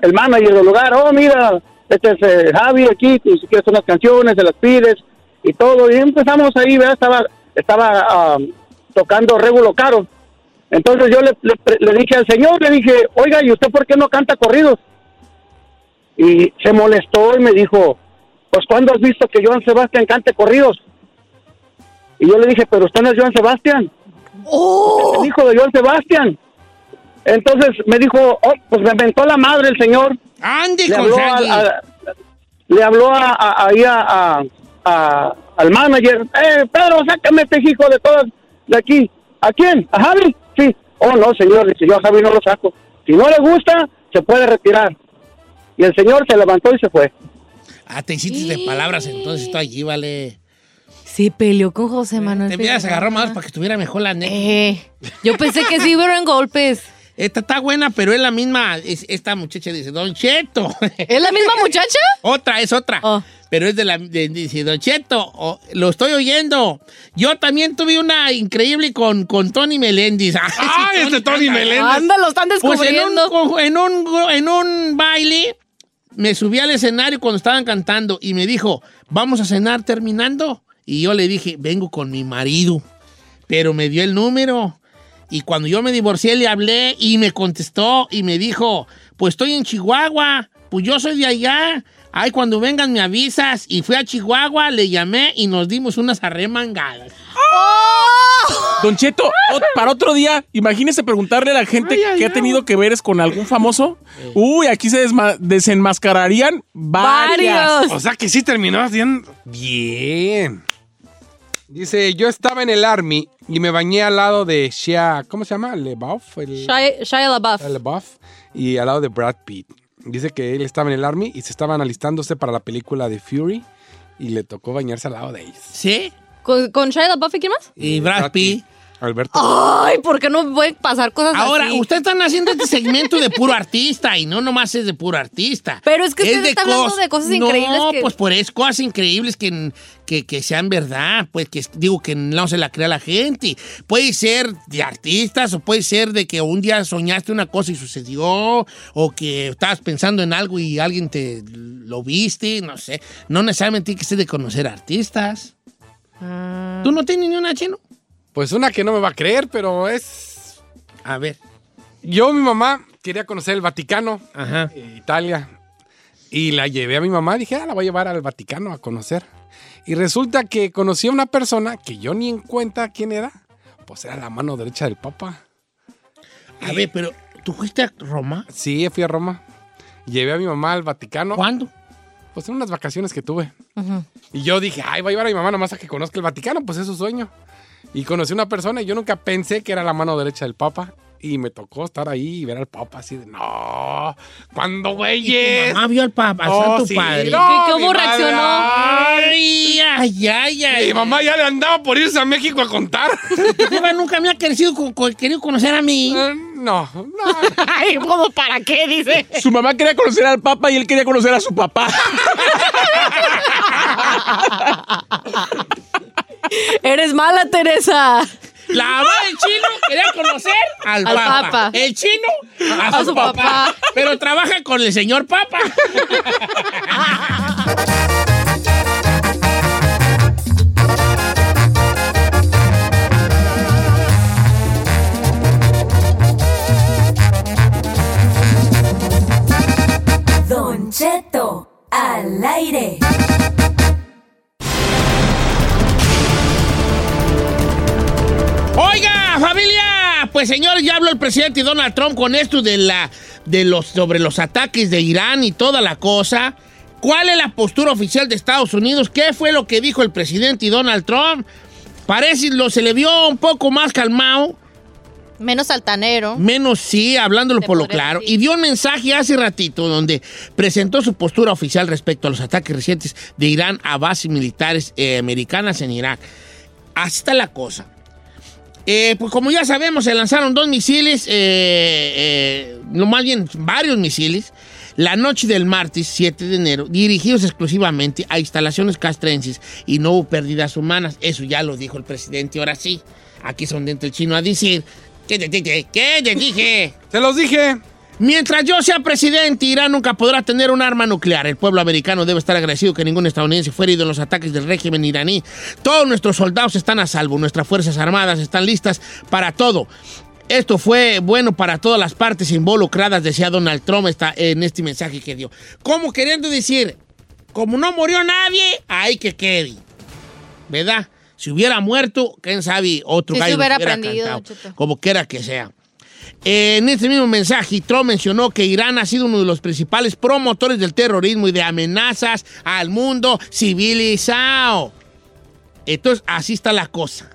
S14: el manager del lugar. Oh, mira, este es eh, Javi aquí, si quieres unas canciones, se las pides y todo. Y empezamos ahí, ¿verdad? Estaba, estaba ah, tocando Regulo Caro. Entonces yo le, le, le dije al señor, le dije, oiga, ¿y usted por qué no canta corridos? Y se molestó y me dijo, pues ¿cuándo has visto que Joan Sebastián cante corridos? Y yo le dije, pero usted no es Joan Sebastián.
S4: ¡Oh!
S14: Es el hijo de Joan Sebastián. Entonces me dijo, oh, pues me inventó la madre el señor.
S2: ¡Ande,
S14: le habló, a- a- le habló a, a- ahí a- a- a- al manager. Eh, Pedro, sácame este hijo de todas de aquí. ¿A quién? ¿A Javi? Sí. Oh, no, señor. Dice, yo a Javi no lo saco. Si no le gusta, se puede retirar. Y el señor se levantó y se fue.
S2: Ah, te hiciste de palabras entonces tú allí, vale.
S4: Se peleó con José Manuel.
S2: Te hubieras agarrado más para que estuviera mejor la anécdota.
S4: Eh, yo pensé que sí hubieron golpes.
S2: Esta está buena, pero es la misma. es- esta muchacha dice, Don Cheto.
S4: ¿Es la misma muchacha?
S2: otra, es otra. Pero es de la. de- dice, Don Cheto, oh, lo estoy oyendo. Yo también tuve una increíble con, con Tony Meléndez.
S5: ¡Ay, este Tony Meléndez!
S4: Anda, lo están
S2: Pues en un,
S4: descubriendo.
S2: en, un, en un baile me subí al escenario cuando estaban cantando y me dijo, vamos a cenar terminando. Y yo le dije, vengo con mi marido. Pero me dio el número. Y cuando yo me divorcié le hablé y me contestó y me dijo, pues estoy en Chihuahua, pues yo soy de allá. Ay, cuando vengan me avisas. Y fui a Chihuahua, le llamé y nos dimos unas arremangadas.
S3: Don Cheto, para otro día, imagínese preguntarle a la gente que ha tenido que veres con algún famoso. Uy, aquí se desenmascararían varias.
S5: O sea que sí terminó haciendo. Bien. Dice, yo estaba en el Army y me bañé al lado de Shia. ¿Cómo se llama? LeBoff. El,
S4: Shia, Shia LaBeouf.
S5: Shia LaBeouf, Y al lado de Brad Pitt. Dice que él estaba en el Army y se estaban alistándose para la película de Fury. Y le tocó bañarse al lado de ellos.
S2: ¿Sí?
S4: ¿Con, con Shia LaBeouf y quién más?
S2: Y Brad Pitt.
S5: Alberto.
S4: Ay, ¿por qué no pueden pasar cosas
S2: Ahora,
S4: así?
S2: ustedes están haciendo este segmento de puro artista y no nomás es de puro artista.
S4: Pero es que usted
S2: de
S4: está hablando de cosas increíbles
S2: No,
S4: que-
S2: pues por eso, cosas increíbles que, que, que sean verdad, pues que digo que no se la crea la gente. Puede ser de artistas o puede ser de que un día soñaste una cosa y sucedió o que estabas pensando en algo y alguien te lo viste, no sé. No necesariamente tiene que ser de conocer artistas.
S4: Ah.
S2: ¿Tú no tienes ni una chino?
S5: Pues una que no me va a creer, pero es.
S2: A ver.
S5: Yo, mi mamá, quería conocer el Vaticano,
S2: Ajá.
S5: eh, Italia. Y la llevé a mi mamá. Dije, ah, la voy a llevar al Vaticano a conocer. Y resulta que conocí a una persona que yo ni en cuenta quién era. Pues era la mano derecha del Papa.
S2: A ver, pero ¿tú fuiste a Roma?
S5: Sí, fui a Roma. Llevé a mi mamá al Vaticano.
S2: ¿Cuándo?
S5: Pues en unas vacaciones que tuve. Y yo dije, ay, voy a llevar a mi mamá nomás a que conozca el Vaticano, pues es su sueño. Y conocí a una persona y yo nunca pensé que era la mano derecha del Papa. Y me tocó estar ahí y ver al Papa así de, no, ¿cuándo, güeyes?
S2: mamá vio al Papa, al
S5: Oh,
S2: Santo
S5: sí,
S2: Padre.
S5: no,
S4: ¿Qué- cómo
S5: madre,
S4: reaccionó?
S2: Ay, ay, ay, ay.
S5: Mi mamá ya le andaba por irse a México a contar.
S2: Jefa nunca me ha querido, querido conocer a mí.
S5: Eh, no, no.
S4: Ay, ¿cómo para qué? Dice.
S3: Su mamá quería conocer al papá y él quería conocer a su papá.
S4: Eres mala, Teresa.
S2: La mamá del chino quería conocer al,
S4: Al
S2: papa.
S4: Papa.
S2: El chino a,
S4: A
S2: su,
S4: su
S2: papá.
S4: papá.
S2: Pero trabaja con el señor Papa. pues señores, ya habló el presidente Donald Trump con esto de la de los sobre los ataques de Irán y toda la cosa. ¿Cuál es la postura oficial de Estados Unidos? ¿Qué fue lo que dijo el presidente Donald Trump? Parece lo se le vio un poco más calmado,
S4: Menos altanero.
S2: menos sí, hablándolo por lo claro,
S4: decir.
S2: y dio un mensaje hace ratito donde presentó su postura oficial respecto a los ataques recientes de Irán a bases militares eh, americanas en Irak. Está la cosa. Eh, pues como ya sabemos, se lanzaron dos misiles, eh, eh, no más bien varios misiles, la noche del martes 7 de enero, dirigidos exclusivamente a instalaciones castrenses y no hubo pérdidas humanas. Eso ya lo dijo el presidente, ahora sí. Aquí son dentro el chino a decir, ¿qué te dije? ¿Qué te dije?
S5: Se los dije.
S2: Mientras yo sea presidente, Irán nunca podrá tener un arma nuclear. El pueblo americano debe estar agradecido que ningún estadounidense fuera herido en los ataques del régimen iraní. Todos nuestros soldados están a salvo, nuestras fuerzas armadas están listas para todo. Esto fue bueno para todas las partes involucradas, decía Donald Trump esta- en este mensaje que dio. Como queriendo decir, como no murió nadie, hay que quede. ¿Verdad? Si hubiera muerto, quién sabe, otro
S4: Sí se
S2: gallo
S4: hubiera
S2: hubiera
S4: aprendido,
S2: cantado, como quiera que sea. En este mismo mensaje, Trump mencionó que Irán ha sido uno de los principales promotores del terrorismo y de amenazas al mundo civilizado. Entonces, así está la cosa.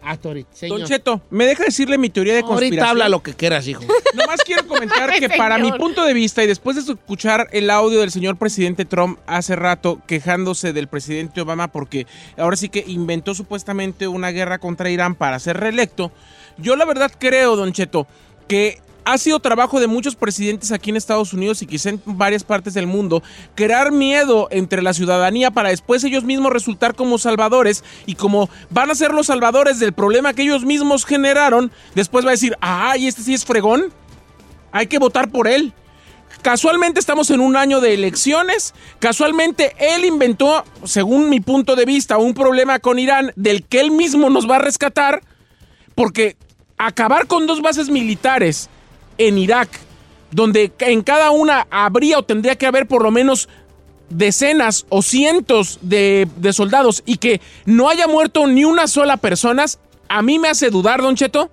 S2: Hasta ahorita, señor.
S3: Don Cheto, ¿me deja decirle mi teoría de conspiración?
S2: Ahorita habla lo que quieras, hijo.
S3: Nomás quiero comentar que para mi punto de vista y después de escuchar el audio del señor presidente Trump hace rato quejándose del presidente Obama porque ahora sí que inventó supuestamente una guerra contra Irán para ser reelecto, yo la verdad creo, don Cheto, que ha sido trabajo de muchos presidentes aquí en Estados Unidos y quizá en varias partes del mundo crear miedo entre la ciudadanía para después ellos mismos resultar como salvadores y como van a ser los salvadores del problema que ellos mismos generaron, después va a decir, ay, este sí es fregón, hay que votar por él. Casualmente estamos en un año de elecciones. Casualmente él inventó, según mi punto de vista, un problema con Irán del que él mismo nos va a rescatar. Porque acabar con dos bases militares en Irak, donde en cada una habría o tendría que haber por lo menos decenas o cientos de, de soldados y que no haya muerto ni una sola persona, a mí me hace dudar, don Cheto,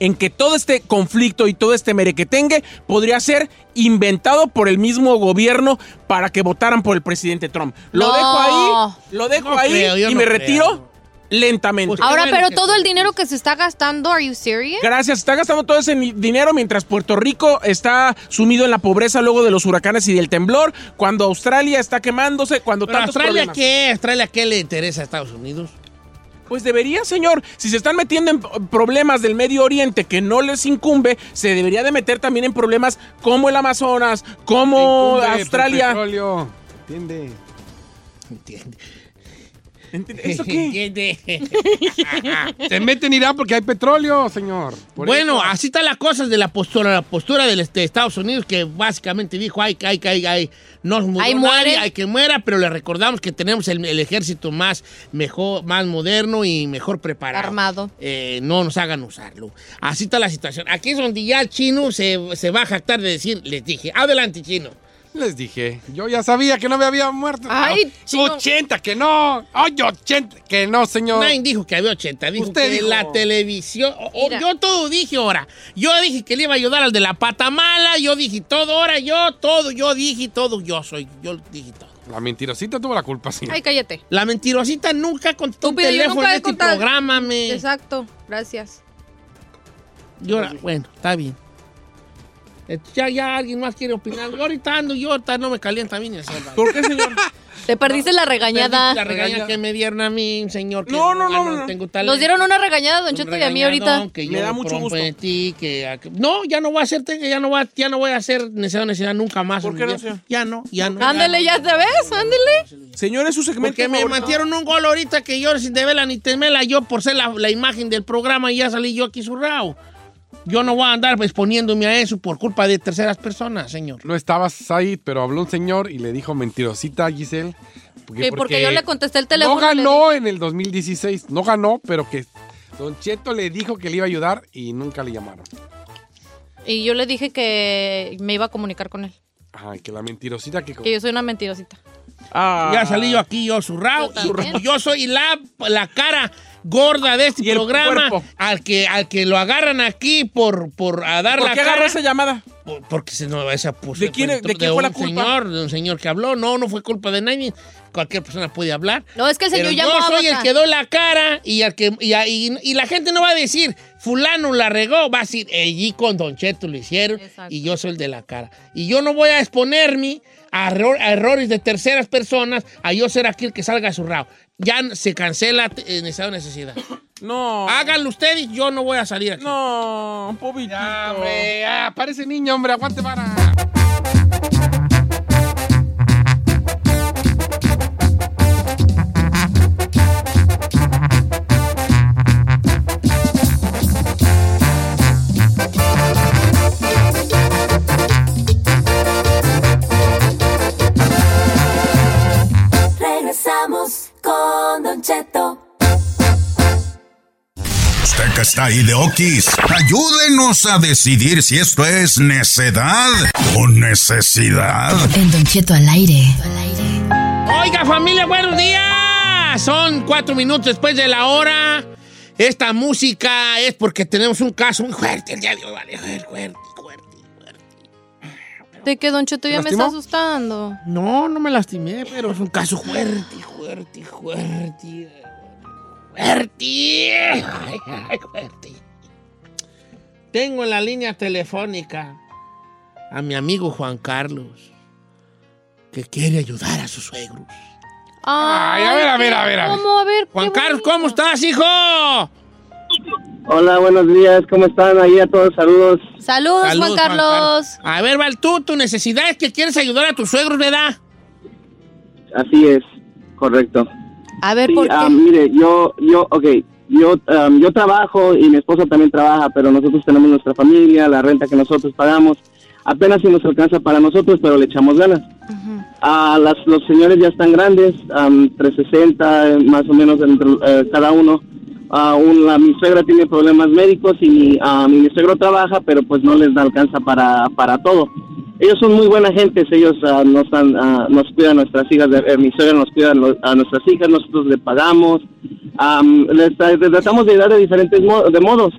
S3: en que todo este conflicto y todo este merequetengue podría ser inventado por el mismo gobierno para que votaran por el presidente Trump. Lo
S4: No.
S3: dejo ahí, lo dejo
S2: No
S3: ahí
S2: creo,
S3: y
S2: no
S3: me
S2: creo.
S3: Lentamente.
S4: Ahora, pero todo el dinero que se está gastando, ¿are you serious?
S3: Gracias, está gastando todo ese dinero mientras Puerto Rico está sumido en la pobreza luego de los huracanes y del temblor, cuando Australia está quemándose, cuando
S2: ¿Pero
S3: tantos
S2: Australia
S3: problemas.
S2: qué? ¿Australia qué le interesa a Estados Unidos?
S3: Pues debería, señor. Si se están metiendo en problemas del Medio Oriente que no les incumbe, se debería de meter también en problemas como el Amazonas, como
S5: Incumbe,
S3: Australia.
S5: petróleo. ¿Entiende?
S2: Entiende.
S3: ¿Eso qué?
S2: Entiende.
S5: Se mete en Irán porque hay petróleo, señor. Por
S2: bueno,
S5: eso.
S2: así están las cosas de la postura, la postura del este, Estados Unidos que básicamente dijo, ay, ay, ay, ay, no murió
S4: Ahí
S2: nadie,
S4: muere.
S2: hay que muera, pero le recordamos que tenemos el, el ejército más mejor, más moderno y mejor preparado.
S4: Armado.
S2: Eh, no nos hagan usarlo. Así está la situación. Aquí es donde ya el chino se, se va a jactar de decir, les dije, adelante chino.
S5: Les dije, yo ya sabía que no me había muerto.
S4: Ay,
S5: No,
S4: chino.
S5: 80, que no. Ay, 80, que no, señor.
S2: Nadie dijo que había 80, dijo
S5: Usted
S2: que
S5: dijo.
S2: la televisión. o- yo todo dije ahora. Yo dije que le iba a ayudar al de la pata mala. Yo dije todo ahora. Yo todo. Yo dije todo. Yo soy. Yo dije todo.
S5: La mentirosita tuvo la culpa, sí.
S4: Ay, cállate.
S2: La mentirosita nunca contestó un teléfono
S4: nunca
S2: en este
S4: contado.
S2: programa, me.
S4: Exacto, gracias.
S2: Yo, bueno, está bien. Ya, ya alguien más quiere opinar. Yo ahorita ando, yo ahorita no me calienta a mí ni Salvador.
S3: ¿Por qué, señor?
S4: Te perdiste la regañada.
S2: La regaña que me dieron a mí, señor. que
S3: No, no, no,
S2: no
S3: no.
S2: tengo talento.
S4: Nos dieron una regañada, Don Cheto, y a mí ahorita.
S2: que
S3: Me da mucho gusto.
S2: ti, que, que- no, ya no voy a hacerte, que ya no voy a, ya no voy a hacer necesidad, necesidad nunca más.
S3: ¿Por qué no, señor?
S2: Ya no, ya no.
S4: Ándale, ya te ves, ándale.
S3: Señor, es su segmento.
S2: Porque me
S3: favorito.
S2: metieron un gol ahorita que yo sin de vela ni temela, yo por ser la, la imagen del programa y ya salí yo aquí zurrao. Yo no voy a andar exponiéndome a eso por culpa de terceras personas, señor.
S5: No estabas ahí, pero habló un señor y le dijo mentirosita a Giselle.
S4: Que porque yo le contesté el teléfono.
S5: No ganó en el 2016. No ganó, pero que Don Cheto le dijo que le iba a ayudar y nunca le llamaron.
S4: Y yo le dije que me iba a comunicar con él.
S5: Ay, que la mentirosita que...
S4: Que yo soy una mentirosita.
S3: Ah.
S2: Ya salí yo aquí, yo zurrao.
S4: Yo
S2: yo soy la, la cara gorda de este
S3: Y el
S2: programa,
S3: cuerpo.
S2: al que, al que lo agarran aquí por, por a dar
S3: ¿Por
S2: la
S3: qué agarró
S2: cara.
S3: esa llamada?
S2: por- Porque se no, esa puso.
S3: ¿De quién-
S2: fue
S3: de quién fue la
S2: un
S3: culpa?
S2: Señor, de un señor que habló. No, no fue culpa de nadie. Cualquier persona puede hablar.
S4: No, es que el
S2: Pero
S4: señor
S2: yo
S4: llamó a
S2: soy el que doy la cara y, el que, y, y- y la gente no va a decir, fulano la regó, va a decir, allí con Don Cheto lo hicieron
S4: Exacto.
S2: y yo soy el de la cara. Y yo no voy a exponerme a, error- a errores de terceras personas, a yo ser aquí el que salga zurrado. Ya se cancela eh, en esa necesidad.
S3: No.
S2: Háganlo ustedes, yo no voy a salir aquí.
S3: No, pobrecito.
S5: Ya, hombre, ya, parece niño, hombre, aguante para.
S7: Don Cheto.
S8: Usted que está ahí de Okis, ayúdenos a decidir si esto es necedad o necesidad.
S11: En Don Cheto al aire.
S2: Oiga, familia, buenos días. Son cuatro minutos después de la hora. Esta música es porque tenemos un caso muy fuerte el día de hoy, vale, fuerte.
S4: ¿De qué, Don Cheto? Ya me está asustando.
S2: No, no me lastimé, pero es un caso fuerte, fuerte, fuerte. Fuerte. Ay, ay, fuerte. Tengo en la línea telefónica a mi amigo Juan Carlos, que quiere ayudar a sus suegros.
S4: Ay,
S5: a ver, a ver, a ver, a ver.
S4: ¿Cómo? A ver,
S2: Juan Carlos, ¿cómo estás, hijo?
S16: Hola, buenos días, ¿cómo están? Ahí a todos, saludos.
S4: Saludos, Juan Carlos.
S2: A ver, Val, tú, tu necesidad es que quieres ayudar a tus suegros, ¿verdad?
S16: Así es, correcto.
S4: A ver,
S16: Sí,
S4: ¿por qué?
S16: ah, mire, yo, yo, ok, yo, am, yo trabajo y mi esposa también trabaja, pero nosotros tenemos nuestra familia, la renta que nosotros pagamos. Apenas si nos alcanza para nosotros, pero le echamos ganas. Ah, las, los señores ya están grandes, am, 360 eh, más o menos entre, eh, cada uno. Ah, un- la- mi suegra tiene problemas médicos y mi, ah, mi suegro trabaja, pero pues no les da alcanza para, para todo. Ellos son muy buena gente, ellos ah, nos, dan, ah, nos cuidan a nuestras hijas, de- eh, mi suegra nos cuida a nuestras hijas, nosotros le pagamos, am, les, les tratamos de ayudar de diferentes mo- de modos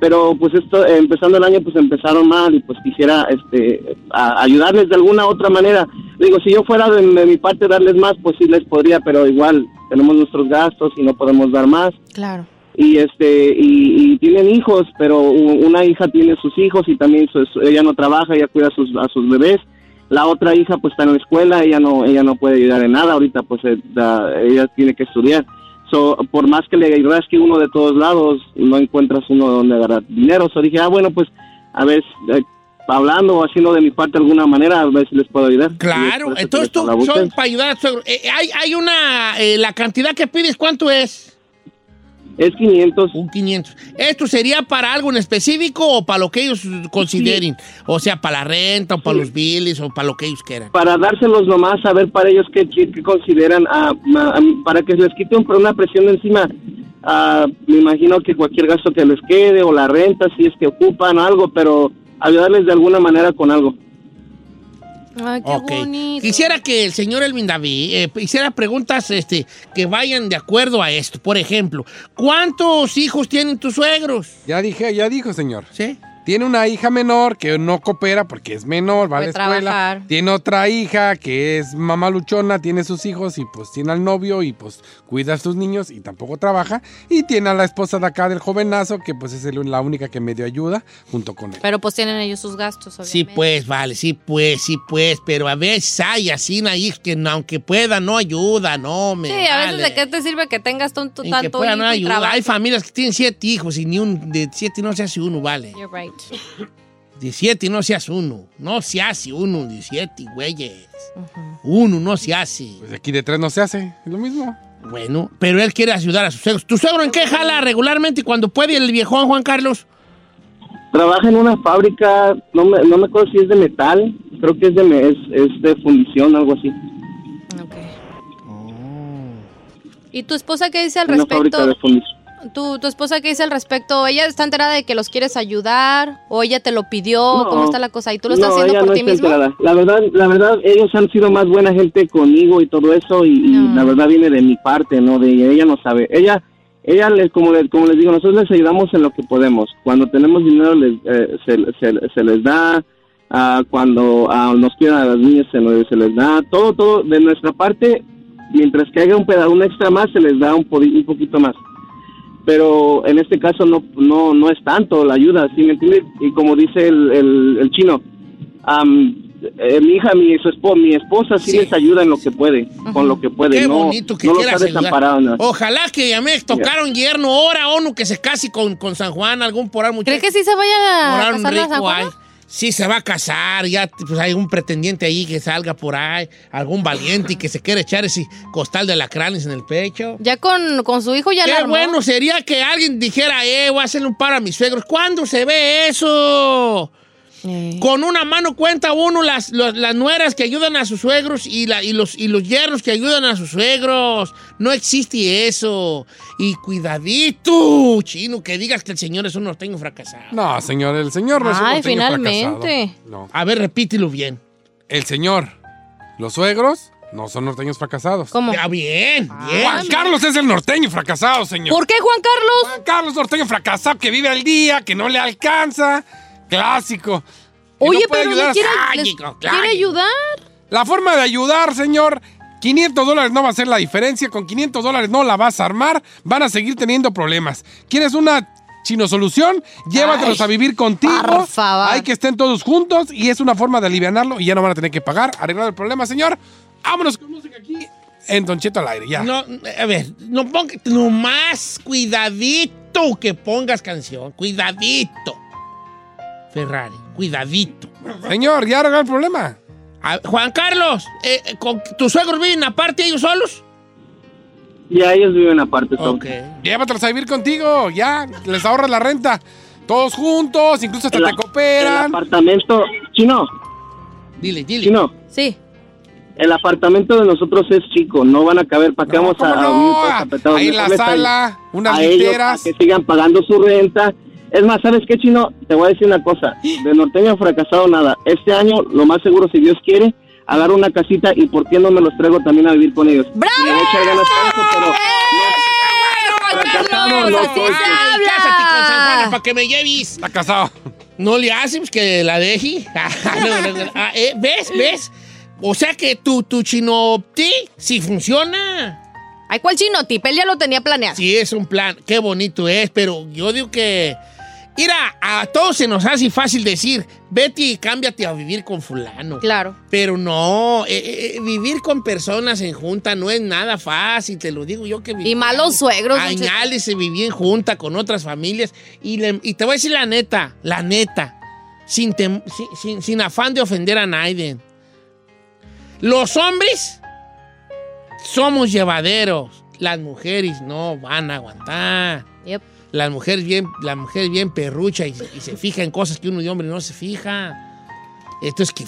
S16: pero pues esto empezando el año pues empezaron mal y pues quisiera este a- ayudarles de alguna otra manera. Digo si yo fuera de, de mi parte darles más pues sí les podría pero igual tenemos nuestros gastos y no podemos dar más.
S4: Claro.
S16: y este y, y tienen hijos pero una hija tiene sus hijos y también su- ella no trabaja ella cuida a sus a sus bebés. La otra hija pues está en la escuela ella no ella no puede ayudar en nada ahorita pues eh, ella tiene que estudiar So, por más que le rasque uno de todos lados, no encuentras uno donde agarrar dinero. So, dije, ah, bueno, pues, a ver, eh, hablando o haciendo de mi parte de alguna manera, a ver si les puedo ayudar.
S2: Claro, entonces tú son para ayudar suegro. Eh, hay, hay una, eh, la cantidad que pides, ¿cuánto es?
S16: Es 500.
S2: Un 500. ¿Esto sería para algo en específico o para lo que ellos consideren? O sea, para la renta o para los billes o para lo que ellos quieran.
S16: Para dárselos nomás, a ver para ellos qué, qué- qué consideran, para que les quite un- una presión de encima. Ah, me imagino que cualquier gasto que les quede o la renta, si es que ocupan algo, pero ayudarles de alguna manera con algo.
S4: Ay, qué
S2: Ok.
S4: bonito.
S2: Quisiera que el señor Elvin David eh, hiciera preguntas este, que vayan de acuerdo a esto. Por ejemplo, ¿cuántos hijos tienen tus suegros?
S5: Ya dije, ya dijo, señor.
S2: ¿Sí?
S5: Tiene una hija menor que no coopera porque es menor, va a la escuela.
S4: trabajar.
S5: Tiene otra hija que es mamá luchona, tiene sus hijos y pues tiene al novio y pues cuida a sus niños y tampoco trabaja. Y tiene a la esposa de acá del jovenazo que pues es el- la única que medio ayuda junto con él.
S4: Pero pues tienen ellos sus gastos,
S2: Sí,
S4: obviamente.
S2: pues, vale, sí, pues, sí, pues, pero a veces hay así, ahí que no- aunque pueda, no ayuda, no, me
S4: Sí, a veces de qué te sirve que tengas tanto,
S2: En que
S4: tanto
S2: pueda,
S4: hijo
S2: no ayuda. Hay familias que tienen siete hijos y ni un de siete no se hace uno, vale.
S4: You're right.
S2: De siete no se hace uno. No se hace uno de siete, güeyes. Uno no se hace.
S5: Pues aquí de tres no se hace, es lo mismo.
S2: Bueno, pero él quiere ayudar a sus suegros. ¿Tu suegro en qué jala regularmente y cuando puede el viejón Juan Carlos?
S16: Trabaja en una fábrica, no me, no me acuerdo si es de metal, creo que es de, es, es de fundición, algo así.
S4: ¿Y tu esposa qué dice al
S16: Una fábrica de
S4: respecto?
S16: fundición.
S4: ¿Tu, ¿Tu esposa qué dice al respecto? ¿Ella está enterada de que los quieres ayudar? ¿O ella te lo pidió?
S16: No.
S4: ¿Cómo está la cosa? ¿Y tú lo estás
S16: No,
S4: haciendo
S16: ella
S4: por
S16: no
S4: ti mismo?
S16: La verdad, la verdad, ellos han sido más buena gente conmigo y todo eso y, y la verdad viene de mi parte, no de ella. Ella no sabe. Ella, ella, le- como, le- como les digo, nosotros les ayudamos en lo que podemos. Cuando tenemos dinero les, eh, se, se- se les da. ah, cuando ah, nos cuidan a las niñas se, nos- se les da. Todo, todo de nuestra parte. Mientras que haya un pedazo, un extra más, se les da un, podi- un poquito más pero en este caso no no no es tanto la ayuda, ¿sí me entiendes? Y como dice el, el, el chino, am, eh, mi hija, mi, su espo- mi esposa sí, les ayuda en lo que puede, con lo que puede,
S2: Qué
S16: no,
S2: bonito que
S16: no ha
S2: ayudar.
S16: desamparado. no.
S2: Ojalá que ya me tocaron yerno, ahora uno que se case con, con San Juan, algún por ahí muchacho.
S4: ¿Crees que sí se vaya a casar
S2: rico
S4: San Juana?
S2: hay. Sí, se va a casar, ya pues hay un pretendiente ahí que salga por ahí, algún valiente y que se quiere echar ese costal de lacranes en el pecho.
S4: Ya con, con su hijo ya la
S2: Qué
S4: armó.
S2: bueno sería que alguien dijera, eh, voy a hacerle un paro a mis suegros. ¿Cuándo se ve eso? Con una mano cuenta uno las, las nueras que ayudan a sus suegros y, la, y, los, y los yernos que ayudan a sus suegros. No existe eso. Y cuidadito, chino, que digas que el señor es un norteño fracasado.
S5: No, señor, el señor no es un norteño
S4: finalmente.
S5: fracasado. No.
S2: A ver, repítelo bien.
S5: El señor, los suegros, No son norteños fracasados.
S4: ¿Cómo?
S2: Ya, bien, bien.
S5: Juan Carlos es el norteño fracasado, señor.
S4: ¿Por qué Juan Carlos?
S5: Juan Carlos norteño fracasado que vive al día, que no le alcanza. Clásico.
S4: Oye,
S5: no
S4: pero
S5: ayudar
S4: le quiere, les- ayudar.
S5: La forma de ayudar, señor, 500 dólares no va a ser la diferencia. Con 500 dólares no la vas a armar. Van a seguir teniendo problemas. ¿Quieres una chino solución? Llévatelos
S4: Ay,
S5: a vivir contigo.
S4: por favor.
S5: Hay que estén todos juntos y es una forma de alivianarlo y ya no van a tener que pagar. Arreglar el problema, señor. Vámonos con música aquí en Don Cheto al aire, ya.
S2: No, a ver, no ponga, nomás cuidadito que pongas canción. Cuidadito. Ferrari, cuidadito.
S5: Señor, ya arregló el problema.
S2: A- Juan Carlos, eh, eh, con- ¿tus suegros viven aparte ellos solos?
S16: Ya ellos viven aparte. son.
S5: Llévatelos a vivir contigo, ya. Les ahorras la renta. Todos juntos, incluso hasta
S16: El-
S5: te cooperan.
S16: El apartamento, chino,
S2: Dile, dile.
S16: chino.
S4: Sí.
S16: El apartamento de nosotros es chico, no van a caber. ¿Para qué vamos a,
S5: ¿cómo
S16: a
S5: no?
S16: todos apretados?
S5: Ahí en la sala,
S16: a-
S5: unas
S16: a ellos
S5: literas.
S16: para que sigan pagando su renta. Es más, ¿sabes qué, chino? Te voy a decir una cosa. De norteño fracasado nada. Este año, lo más seguro, si Dios quiere, agarro una casita y ¿por qué no me los traigo también a vivir con ellos?
S4: ¡Bravo!
S16: Le voy a echar ganas a eso, pero... No.
S2: Cásate con San Juan para que me lleves.
S5: Está casado.
S2: No le haces pues, que la deje. No, no, no. Ah, eh, ¿Ves? ¿Ves? O sea que tu, tu chinopti sí funciona.
S4: Ay, ¿cuál chino tip? Él ya lo tenía planeado.
S2: Sí, es un plan. Qué bonito es, pero yo digo que. Mira, a todos se nos hace fácil decir, vete y cámbiate a vivir con fulano.
S4: Claro.
S2: Pero no, eh, eh, eh, vivir con personas en junta no es nada fácil, te lo digo yo que
S4: Y malos suegros.
S2: Añales se vivía en junta con otras familias. Y, le- y te voy a decir la neta, la neta, sin, tem- sin, sin- sin afán de ofender a nadie. Los hombres somos llevaderos. Las mujeres no van a aguantar.
S4: Yep.
S2: Las mujeres bien, la mujer bien perrucha y, se fija en cosas que uno de hombre no se fija. Esto es que,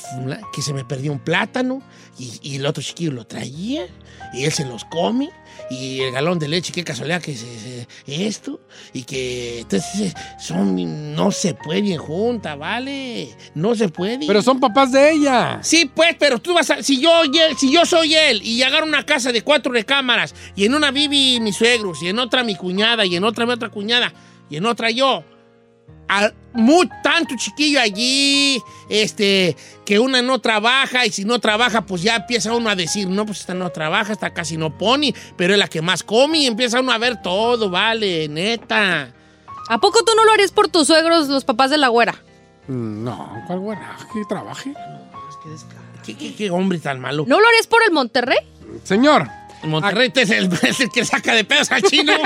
S2: que se me perdió un plátano y, y el otro chiquillo lo traía y él se los come y el galón de leche, qué casualidad que se- esto y que entonces son no se pueden juntas, ¿vale? No se puede.
S5: Pero son papás de ella.
S2: Sí, pues, pero tú vas a. Si yo, si yo soy él y agarro una casa de cuatro recámaras y en una vive mis suegros y en otra mi cuñada y en otra mi otra cuñada y en otra yo. A- muy, tanto chiquillo allí, este, que una no trabaja y si no trabaja, pues ya empieza uno a decir, no, pues esta no trabaja, esta casi no pone, pero es la que más come y empieza uno a ver todo, vale, neta.
S4: ¿A poco tú no lo harías por tus suegros, los papás de la güera?
S5: Mm, No, ¿cuál buena? Que trabaje.
S2: ¿Qué, qué- qué hombre tan malo?
S4: ¿No lo harías por el Monterrey?
S5: Señor.
S2: Monterrey es el, es el que saca de pedos al chino.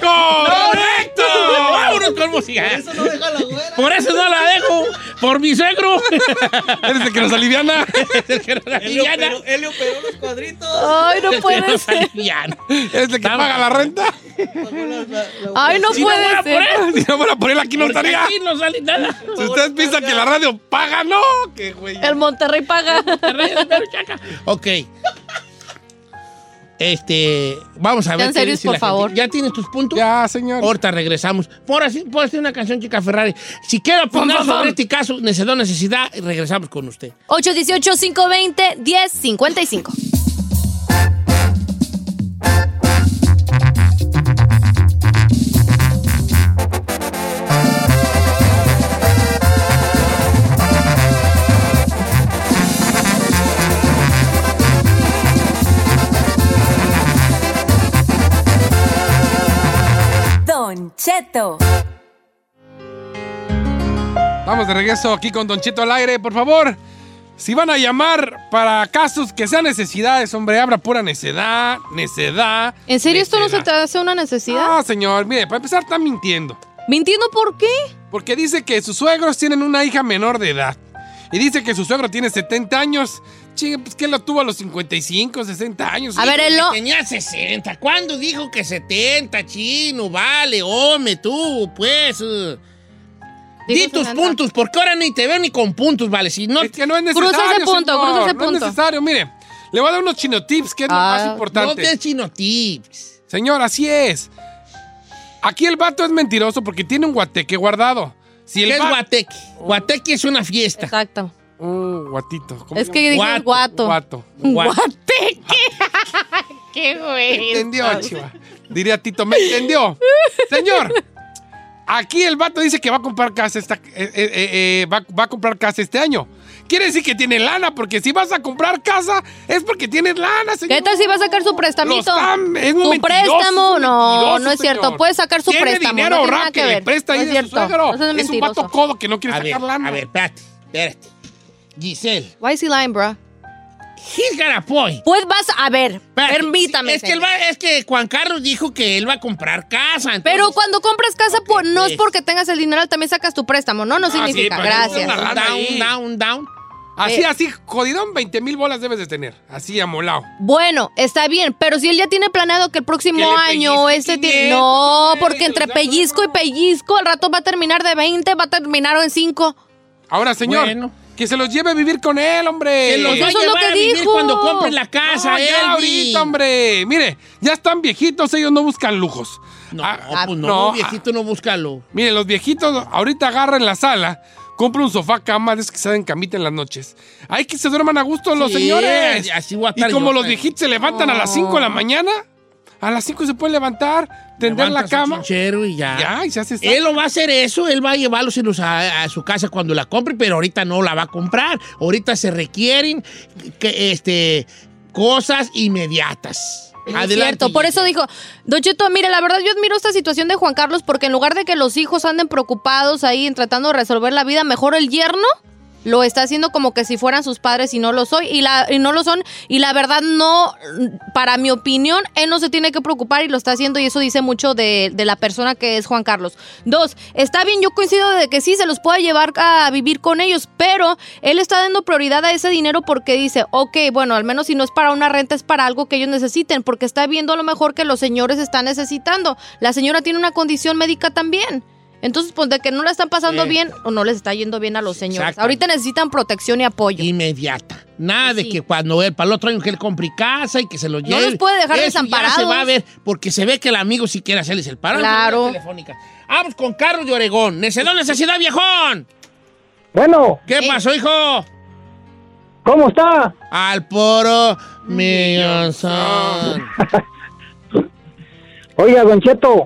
S5: ¡Correcto!
S2: ¡Vámonos con música! Por eso no deja la güera. Por eso no la dejo. Por mi suegro.
S5: Eres el que nos aliviana.
S2: el que nos aliviana.
S17: Él operó los cuadritos.
S4: Ay, no
S2: El
S4: puede ser.
S5: Eres el que paga la renta.
S4: Ay, no
S2: Si no fuera
S4: puede ser.
S5: Si no fuera por él, aquí no estaría.
S2: Aquí no sale nada.
S5: Si ustedes piensan que la radio paga, no. Que güey.
S4: El Monterrey paga.
S2: Ok. Este, vamos a ver. Qué
S4: serios,
S2: dice
S4: por
S2: la gente.
S4: favor.
S2: ¿Ya tienes tus puntos?
S5: Ya, señor.
S2: Ahorita regresamos. Por así, por hacer una canción, chica Ferrari. Si
S4: Pum, pum,
S2: sobre
S4: pum.
S2: este caso, necesidad, necesidad, regresamos con usted.
S4: 818-520-1055.
S7: Cheto.
S5: Vamos de regreso aquí con Don Cheto al aire, por favor. Si van a llamar para casos que sean necesidades, hombre, abra pura necedad, necedad.
S4: ¿En serio esto no se te hace una necesidad?
S5: No, señor, mire, para empezar está mintiendo.
S4: ¿Mintiendo por qué?
S5: Porque dice que sus suegros tienen una hija menor de edad. Y dice que su suegro tiene 70 años. Chinga, pues que lo tuvo a los 55, 60 años.
S4: A ver, él no.
S2: Tenía 60. ¿Cuándo dijo que 70, chino? Vale, hombre, tú, pues. eh. Di tus
S4: 60.
S2: puntos, porque ahora ni te veo ni con puntos, vale. Si no,
S5: Es que no es
S4: Cruza
S5: necesario.
S4: ese punto,
S5: señor,
S4: cruza ese
S5: No es
S4: punto.
S5: necesario, mire. Le voy a dar unos chinotips, que es lo
S4: Ah,
S5: más
S2: no
S5: importante.
S2: te chino tips.
S5: Señor, así es. Aquí el vato es mentiroso porque tiene un guateque guardado. Si el
S2: ¿Qué es guateque? Guateque es una fiesta.
S4: Exacto.
S5: Un guatito. ¿Cómo
S4: Es que dijo guato.
S5: Guato.
S4: Guate. ¿Qué güey?
S5: Entendió, chiva. Diría Tito, ¿me entendió? Señor, aquí el vato dice que va a comprar casa esta, eh, eh, eh, va, va a comprar casa este año. Quiere decir que tiene lana, porque si vas a comprar casa es porque tienes lana, señor.
S4: ¿Qué tal si va a sacar su prestamito?
S5: Es un mentiroso,
S4: préstamo, no, no es cierto.
S5: señor.
S4: Puede sacar su
S5: Tiene
S4: préstamo.
S5: dinero
S4: no tiene
S5: ahorrado
S4: nada
S5: que,
S4: que
S5: le presta ahí
S4: es
S5: su suegro.
S4: No
S5: es un vato codo que no quiere
S2: A
S5: sacar
S2: ver,
S5: lana.
S2: a ver, espérate, espérate. Giselle,
S4: Why is he lying, bro?
S2: he's got a point.
S4: Pues vas a ver, permítame.
S2: Es que, él
S4: señor.
S2: va- es que Juan Carlos dijo que él va a comprar casa. entonces-
S4: Pero cuando compras casa, pues, no es porque tengas el dinero, también sacas tu préstamo, ¿no? No
S5: Ah,
S4: significa. Gracias.
S2: down, down, down.
S5: Así,
S4: Eh.
S5: así, jodidón, 20 mil bolas debes de tener. Así, amolado.
S4: Bueno, está bien, pero si él ya tiene planeado que el próximo
S5: Que
S4: año este tiene...
S5: 500,
S4: No, porque
S5: que
S4: entre pellizco y pellizco, al rato va a terminar de 20, va a terminar en 5.
S5: Ahora, señor,
S2: Bueno.
S5: Que se los lleve a vivir con él, hombre.
S2: Que los
S4: Pues
S2: va a
S4: eso es lo
S2: llevar
S4: que
S2: a vivir
S4: dijo.
S2: cuando compre la casa,
S5: No, ya ahorita, hombre. Mire, ya están viejitos, ellos no buscan lujos.
S2: No,
S5: Ah,
S2: pues no,
S5: no,
S2: viejito, no búscalo.
S5: Mire, los viejitos ahorita agarran la sala, compran un sofá cama esos que se dan camita en las noches. Hay que se duerman a gusto los
S2: Sí,
S5: señores.
S2: así voy a
S5: y como
S2: yo,
S5: los
S2: pero-
S5: viejitos se levantan a las 5 de la mañana, a las 5 se pueden levantar, tender la cama.
S2: chinchero y ya.
S5: Ya, y se hace
S2: Él lo va a hacer eso, él va a llevarlos a, a su casa cuando la compre, pero ahorita no la va a comprar. Ahorita se requieren que, este, cosas inmediatas.
S4: Es
S2: Adelante.
S4: cierto, por eso dijo, Don Cheto, mire, la verdad yo admiro esta situación de Juan Carlos porque en lugar de que los hijos anden preocupados ahí en tratando de resolver la vida, mejor el yerno lo está haciendo como que si fueran sus padres y no lo soy y la y no lo son y la verdad no para mi opinión él no se tiene que preocupar y lo está haciendo y eso dice mucho de, de la persona que es Juan Carlos. Dos está bien yo coincido de que sí se los pueda llevar a vivir con ellos pero él está dando prioridad a ese dinero porque dice ok bueno al menos si no es para una renta es para algo que ellos necesiten porque está viendo a lo mejor que los señores están necesitando. La señora tiene una condición médica también entonces, pues de que no la están pasando
S2: Sí.
S4: bien o no les está yendo bien a los señores. Ahorita necesitan protección y apoyo.
S2: Inmediata. Nada de que cuando él para el otro año que él compre casa y que se lo lleve.
S4: los puede dejar
S2: Eso
S4: desamparados.
S2: Ya se va a ver, porque se ve que el amigo sí quiere hacerles el paro.
S4: Claro.
S2: Telefónica. Vamos con Carlos de Oregón. Necedad, necesidad, viejón.
S17: Bueno,
S2: ¿Qué pasó, hijo?
S17: ¿cómo está?
S2: Al poro millón son.
S17: Oiga, Don Cheto,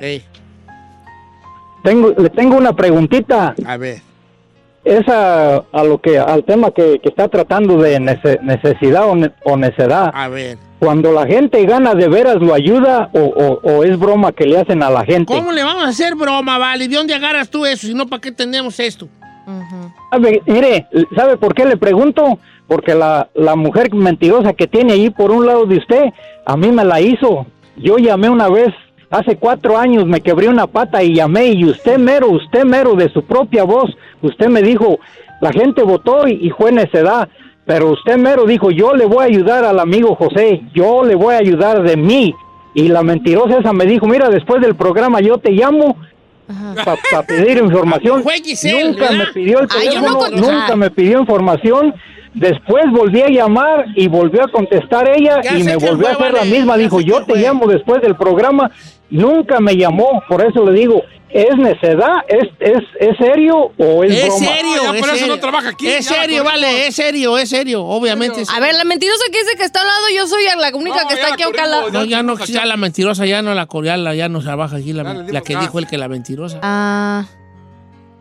S17: tengo, le tengo una preguntita.
S2: a ver.
S17: Es a, a lo que, al tema que, que está tratando de nece- necesidad o, ne- o necedad.
S2: A ver.
S17: Cuando la gente gana, ¿de veras lo ayuda o, o- o es broma que le hacen a la gente?
S2: ¿Cómo le vamos a hacer broma, vale? ¿De dónde agarras tú eso? Si no, ¿para qué tenemos esto?
S17: Sabe, mire, ¿sabe por qué le pregunto? Porque la, la mujer mentirosa que tiene ahí por un lado de usted, a mí me la hizo. Yo llamé una vez, hace cuatro años, me quebré una pata y llamé y usted mero, usted mero de su propia voz, usted me dijo, la gente votó y, y fue necedad, pero usted mero dijo, yo le voy a ayudar al amigo José, yo le voy a ayudar de mí. Y la mentirosa esa me dijo, mira, después del programa yo te llamo para pedir información.
S2: Giselle,
S17: nunca me pidió el
S4: Ay, yo no
S17: teléfono, nunca me pidió información. Después volví a llamar y volvió a contestar ella
S2: Ya
S17: y me volvió a hacer la misma. Dijo, yo te
S2: fue".
S17: llamo después del programa. Nunca me llamó, por eso le digo, ¿es necedad? ¿Es, es, es serio o es,
S2: Es
S17: broma?
S2: serio,
S5: ya
S2: es
S5: por eso
S2: serio.
S5: no trabaja aquí,
S2: Es serio, vale, es serio, es serio. Obviamente es
S4: A ver, la mentirosa que dice que está al lado, yo soy la única
S5: No,
S4: que está aquí acá al lado.
S2: No, ya no, ya la mentirosa, ya no la coreana, ya no trabaja aquí, la, la que dijo el que la mentirosa.
S4: Ah,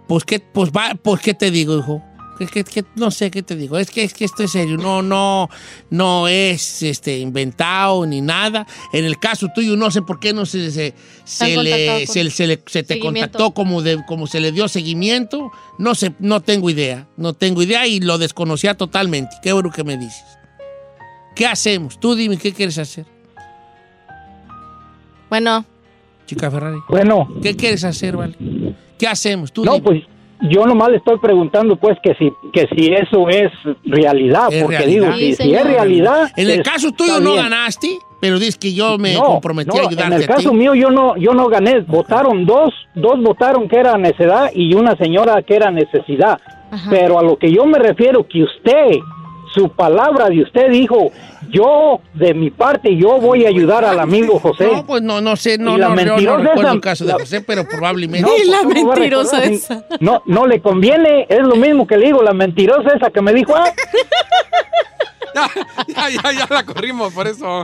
S2: Pues qué, pues va, pues qué te digo, hijo. ¿Qué, qué- qué- no sé qué te digo. Es que, es que esto es serio. No, no, no es este inventado ni nada. En el caso tuyo, no sé por qué no se, se, se le, se, se le- se te contactó como, de, como se le dio seguimiento. No sé, no tengo idea. No tengo idea y lo desconocía totalmente. Qué bueno que me dices. ¿Qué hacemos? Tú dime, ¿qué quieres hacer?
S4: bueno,
S2: Chica Ferrari.
S17: Bueno,
S2: ¿Qué quieres hacer, vale? ¿Qué hacemos? Tú
S17: no,
S2: dime.
S17: pues yo nomás le estoy preguntando pues que si, que si eso es realidad,
S2: Es
S17: porque
S2: realidad.
S17: digo,
S4: Sí,
S17: si, es realidad...
S2: En el
S17: es-
S2: caso tuyo no
S17: bien.
S2: ganaste, pero dices que yo me
S17: No,
S2: comprometí
S17: no,
S2: a ayudarte
S17: En el
S2: a ti.
S17: caso mío yo no yo no gané, votaron dos, dos votaron que era necedad y una señora que era necesidad. Pero a lo que yo me refiero que usted su palabra de usted dijo, yo de mi parte yo voy a ayudar al amigo José.
S2: No, pues no, no sé, no,
S17: Y la
S2: no, yo no
S17: mentirosa
S2: recuerdo
S17: esa-
S2: el caso de
S17: la-
S2: José, pero probablemente.
S17: No, pues, ¿cómo va a recordar? No, no le conviene, es lo mismo que le digo, la mentirosa esa que me dijo, ah,
S5: ya, ya, ya la corrimos, por eso.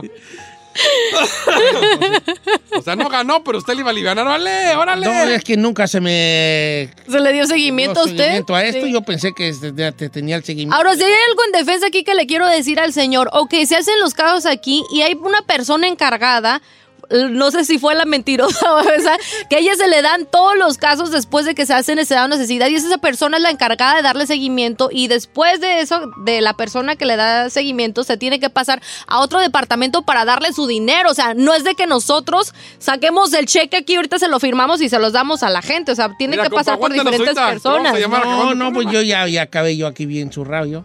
S5: o sea, no ganó, pero usted le iba a aliviar. Vale, órale.
S2: No, es que nunca se me
S4: ¿Se le dio seguimiento a usted?
S2: seguimiento a esto.
S4: Sí.
S2: Yo pensé que te te tenía el seguimiento.
S4: Ahora, si hay algo en defensa aquí que le quiero decir al señor, ok, se hacen los casos aquí y hay una persona encargada, no sé si fue la mentirosa o esa, que a ella se le dan todos los casos después de que se hacen esa necesidad y esa persona es la encargada de darle seguimiento y después de eso, de la persona que le da seguimiento, se tiene que pasar a otro departamento para darle su dinero. O sea, no es de que nosotros saquemos el cheque aquí, ahorita se lo firmamos y se los damos a la gente. O sea, tiene
S2: Mira,
S4: que pasar por diferentes
S2: ahorita,
S4: personas.
S2: No, no, pues yo ya, ya acabé yo aquí bien churrado yo.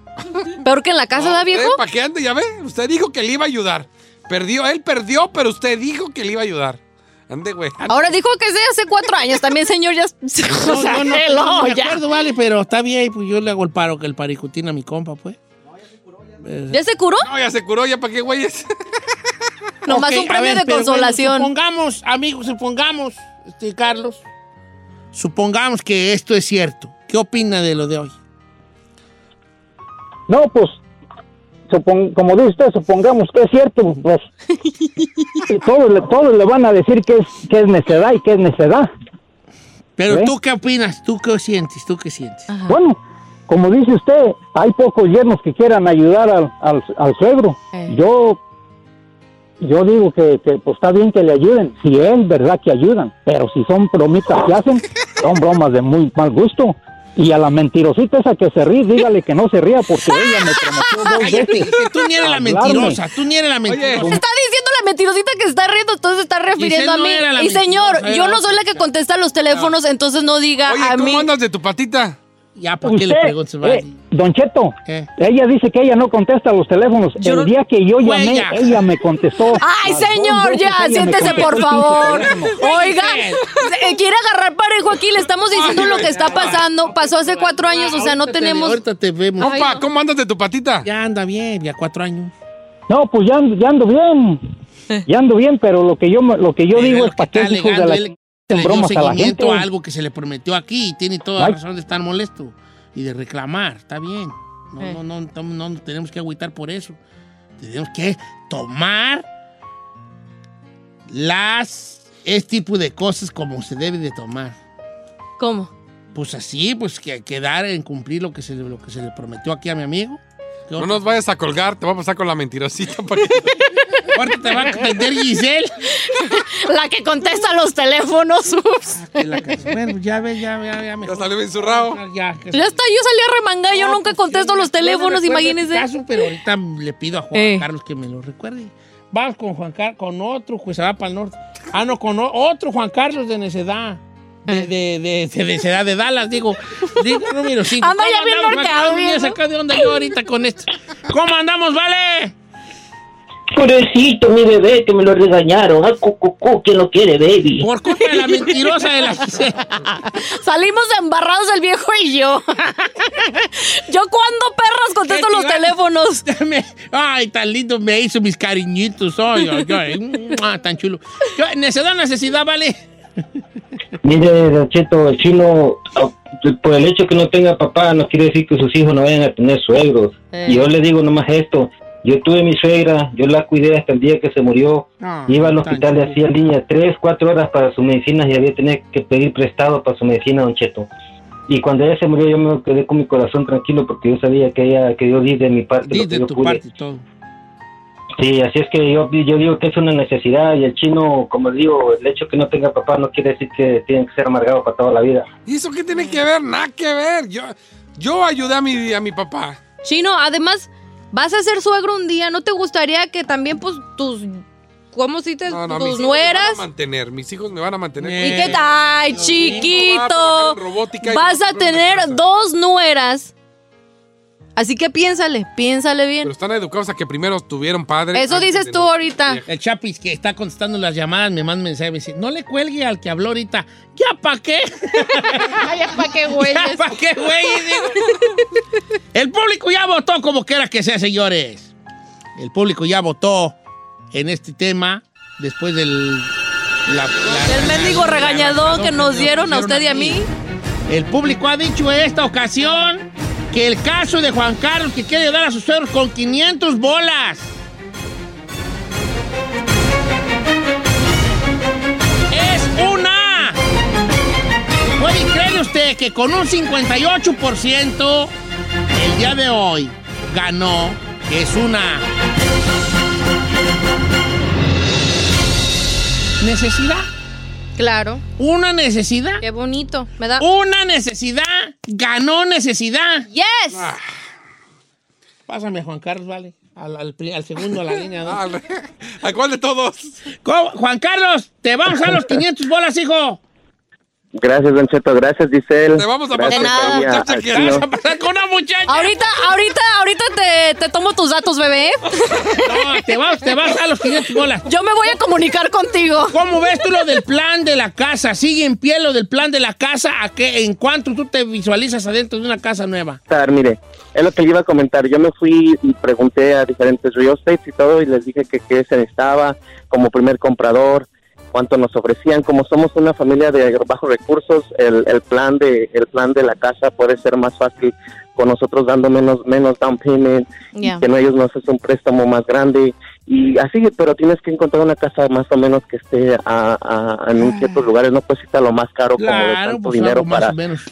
S4: Peor que en la casa, ¿da viejo?
S5: ¿Para qué ande? Ya ve, usted dijo que le iba a ayudar. Perdió, él perdió, pero usted dijo que le iba a ayudar. Ande, güey. ande.
S4: Ahora dijo que sí hace cuatro años. También, señor, ya.
S2: No,
S4: o sea,
S2: no, no,
S4: hello,
S2: no me
S4: ya.
S2: acuerdo, vale, pero está bien, pues yo le hago el paro que el paricutín a mi compa, pues.
S4: ¿Ya se curó?
S5: No, ya se curó, ya para qué, güeyes.
S4: Nomás
S2: Ok,
S4: un premio
S2: ver,
S4: de
S2: pero bueno,
S4: consolación.
S2: supongamos, amigos, supongamos, este, Carlos, supongamos que esto es cierto. ¿Qué opina de lo de hoy?
S17: no, pues, como dice usted, supongamos que es cierto, pues, y todos, le, todos le van a decir que es, que es necedad y que es necedad.
S2: Pero
S17: ¿Eh?
S2: tú qué opinas, tú qué sientes, tú qué sientes.
S17: Bueno, como dice usted, hay pocos yernos que quieran ayudar al, al, al suegro. Yo yo digo que, que, pues está bien que le ayuden, si es verdad que ayudan, pero si son bromitas que hacen, son bromas de muy mal gusto. Y a la mentirosita esa que se ríe, dígale que no se ría porque ella me prometió dos veces.
S2: tú ni eres la mentirosa, tú ni eres la mentirosa.
S4: Está diciendo la mentirosita que está riendo, entonces se está refiriendo a mí. y señor, yo no soy la que contesta los teléfonos, entonces no diga
S5: Oye,
S4: a
S5: ¿cómo
S4: mí.
S5: andas de tu patita?
S2: Ya, ¿para qué le preguntas,
S17: eh, don Cheto,
S2: ¿Qué?
S17: ella dice que ella no contesta los teléfonos. el día que yo llamé,
S2: Huella.
S17: ella me contestó.
S4: Ay, señor, ya, siéntese por favor. Oiga, eh, quiere agarrar parejo aquí, le estamos diciendo lo que está pasando. Pasó hace cuatro años, o sea, no tenemos.
S2: ahorita te vemos.
S5: Compa, ¿cómo andas de tu patita?
S2: Ya anda bien, ya cuatro años.
S17: No, pues ya, ando- ya ando bien. Ya ando bien, pero lo que yo, lo que yo digo es para
S2: que
S17: qué hijos de la
S2: le dio
S17: bromas a la gente.
S2: seguimiento a algo que se le prometió aquí y tiene toda
S17: Ay.
S2: razón de estar molesto y de reclamar, está bien. No,
S4: Eh.
S2: no, no, no, no nos tenemos que agüitar por eso. Tenemos que tomar las este tipo de cosas como se debe de tomar.
S4: ¿Cómo?
S2: Pues así, pues que quedar en cumplir lo que se le, lo que se le prometió aquí a mi amigo. ¿Qué
S5: No nos vayas a colgar, te voy a pasar con la mentirosita. para que-
S2: Ahorita te va a atender Giselle.
S4: La que contesta los teléfonos. ups.
S2: Que la que- Bueno, ya ves, ya, ya, ya.
S5: Ya salió bien zurrado.
S2: Ya,
S4: está, yo salí a remangar, yo
S2: No,
S4: nunca
S2: pues,
S4: contesto los
S2: me
S4: teléfonos, imagínense.
S2: caso, pero ahorita le pido a Juan
S4: Eh.
S2: Carlos que me lo recuerde. Vamos con Juan Carlos, con otro, pues se va para el norte. Ah, no, con otro Juan Carlos de Necedad. De, de, de, de Necedad de Dallas, digo. Digo, número 5.
S4: Anda ya bien norteado,
S2: Me sacado de onda yo ahorita con esto. ¿Cómo andamos, vale?
S18: Pobrecito, mi bebé, que me lo regañaron. Ah, cu, cu, cu, ¿quién lo quiere, baby?
S2: Por culpa de la mentirosa de la.
S4: Salimos embarrados el viejo y yo. yo cuando perras contesto
S2: ¿Qué
S4: los teléfonos.
S2: Me- Ay, tan lindo me hizo mis cariñitos. Ay, ay, ay. Mua, tan chulo. Yo, necesidad, necesidad, ¿vale?
S18: Mire, Don Cheto, el chino, ah, por el hecho que no tenga papá, no quiere decir que sus hijos no vayan a tener suegros.
S4: Eh.
S18: Y yo le digo nomás esto. Yo tuve mi suegra, yo la cuidé hasta el día que se murió.
S2: Ah,
S18: Iba al hospital y hacía línea tres, cuatro horas para sus medicinas y había tenido que pedir prestado para su medicina, Don Cheto. Y cuando ella se murió, yo me quedé con mi corazón tranquilo porque yo sabía que ella, que yo di de mi parte
S2: Di
S18: lo que
S2: de
S18: yo
S2: tu
S18: pude.
S2: parte y todo.
S18: Sí, así es que yo, yo digo que es una necesidad y el chino, como digo, el hecho que no tenga papá no quiere decir que tiene que ser amargado para toda la vida.
S5: ¿Y eso qué tiene que ver? Nada que ver. Yo, yo ayudé a mi, a mi papá.
S4: Chino, además, vas a ser suegro un día. ¿No te gustaría que también, pues, tus. ¿Cómo si te,
S5: No, no, mis
S4: tus
S5: hijos me van a
S4: nueras?
S5: mantener. Mis hijos me van a mantener.
S4: ¿Y qué tal, chiquito? Vas a tener dos nueras. Así que piénsale, piénsale bien.
S5: Pero están educados a que primero tuvieron padre.
S4: Eso dices tú
S5: no-
S4: ahorita.
S2: El Chapis que está contestando las llamadas me manda un mensaje y me dice, no le cuelgue al que habló ahorita. ¿Ya pa' qué?
S4: ya pa' qué güey.
S2: ¿Ya pa' qué güey? El público ya votó como quiera que sea, señores. El público ya votó en este tema después del... la- la-
S4: El mendigo regañadón que nos dieron a usted y a mí.
S2: El público ha dicho en esta ocasión que el caso de Juan Carlos que quiere ayudar a sus suegros con 500 bolas. Es una. ¿Puede creer usted que con un 58% el día de hoy ganó, es una necesidad?
S4: Claro.
S2: Una necesidad.
S4: Qué bonito. Me da.
S2: Una necesidad ganó necesidad.
S4: Yes.
S2: Pásame a Juan Carlos, vale. Al, al pri- al segundo, a la línea. dos.
S5: ¿A cuál de todos?
S2: ¿Cómo? Juan Carlos, te vamos a dar los 500 bolas, hijo.
S14: Gracias, Don Cheto. Gracias, Giselle.
S5: Te vamos a
S4: pasar. De nada.
S2: Te a pasar con una muchacha.
S4: Ahorita, ahorita, ahorita te, te tomo tus datos, bebé.
S2: No, te vas, te vas a los 500 bolas.
S4: Yo me voy a comunicar contigo.
S2: ¿Cómo ves tú lo del plan de la casa? ¿Sigue en pie lo del plan de la casa? ¿A qué, ¿En cuánto tú te visualizas adentro de una casa nueva?
S14: estar, mire, es lo que le iba a comentar. Yo me fui y pregunté a diferentes real estates y todo y les dije que qué se necesitaba como primer comprador, cuánto nos ofrecían. Como somos una familia de bajos recursos, el, el plan de el plan de la casa puede ser más fácil con nosotros dando menos menos down payment y que no ellos nos hacen un préstamo más grande. Y así, pero tienes que encontrar una casa más o menos que esté a, a- en ciertos lugares, no pues está lo más caro como de
S2: Claro,
S14: tanto
S2: pues
S14: dinero para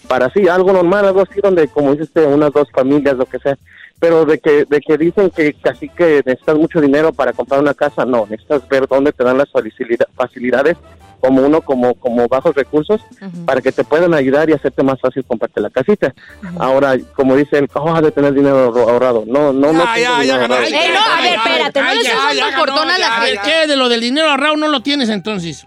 S14: para sí, algo normal, algo así donde, como dice usted, unas dos familias, lo que sea. Pero de que, de que dicen que casi que necesitas mucho dinero para comprar una casa, no, necesitas ver dónde te dan las facilida- facilidades, como uno, como, como bajos recursos, para que te puedan ayudar y hacerte más fácil comprarte la casita. Ahora, como dice el oh, has de tener dinero ahorro- ahorrado. No, no, no.
S5: Ya,
S4: no, a ver, espérate, no le la gente.
S2: ¿qué? De lo del dinero ahorrado no lo tienes entonces.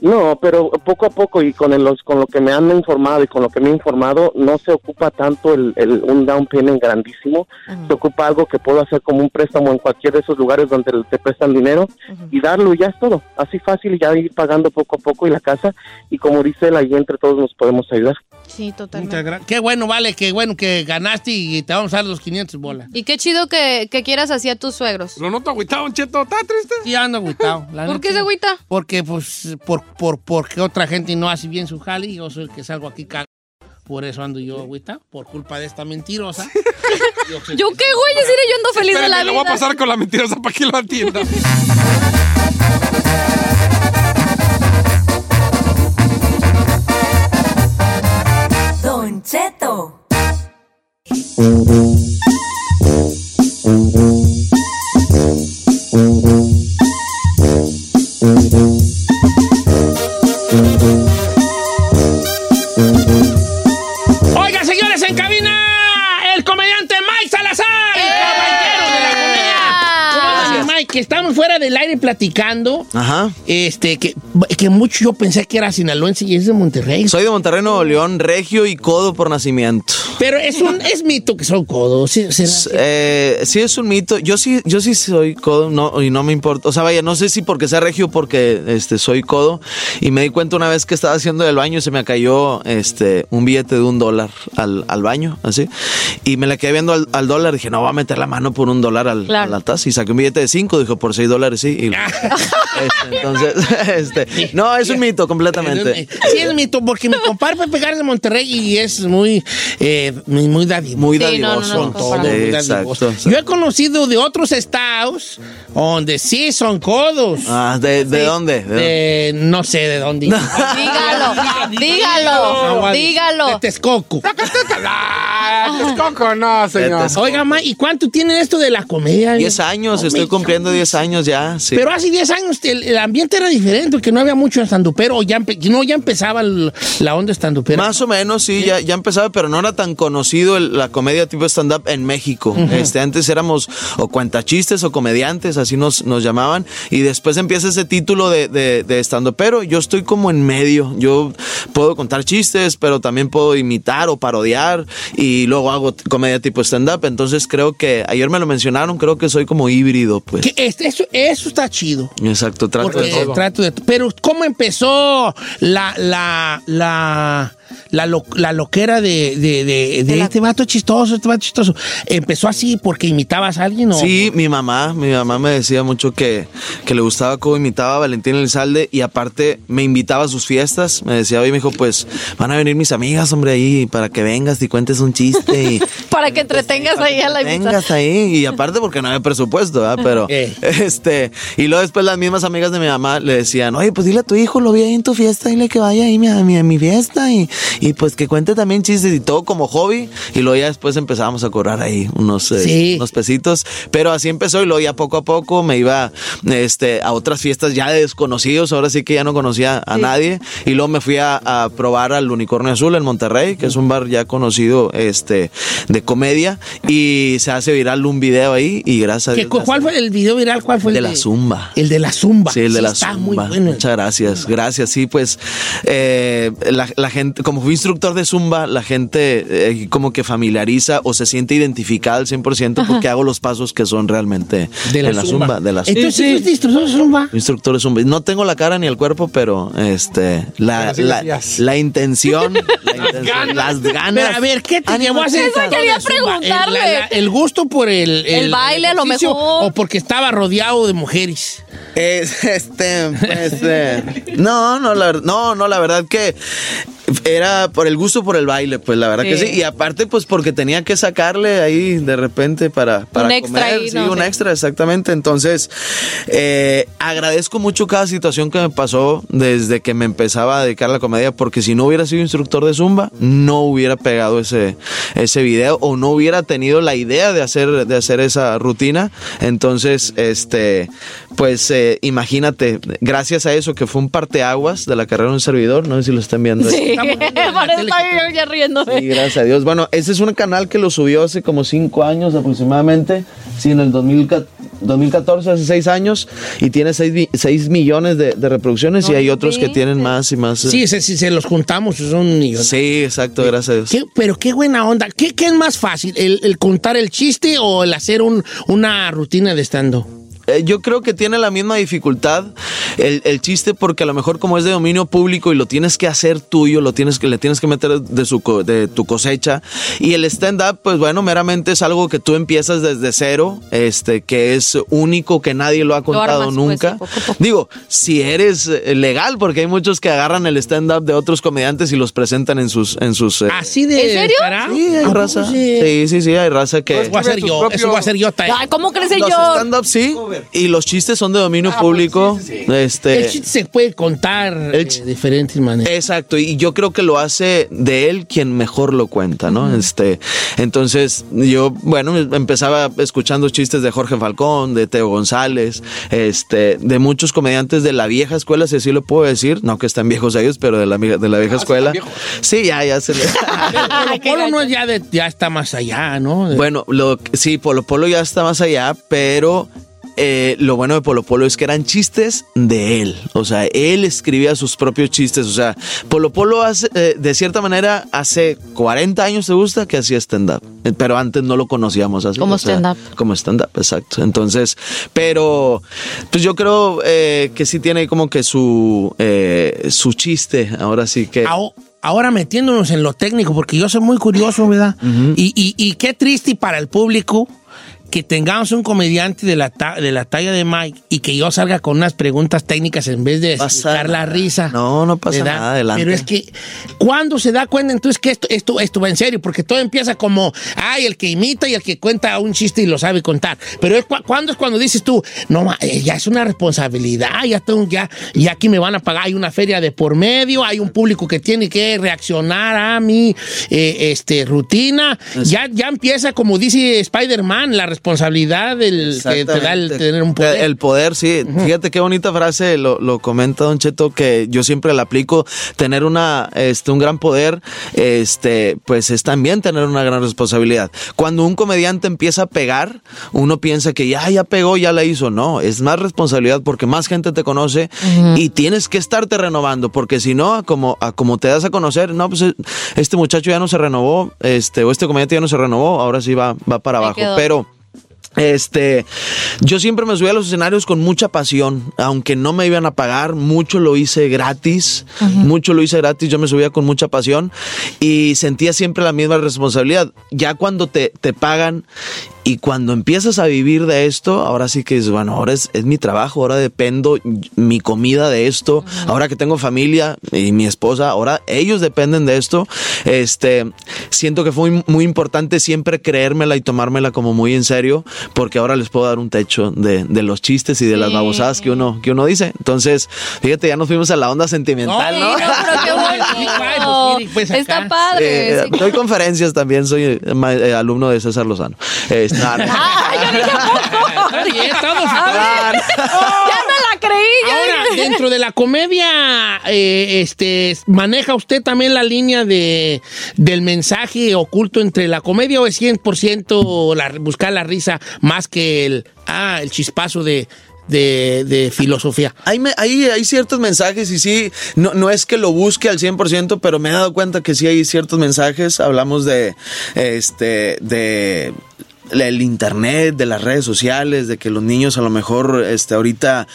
S14: No, pero poco a poco y con el- los con lo que me han informado y con lo que me he informado, no se ocupa tanto el, el- un down payment grandísimo, se ocupa algo que puedo hacer como un préstamo en cualquier de esos lugares donde te prestan dinero y darlo y ya es todo, así fácil y ya ir pagando poco a poco y la casa y como dice él, ahí entre todos nos podemos ayudar.
S4: Sí, totalmente.
S2: Qué bueno, vale, qué bueno que ganaste y te vamos a dar los 500 bolas.
S4: Y qué chido que, que quieras así a tus suegros.
S5: Lo noto agüitado, Cheto. ¿Está triste?
S2: Sí, ando agüitado.
S4: ¿Por qué se agüita?
S2: Porque, pues, por, por, porque otra gente no hace bien su jale y yo soy el que salgo aquí cagado. Por eso ando yo agüita, por culpa de esta mentirosa. Yo soy-
S4: ¿Yo qué, güey? Deciré yo ando feliz de la
S5: Espérame, lo voy a
S4: vida.
S5: pasar con la mentirosa para que lo atienda.
S7: Don Cheto.
S2: Que estamos fuera del aire platicando.
S19: Ajá.
S2: Este, que, que mucho yo pensé que era sinaloense y es de Monterrey.
S19: Soy de Monterrey, Nuevo León, regio y codo por nacimiento.
S2: Pero es un es mito que son codos. ¿sí?
S19: Eh, sí es un mito. Yo sí, yo sí soy codo, no, y no me importa. O sea, vaya, no sé si porque sea regio o porque este soy codo. Y me di cuenta una vez que estaba haciendo el baño y se me cayó este un billete de un dólar al, al baño, así. Y me la quedé viendo al, al dólar. Dije, no, voy a meter la mano por un dólar al,
S4: Claro.
S19: a la taza. Y saqué un billete de cinco, dijo, por seis dólares, sí. Y- este, entonces, este, no, es un mito completamente.
S2: Sí, es mito, porque mi compadre Pepe Garza de Monterrey y es muy, eh, muy muy dadivoso.
S19: Muy
S4: Sí, no, no, no,
S19: dadivoso. Exacto.
S2: Yo he conocido de otros estados donde sí son codos.
S19: Ah, ¿de, de
S2: Sí,
S19: dónde? ¿De
S2: De, no sé de dónde.
S4: Dígalo, dígalo, dígalo.
S2: De Texcoco.
S5: Texcoco, no, señor.
S19: Texcoco.
S2: Oiga, ma, ¿y cuánto tiene esto de la comedia?
S19: 10 años, estoy cumpliendo de 10 años ya, sí.
S2: Pero hace 10 años el, el ambiente era diferente, porque no había mucho estandupero, o ya, empe- no, ya empezaba el- la onda estandupera.
S19: Más o menos, sí, Ya, ya empezaba, pero no era tan conocido el- la comedia tipo stand-up en México. Este, antes éramos o cuentachistes o comediantes, así nos, nos llamaban. Y después empieza ese título de, de, de stand-upero. Yo estoy como en medio. Yo puedo contar chistes, pero también puedo imitar o parodiar. Y luego hago comedia tipo stand-up. Entonces creo que, ayer me lo mencionaron, creo que soy como híbrido, pues.
S2: Este- eso, eso está chido.
S19: Exacto, trato
S2: Porque
S19: de todo.
S2: trato de- pero ¿cómo empezó la la la la, lo- la loquera de, de, de- de este vato chistoso, este vato chistoso? ¿Empezó así porque imitabas a alguien o...?
S19: Sí, mi mamá, mi mamá me decía mucho que, que le gustaba cómo imitaba a Valentín Elizalde y aparte me invitaba a sus fiestas. Me decía, oye, me dijo, pues van a venir mis amigas, hombre, ahí para que vengas y cuentes un chiste y
S4: Para que entretengas ahí a la invitada.
S19: vengas ahí. Y aparte porque no había presupuesto, ¿verdad? Pero,
S2: Eh.
S19: este, y luego después las mismas amigas de mi mamá le decían, oye, pues dile a tu hijo, lo vi ahí en tu fiesta, dile que vaya ahí a mi, a mi fiesta y, y pues que cuente también chistes y todo como hobby. Y luego ya después empezábamos a cobrar ahí unos, eh,
S2: Sí.
S19: unos pesitos. Pero así empezó y luego ya poco a poco me iba este, a otras fiestas ya de desconocidos. Ahora sí que ya no conocía a nadie. Y luego me fui a, a probar al Unicornio Azul en Monterrey, que es un bar ya conocido este, de comedia. Y se hace viral un video ahí y gracias a
S2: ¿Qué-
S19: Dios.
S2: ¿Cuál fue el video viral? ¿Cuál fue el
S19: De la Zumba.
S2: El de la Zumba.
S19: Sí, el de
S2: Sí,
S19: la
S2: está
S19: Zumba.
S2: muy bueno.
S19: Muchas gracias, gracias. Sí, pues eh, la, la gente, como fui instructor de Zumba, la gente eh, como que familiariza o se siente identificada al 100% porque hago los pasos que son realmente
S2: De la Zumba.
S19: de la
S2: Entonces, ¿sí instructor de Zumba?
S19: Instructor de Zumba. No tengo la cara ni el cuerpo, pero este la,
S2: Pero
S19: la, la intención, la intención, las ganas.
S2: Pero a ver, ¿qué te llevó a hacer
S4: Eso quería
S2: Zumba? ¿El,
S4: preguntarle.
S2: la- la- el gusto por el...
S4: El baile, a lo mejor.
S2: O porque estaba rodeado de mujeres.
S19: Es, este, pues, eh, no, no, la, no, no, la verdad que era por el gusto por el baile, pues la verdad que
S4: Sí.
S19: Y aparte, pues porque tenía que sacarle ahí de repente para, para
S4: Un extra
S19: comer.
S4: ahí,
S19: sí,
S4: ¿no?
S19: un
S4: Sí.
S19: extra, exactamente. Entonces, eh, agradezco mucho cada situación que me pasó desde que me empezaba a dedicar a la comedia, porque si no hubiera sido instructor de Zumba, no hubiera pegado ese, ese video o no hubiera tenido la idea de hacer, de hacer esa rutina. Entonces, este, pues eh, imagínate, gracias a eso que fue un parteaguas de la carrera de un servidor, no sé si lo están viendo.
S4: Sí, por eso estaba yo ya riéndome.
S19: Sí, gracias a Dios. Bueno, ese es un canal que lo subió hace como cinco años aproximadamente. Sí, en el 2014, 2014 hace seis años, y tiene 6 millones de, de reproducciones y hay otros que tienen más y más. eh.
S2: Sí, si se, se los juntamos, son millones.
S19: Sí, exacto, gracias a Dios.
S2: ¿Qué- pero qué buena onda. ¿Qué, qué es más fácil? ¿El, el contar el chiste o el hacer un, una rutina de stand
S19: Eh, yo creo que tiene la misma dificultad el, el chiste porque a lo mejor como es de dominio público y lo tienes que hacer tuyo, lo tienes que le tienes que meter de su co- de tu cosecha y el stand up pues bueno, meramente es algo que tú empiezas desde cero, este que es único que nadie lo ha contado
S4: armas, pues,
S19: nunca.
S4: poco a poco.
S19: Digo, si eres eh, legal porque hay muchos que agarran el stand up de otros comediantes y los presentan en sus en sus eh,
S2: ¿Así de
S4: ¿En serio?
S19: Sí, hay
S2: ¿A poco
S19: raza.
S2: sí?
S19: Sí, sí, sí, hay raza que
S2: Eso voy a hacer yo, eso voy a hacer yo.
S4: Ay, ¿cómo crees
S19: los
S4: yo?
S19: stand-up sí y los chistes son de dominio público. Este
S2: El chiste se puede contar de diferentes maneras.
S19: Exacto, y yo creo que lo hace de él quien mejor lo cuenta, ¿no? Este, entonces yo, bueno, empezaba escuchando chistes de Jorge Falcón, de Teo González, este, de muchos comediantes de la vieja escuela, si así lo puedo decir, no que están viejos ellos, pero de la, de la vieja escuela. Sí, ya, ya se le...
S2: Polo Polo no es ya, de, ya está más allá, ¿no? De-
S19: Bueno, lo, sí, Polo Polo ya está más allá, pero eh, lo bueno de Polo Polo es que eran chistes de él. O sea, él escribía sus propios chistes. O sea, Polo Polo hace, eh, de cierta manera, hace 40 años, ¿te gusta? Que hacía stand-up. Eh, Pero antes no lo conocíamos así.
S4: Como
S19: sea,
S4: stand-up.
S19: Como stand-up, exacto. Entonces, pero, pues yo creo eh, que sí tiene como que su, eh, su chiste. Ahora sí que...
S2: Ahora metiéndonos en lo técnico, porque yo soy muy curioso, ¿verdad? y, y- y qué triste para el público que tengamos un comediante de la, ta- de la talla de Mike y que yo salga con unas preguntas técnicas en vez de sacar la risa.
S19: No, no pasa
S2: ¿verdad?
S19: nada, adelante.
S2: Pero es que, ¿cuándo se da cuenta entonces que esto, esto, esto va en serio? Porque todo empieza como, ay, el que imita y el que cuenta un chiste y lo sabe contar. Pero es cu- ¿cuándo es cuando dices tú, no, ma, eh, ya es una responsabilidad, ya, tengo, ya, ya aquí me van a pagar, hay una feria de por medio, hay un público que tiene que reaccionar a mi eh, este, rutina. Ya, ya empieza, como dice Spider-Man, la responsabilidad responsabilidad del, que te da el tener un poder.
S19: El poder, sí. Fíjate qué bonita frase lo, lo comenta Don Cheto, que yo siempre la aplico. Tener una, este, un gran poder, este, pues es también tener una gran responsabilidad. Cuando un comediante empieza a pegar, uno piensa que ya, ya pegó, ya la hizo. No, es más responsabilidad porque más gente te conoce y tienes que estarte renovando, porque si no, a como, a como te das a conocer, no, pues este muchacho ya no se renovó, este, o este comediante ya no se renovó, ahora sí va, va para abajo.
S4: quedó.
S19: Pero este, yo siempre me subí a los escenarios con mucha pasión, aunque no me iban a pagar, mucho lo hice gratis, mucho lo hice gratis, yo me subía con mucha pasión y sentía siempre la misma responsabilidad. Ya cuando te, te pagan y cuando empiezas a vivir de esto, ahora sí que es, bueno, ahora es, es mi trabajo, ahora dependo mi comida de esto, ahora que tengo familia y mi esposa, ahora ellos dependen de esto. Este, siento que fue muy, muy importante siempre creérmela y tomármela como muy en serio, porque ahora les puedo dar un techo de, de los chistes y de las babosadas que uno, que uno dice. Entonces, fíjate, ya nos fuimos a la onda sentimental, ¿no?
S4: Sí, no, pero qué
S2: pues.
S4: Está padre.
S19: Eh,
S4: sí.
S19: doy conferencias también, soy eh, ma- eh, alumno de César Lozano. No, no.
S4: Ah, yo dije,
S2: Está bien, estamos- Ahora, dentro de la comedia, eh, este, ¿maneja usted también la línea de, del mensaje oculto entre la comedia o es 100% la, buscar la risa más que el, ah, el chispazo de, de, de filosofía?
S19: Hay, me- hay, hay ciertos mensajes y sí, no, no es que lo busque al 100%, pero me he dado cuenta que sí hay ciertos mensajes. Hablamos de, este, de el internet, de las redes sociales, de que los niños a lo mejor este ahorita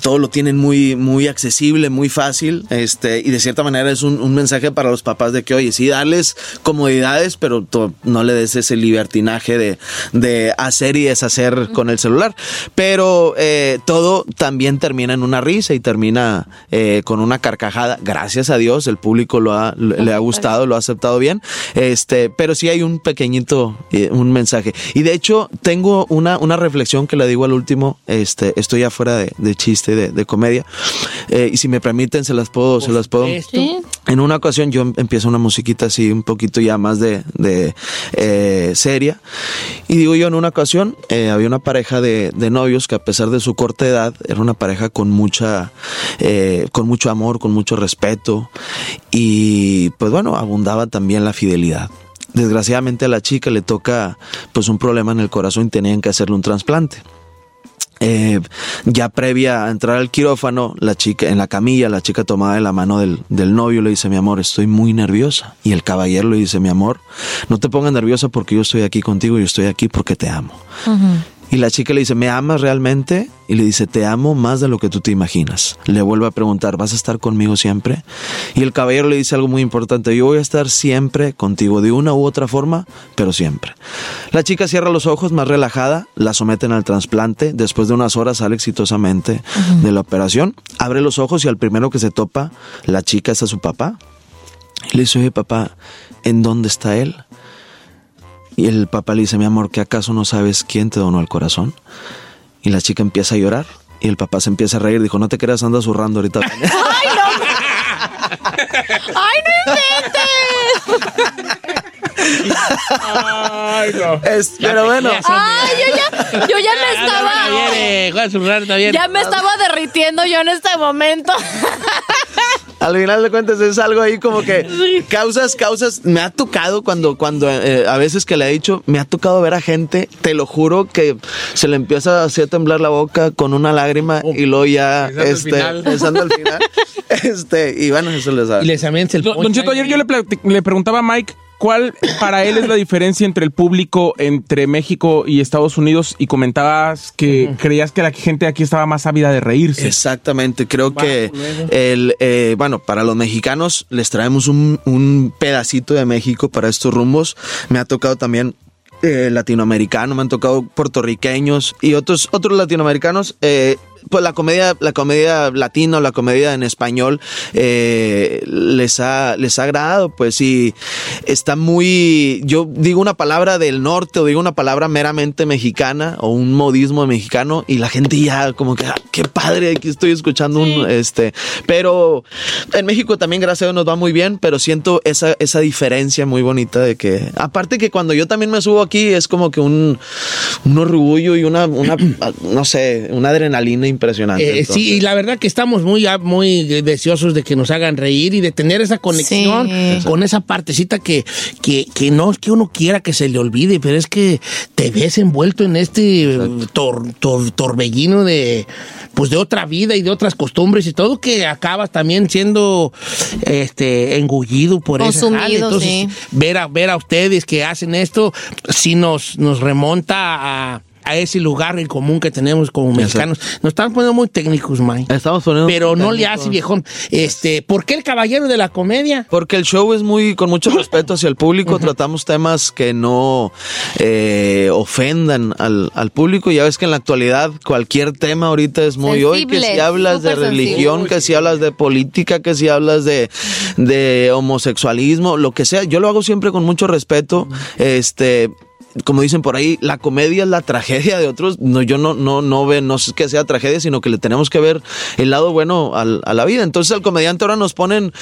S19: todo lo tienen muy muy accesible, muy fácil, este y de cierta manera es un, un mensaje para los papás de que oye, sí darles comodidades, pero no le des ese libertinaje de, de hacer y deshacer con el celular. Pero eh, todo también termina en una risa y termina eh, con una carcajada. Gracias a Dios, el público lo ha, le ha gustado, lo ha aceptado bien. Este, pero sí hay un pequeñito, eh, un mensaje. Y de hecho, tengo una, una reflexión que le digo al último. Este, estoy afuera de, de chiste, de, de comedia. Eh, y si me permiten, se las puedo, se las puedo.
S4: Sí.
S19: En una ocasión yo em- empiezo una musiquita así un poquito ya más de, de, eh, seria. Y digo yo, en una ocasión eh, había una pareja de, de novios que a pesar de su corta edad, era una pareja con mucha, eh, con mucho amor, con mucho respeto. Y pues bueno, abundaba también la fidelidad. Desgraciadamente a la chica le toca pues un problema en el corazón y tenían que hacerle un trasplante. Eh, ya previa a entrar al quirófano, la chica en la camilla, la chica tomada de la mano del, del novio le dice, mi amor, estoy muy nerviosa. Y el caballero le dice, mi amor, no te pongas nerviosa porque yo estoy aquí contigo, yo estoy aquí porque te amo. Y la chica le dice, ¿me amas realmente? Y le dice, te amo más de lo que tú te imaginas. Le vuelve a preguntar, ¿vas a estar conmigo siempre? Y el caballero le dice algo muy importante, yo voy a estar siempre contigo, de una u otra forma, pero siempre. La chica cierra los ojos más relajada, la someten al trasplante, después de unas horas sale exitosamente de la operación, abre los ojos y al primero que se topa, la chica es a su papá. Y le dice, oye papá, ¿en dónde está él? Y el papá le dice, mi amor, ¿que acaso no sabes quién te donó el corazón? Y la chica empieza a llorar y el papá se empieza a reír. Dijo, no te creas, anda zurrando ahorita.
S4: ¡Ay, no inventes!
S3: Ay, no.
S19: Es- pero bueno,
S4: Ay, yo ya, yo ya me estaba. Ya me estaba derritiendo yo en este momento.
S19: al final de cuentas es algo ahí como que causas, causas. Me ha tocado cuando, cuando eh, a veces que le he dicho, me ha tocado ver a gente, te lo juro, que se le empieza así a temblar la boca con una lágrima y luego ya,
S3: Pensando al
S19: este,
S3: final.
S19: al final. este, y bueno, eso les da.
S2: Y les el
S3: Don, Cheto, ayer yo le, le preguntaba a Mike cuál para él es la diferencia entre el público entre México y Estados Unidos y comentabas que creías que la gente aquí estaba más ávida de reírse.
S19: Exactamente, creo que el, eh, bueno, para los mexicanos les traemos un, un pedacito de México para estos rumbos. Me ha tocado también eh, latinoamericano, me han tocado puertorriqueños y otros, otros latinoamericanos. eh, pues la comedia, la comedia latina o la comedia en español eh, les ha, les ha agradado, pues sí, está muy, yo digo una palabra del norte o digo una palabra meramente mexicana o un modismo mexicano y la gente ya como que, ah, qué padre, aquí estoy escuchando un, este, pero en México también gracias a Dios nos va muy bien, pero siento esa, esa diferencia muy bonita de que, aparte que cuando yo también me subo aquí es como que un, un orgullo y una, una no sé, una adrenalina impresionante.
S2: Eh, sí, y la verdad que estamos muy, muy deseosos de que nos hagan reír y de tener esa conexión
S19: Sí.
S2: con esa partecita que, que, que no es que uno quiera que se le olvide, pero es que te ves envuelto en este tor- tor- torbellino de pues de otra vida y de otras costumbres y todo que acabas también siendo este engullido por eso. Entonces,
S4: sí.
S2: ver a, ver a ustedes que hacen esto, sí nos, nos remonta a, a ese lugar en común que tenemos como mexicanos. Nos estamos poniendo muy técnicos, Mike.
S19: Estamos poniendo
S2: Pero no le hace, viejón. Este, ¿Por qué el caballero de la comedia?
S19: Porque el show es muy, con mucho respeto hacia el público, tratamos temas que no eh, ofendan al, al público. Ya ves que en la actualidad cualquier tema ahorita es muy hoy, que si hablas de religión,
S4: sensible.
S19: que si hablas de política, que si hablas de, de homosexualismo, lo que sea. Yo lo hago siempre con mucho respeto. Este como dicen por ahí, la comedia es la tragedia de otros. No, yo no, no, no ve, no es que sea tragedia, sino que le tenemos que ver el lado bueno al- a la vida. Entonces al comediante ahora nos ponen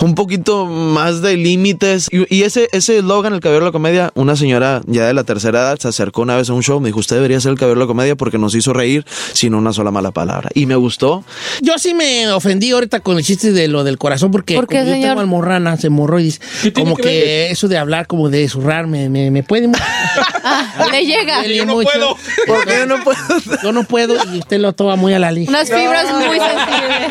S19: un poquito más de límites. Y, y ese, ese eslogan, el caballero de la comedia, una señora ya de la tercera edad se acercó una vez a un show, me dijo, usted debería ser el caballero de la comedia porque nos hizo reír sin una sola mala palabra. Y me gustó.
S2: Yo sí me ofendí ahorita con el chiste de lo del corazón porque
S4: ¿Por qué,
S2: como yo
S4: señor?
S2: tengo almorranas, hemorroides, como que, eso de hablar, como de zurrar, me, me, me puede...
S4: Ah, le llega.
S2: Yo no puedo.
S19: Porque yo no puedo.
S2: Yo no puedo y usted lo toma muy a la ligera.
S4: Unas fibras muy sensibles.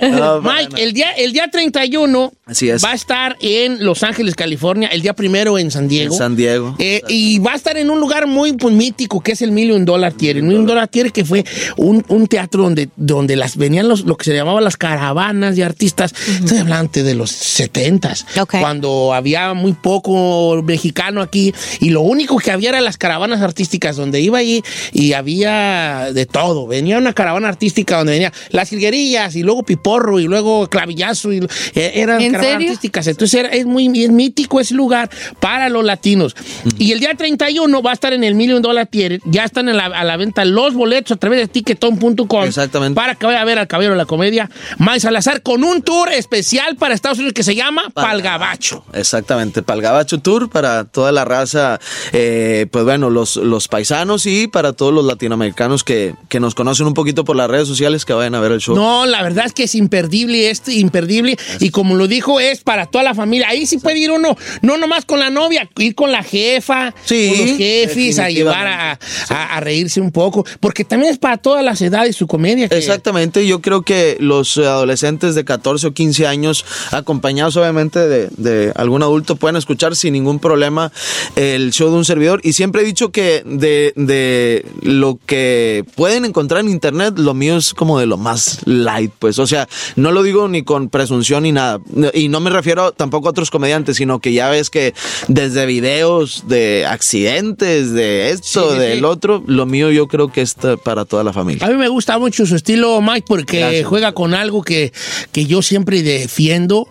S19: No,
S2: Mike, el día, el día 31
S19: Así es.
S2: va a estar en Los Ángeles, California, el día primero en San Diego.
S19: En San Diego.
S2: Eh, y va a estar en un lugar muy pues, mítico que es el Million Dollar Theater. El Million Dollar Theater que fue un, un teatro donde, donde las venían los, lo que se llamaba las caravanas de artistas. Estoy hablando de los 70s, cuando había muy poco mexicano aquí y lo único que había eran las caravanas artísticas donde iba ahí y había de todo. Venía una caravana artística donde venía las jilguerillas y luego piporro y luego clavillazo y eh, eran
S4: ¿En
S2: caravanas
S4: serio?
S2: artísticas. Entonces era- es muy es mítico ese lugar para los latinos. Y el día 31 va a estar en el Million Dollar Theater. Ya están en la- a la venta los boletos a través de ticketon.com.
S19: Exactamente.
S2: Para que vaya a ver al Caballero de la Comedia, Mike Salazar, con un tour especial para Estados Unidos que se llama Palgabacho.
S19: Exactamente, para el Gabacho Tour, para toda la raza, eh, pues bueno, los, los paisanos y para todos los latinoamericanos que, que nos conocen un poquito por las redes sociales que vayan a ver el show.
S2: No, la verdad es que es imperdible, este imperdible. Y como lo dijo, es para toda la familia. Ahí sí puede ir uno, no nomás con la novia, ir con la jefa,
S19: Sí,
S2: con los jefes, a llevar a, a- a reírse un poco. Porque también es para todas las edades su comedia. que-
S19: Exactamente, yo creo que los adolescentes de 14 o 15 años, acompañados obviamente de, de algún adulto, pueden escuchar sin ningún problema el show de un servidor. Y siempre he dicho que de, de lo que pueden encontrar en internet, lo mío es como de lo más light, pues. O sea, no lo digo ni con presunción ni nada. Y no me refiero tampoco a otros comediantes, sino que ya ves que desde videos de accidentes, de esto,
S2: Sí,
S19: del
S2: sí.
S19: otro, lo mío yo creo que es t- para toda la familia.
S2: A mí me gusta mucho su estilo, Mike, porque
S19: Gracias.
S2: juega con algo que, que yo siempre defiendo.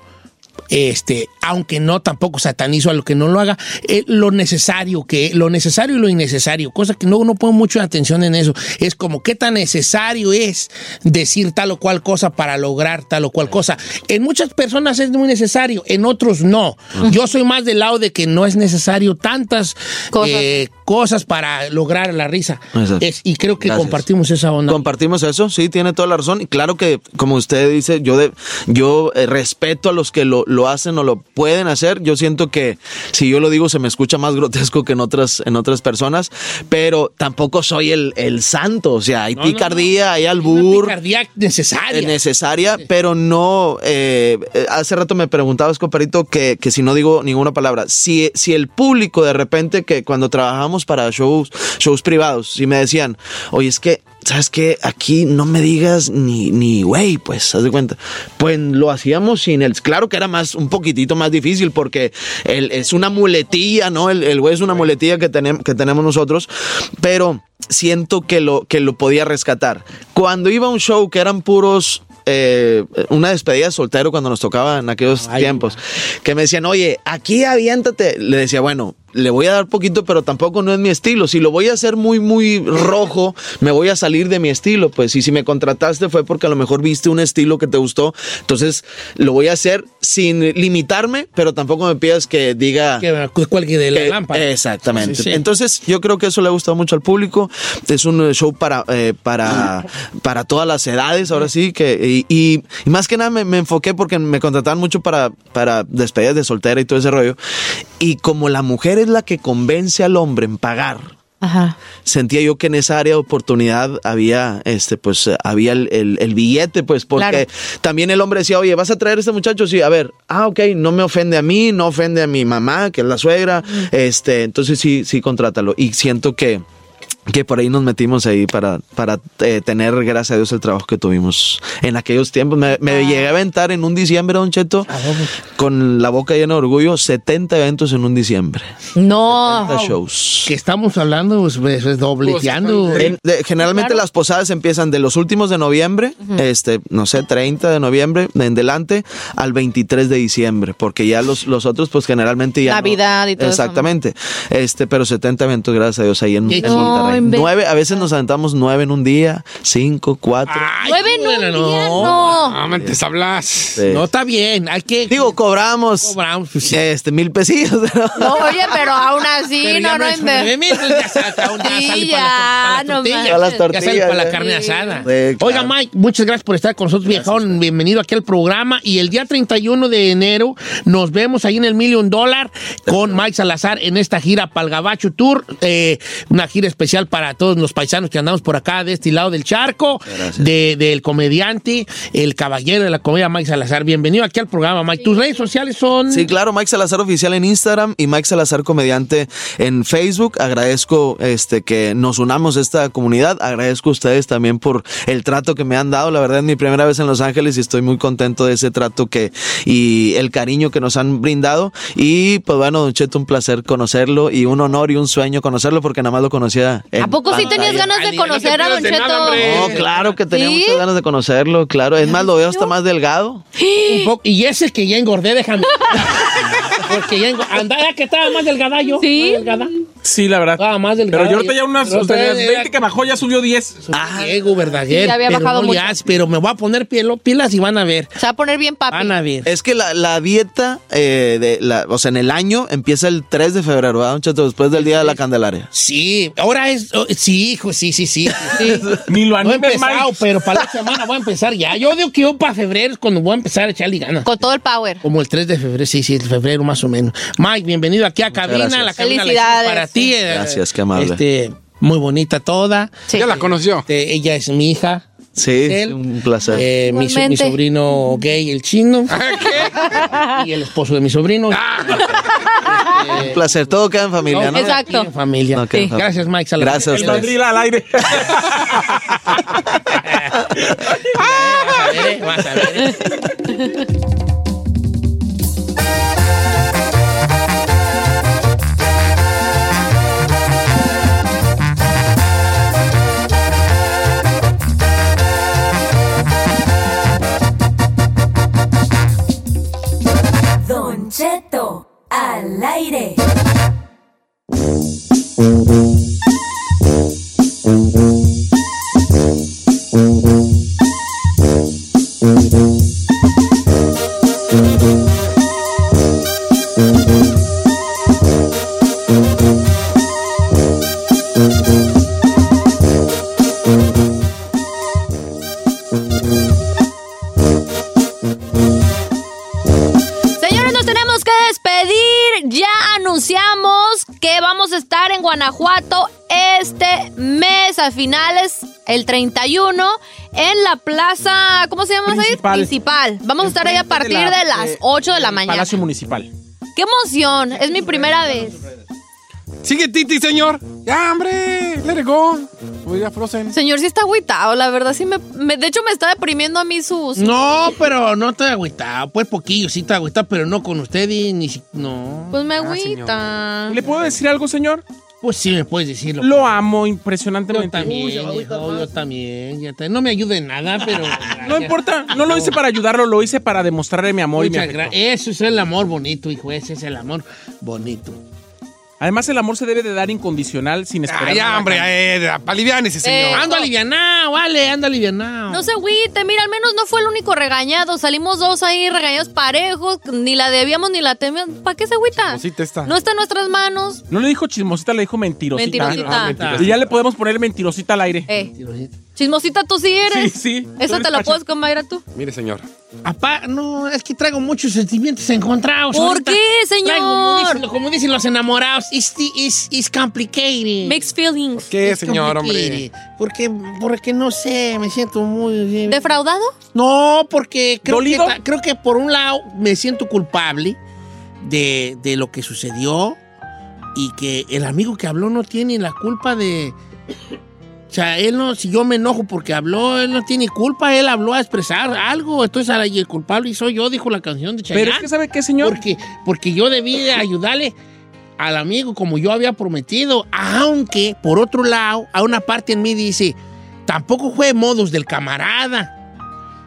S2: Este, aunque no tampoco satanizo a lo que no lo haga, eh, lo necesario que, lo necesario y lo innecesario, cosa que no, no pongo mucha atención en eso. Es como qué tan necesario es decir tal o cual cosa para lograr tal o cual cosa. En muchas personas es muy necesario, en otros no. Yo soy más del lado de que no es necesario tantas eh, cosas, para lograr la risa. Es- y creo que
S19: Gracias.
S2: compartimos esa onda.
S19: Compartimos eso, sí, tiene toda la razón. Y claro que, como usted dice, yo, de, yo eh, respeto a los que lo, lo hacen o lo pueden hacer. Yo siento que si yo lo digo se me escucha más grotesco que en otras, en otras personas, pero tampoco soy el, el santo. O sea, hay
S2: No, no,
S19: picardía, hay albur.
S2: Picardía necesaria.
S19: necesaria, pero no. eh, hace rato me preguntabas, comparito, que, que si no digo ninguna palabra, si, si el público de repente, que cuando trabajamos para shows, shows privados, si me decían, oye, es que. ¿Sabes qué? Aquí no me digas ni, ni güey, pues, haz de cuenta. Pues lo hacíamos sin el. Claro que era más, un poquitito más difícil porque el- es una muletilla, ¿no? El, el güey es una muletilla que, tenem- que tenemos nosotros, pero siento que lo, que lo podía rescatar. Cuando iba a un show que eran puros eh, una despedida de soltero cuando nos tocaba en aquellos tiempos, que me decían, oye, aquí aviéntate. Le decía, bueno, le voy a dar poquito, pero tampoco no es mi estilo. Si lo voy a hacer muy, muy rojo, me voy a salir de mi estilo, pues. Y si me contrataste fue porque a lo mejor viste un estilo que te gustó. Entonces, lo voy a hacer sin limitarme, pero tampoco me pidas que diga...
S2: Que cuelgue de la
S19: que-
S2: lámpara.
S19: Exactamente.
S2: Sí, sí.
S19: Entonces, yo creo que eso le ha gustado mucho al público. Es un eh, show para, eh, para, para todas las edades, ahora sí. que Y, y- y más que nada me, me enfoqué porque me contrataban mucho para, para despedidas de soltera y todo ese rollo. Y como la mujer es la que convence al hombre en pagar.
S4: Ajá.
S19: Sentía yo que en esa área de oportunidad había, este, pues, había el, el- el billete, pues, porque
S4: Claro.
S19: también el hombre decía, oye, ¿vas a traer a este muchacho? Sí, a ver, ah, ok, no me ofende a mí, no ofende a mi mamá, que es la suegra, este, entonces sí, sí, contrátalo. Y siento que, que por ahí nos metimos ahí para, para eh, tener, gracias a Dios, el trabajo que tuvimos en aquellos tiempos. Me, me llegué a aventar en un diciembre, Don Cheto, con la boca llena de orgullo, 70 eventos en un diciembre.
S4: No.
S19: 70 shows.
S2: Que estamos hablando, pues, pues, pues, dobleteando.
S19: En- de- generalmente las posadas empiezan de los últimos de noviembre, este, no sé, 30 de noviembre en delante al 23 de diciembre, porque ya los, los otros, pues generalmente ya. no-
S4: Navidad y todo eso.
S19: Exactamente. Este, pero 70 eventos, gracias a Dios, ahí en
S2: No,
S19: Monterrey. Nueve, a veces nos aventamos nueve en un día, cinco, cuatro.
S4: Nueve en un
S2: bueno,
S4: día,
S2: no.
S4: no.
S5: No, mentes hablas.
S19: Sí.
S2: No, está bien. Hay que.
S19: Digo, cobramos,
S2: Cobramos, sí.
S19: este, mil pesillos.
S4: No, oye, pero aún así,
S2: Pero
S4: no,
S2: ya
S4: no,
S2: es
S4: en
S2: nueve mil, pues, ya sale
S4: ya,
S2: para la,
S4: no.
S19: Para las
S2: Ya sale
S19: tortillas,
S2: para la carne
S4: Sí.
S2: asada.
S19: Sí, claro.
S2: Oiga, Mike, muchas gracias por estar con nosotros, viejón. Bienvenido aquí al programa. Y el día 31 de enero nos vemos ahí en el Million Dollar con Mike Salazar en esta gira Palgabacho Tour. eh, una gira especial para todos los paisanos que andamos por acá de este lado del charco. De, del comediante, el caballero de la comedia, Mike Salazar. Bienvenido aquí al programa, Mike. Tus redes sociales son.
S19: Sí, claro, Mike Salazar oficial en Instagram y Mike Salazar comediante en Facebook. Agradezco este que nos unamos a esta comunidad. Agradezco a ustedes también por el trato que me han dado. La verdad es mi primera vez en Los Ángeles y estoy muy contento de ese trato que y el cariño que nos han brindado. Y pues bueno, Don Cheto, un placer conocerlo y un honor y un sueño conocerlo porque nada más lo conocía.
S4: ¿A poco sí tenías ganas
S2: Ay,
S4: de conocer a Don Cheto?
S19: No, claro que tenía
S4: ¿Sí?
S19: muchas ganas de conocerlo, claro. Es más, lo veo hasta más delgado.
S2: Un poco- y ese que ya engordé, déjame. Porque ya engordé. Andaba que estaba más delgadallo.
S4: Sí.
S2: Más delgada.
S3: Sí, la verdad.
S2: Estaba más delgada.
S3: Pero yo ahorita ya unas o sea,
S2: otra
S3: las
S2: vez
S3: 20 que bajó ya subió 10.
S2: Ah, Diego Verdaguer.
S4: Sí, había
S2: pero
S4: bajado
S2: no
S4: mucho.
S2: pero me voy a poner pielo- pilas y van a ver.
S4: Se va a poner bien papi.
S2: Van a ver.
S19: Es que la, la dieta, eh, de la, o sea, en el año empieza el 3 de febrero, ¿verdad, Don Cheto? Después del Día de la Candelaria.
S2: Sí, ahora es. Oh, sí, hijo, sí, sí, sí. sí.
S3: Ni lo
S2: No he
S3: animes,
S2: empezado,
S3: Mike.
S2: pero para la semana voy a empezar ya. Yo digo que yo para febrero es cuando voy a empezar a echarle ganas.
S4: Con todo el power.
S2: Como el 3 de febrero, sí, sí, el febrero más o menos. Mike, bienvenido aquí a cabina.
S19: gracias.
S2: La cabina la
S4: Felicidades.
S2: para ti. eh,
S19: Gracias, qué amable.
S2: Este, muy bonita toda.
S4: Sí.
S5: Ya la conoció.
S2: Este, ella es mi hija.
S19: Sí,
S2: Él,
S19: un placer.
S2: eh, mi, so- mi sobrino gay, el chino. Y el esposo de mi sobrino.
S19: un placer. Todo queda en familia,
S2: No,
S19: ¿no?
S4: Exacto.
S2: en familia.
S19: No, en
S2: Sí.
S19: familia.
S2: Gracias, Mike. Salazar.
S19: Gracias
S3: El mandril al aire.
S2: Vas a ver, eh, vas a ver.
S7: Al aire.
S4: Vamos a estar en Guanajuato este mes a finales, el 31, en la plaza, ¿cómo se llama?
S3: Principal.
S4: Principal. Vamos a estar ahí a partir de, las 8 de la mañana.
S3: Palacio Municipal.
S4: ¡Qué emoción! Es mi primera vez.
S5: Sigue Titi, señor. Ya, hombre. Let it go. Voy a Frozen.
S4: Señor, sí está agüitado, la verdad, sí me, me- De hecho, me está deprimiendo a mí su... su-
S2: No, pero no estoy agüitado. Pues poquillo, sí estoy agüitado, pero no con usted y ni si- No.
S4: Pues me agüita.
S3: ¿Le puedo decir algo, señor?
S2: Pues sí, me puedes decirlo.
S3: Lo amo
S2: Yo
S3: impresionantemente.
S2: también, hijo, yo también. ya. No me ayude en nada, pero.
S3: No importa, no lo hice para ayudarlo, lo hice para demostrarle mi amor y mi
S2: Muchas
S3: afecto.
S2: gracias. Eso es el amor bonito, hijo. Ese es el amor bonito.
S3: Además, el amor se debe de dar incondicional, sin esperar.
S5: Ah, ya,
S3: nada a
S5: hombre, eh, aliviánese, señor.
S4: Eh,
S2: Ando alivianado, vale, ando alivianado.
S4: No se agüite, mira, al menos no fue el único regañado. Salimos dos ahí regañados parejos, ni la debíamos ni la temíamos. ¿Para qué se agüita?
S5: Esta.
S4: No está en nuestras manos.
S3: No le dijo chismosita, le dijo mentirosita.
S4: Mentirosita.
S3: Ah, mentirosita. Y ya le podemos poner mentirosita al aire.
S4: Eh, chismosita tú sí eres.
S3: Sí, sí.
S4: Eso
S3: Tú
S4: te
S3: pacha.
S4: puedes comer tú.
S5: Mire, señor.
S2: Apá, no, es que traigo muchos sentimientos encontrados.
S4: ¿Por
S2: ahorita.
S4: qué, señor?
S2: Traigo, como, dicen, como dicen los enamorados, it's, it's, it's complicated.
S4: Mixed feelings.
S5: ¿Qué,
S2: It's
S5: señor,
S2: complicated. Porque, porque no sé, me siento muy...
S4: ¿Defraudado?
S2: No, porque creo que,
S3: ¿Dolido?
S2: ta- creo que por un lado me siento culpable de, de lo que sucedió y que el amigo que habló no tiene la culpa de... O sea, él no, si yo me enojo porque habló, él no tiene culpa, él habló a expresar algo, entonces ahora, y el culpable y soy yo, dijo la canción de Chayanne.
S3: Pero es que, ¿sabe qué, señor?
S2: Porque, porque yo debí de ayudarle al amigo como yo había prometido, aunque, por otro lado, a una parte en mí dice, tampoco fue modos del camarada,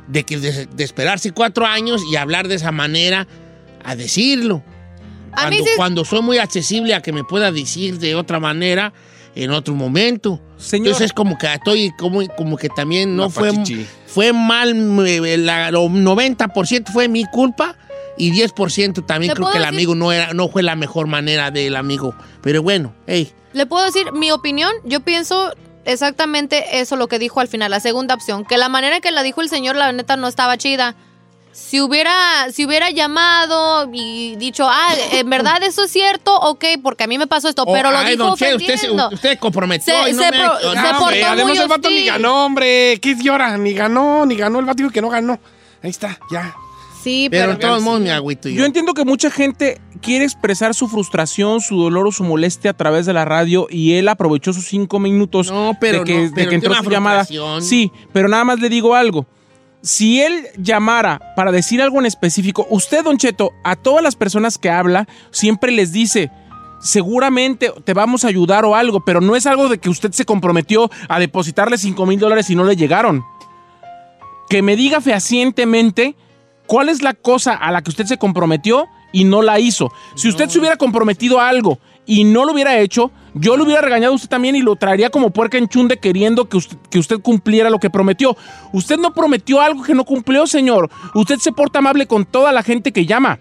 S2: de, que de, de esperarse cuatro años y hablar de esa manera a decirlo.
S4: A mí
S2: Cuando,
S4: sí-
S2: cuando soy muy accesible a que me pueda decir de otra manera en otro momento.
S3: Señor.
S2: Entonces es como que estoy como, como que también no fue, fue mal, eh, la- lo 90% fue mi culpa y 10% también
S4: ¿Le
S2: creo que el
S4: decir?
S2: amigo no, era, no fue la mejor manera del amigo. Pero bueno, hey,
S4: Le puedo decir mi opinión. Yo pienso exactamente eso lo que dijo al final, la segunda opción, que la manera en que la dijo el señor, la neta, no estaba chida. Si hubiera, si hubiera llamado y dicho, ah, en verdad eso es cierto, ok, porque a mí me pasó esto, pero lo
S2: Oh, ay,
S4: dijo
S2: don Che, usted, se- usted comprometió
S4: Se-
S2: y no
S4: se
S2: me-
S4: pro-
S2: no,
S4: se
S2: hombre,
S4: portó
S5: Hombre, además
S4: muy
S5: el vato ni ganó, hombre. ¿Qué llora? Ni ganó, ni ganó el vato que no ganó. Ahí está, ya.
S4: Sí,
S2: Pero
S4: pero...
S2: en todos modos me agüito yo.
S3: Yo entiendo que mucha gente quiere expresar su frustración, su dolor o su molestia a través de la radio y él aprovechó sus cinco minutos
S2: No, pero
S3: de que,
S2: no,
S3: de
S2: pero
S3: que entró su llamada. Sí, pero nada más le digo algo. Si él llamara para decir algo en específico, usted, Don Cheto, a todas las personas que habla, siempre les dice, seguramente te vamos a ayudar o algo, pero no es algo de que usted se comprometió a depositarle 5 mil dólares y no le llegaron. Que me diga fehacientemente cuál es la cosa a la que usted se comprometió y no la hizo. Si usted se hubiera comprometido a algo y no lo hubiera hecho, yo lo hubiera regañado a usted también y lo traería como puerca en chunde queriendo que usted, que usted cumpliera lo que prometió. Usted no prometió algo que no cumplió, señor. Usted se porta amable con toda la gente que llama.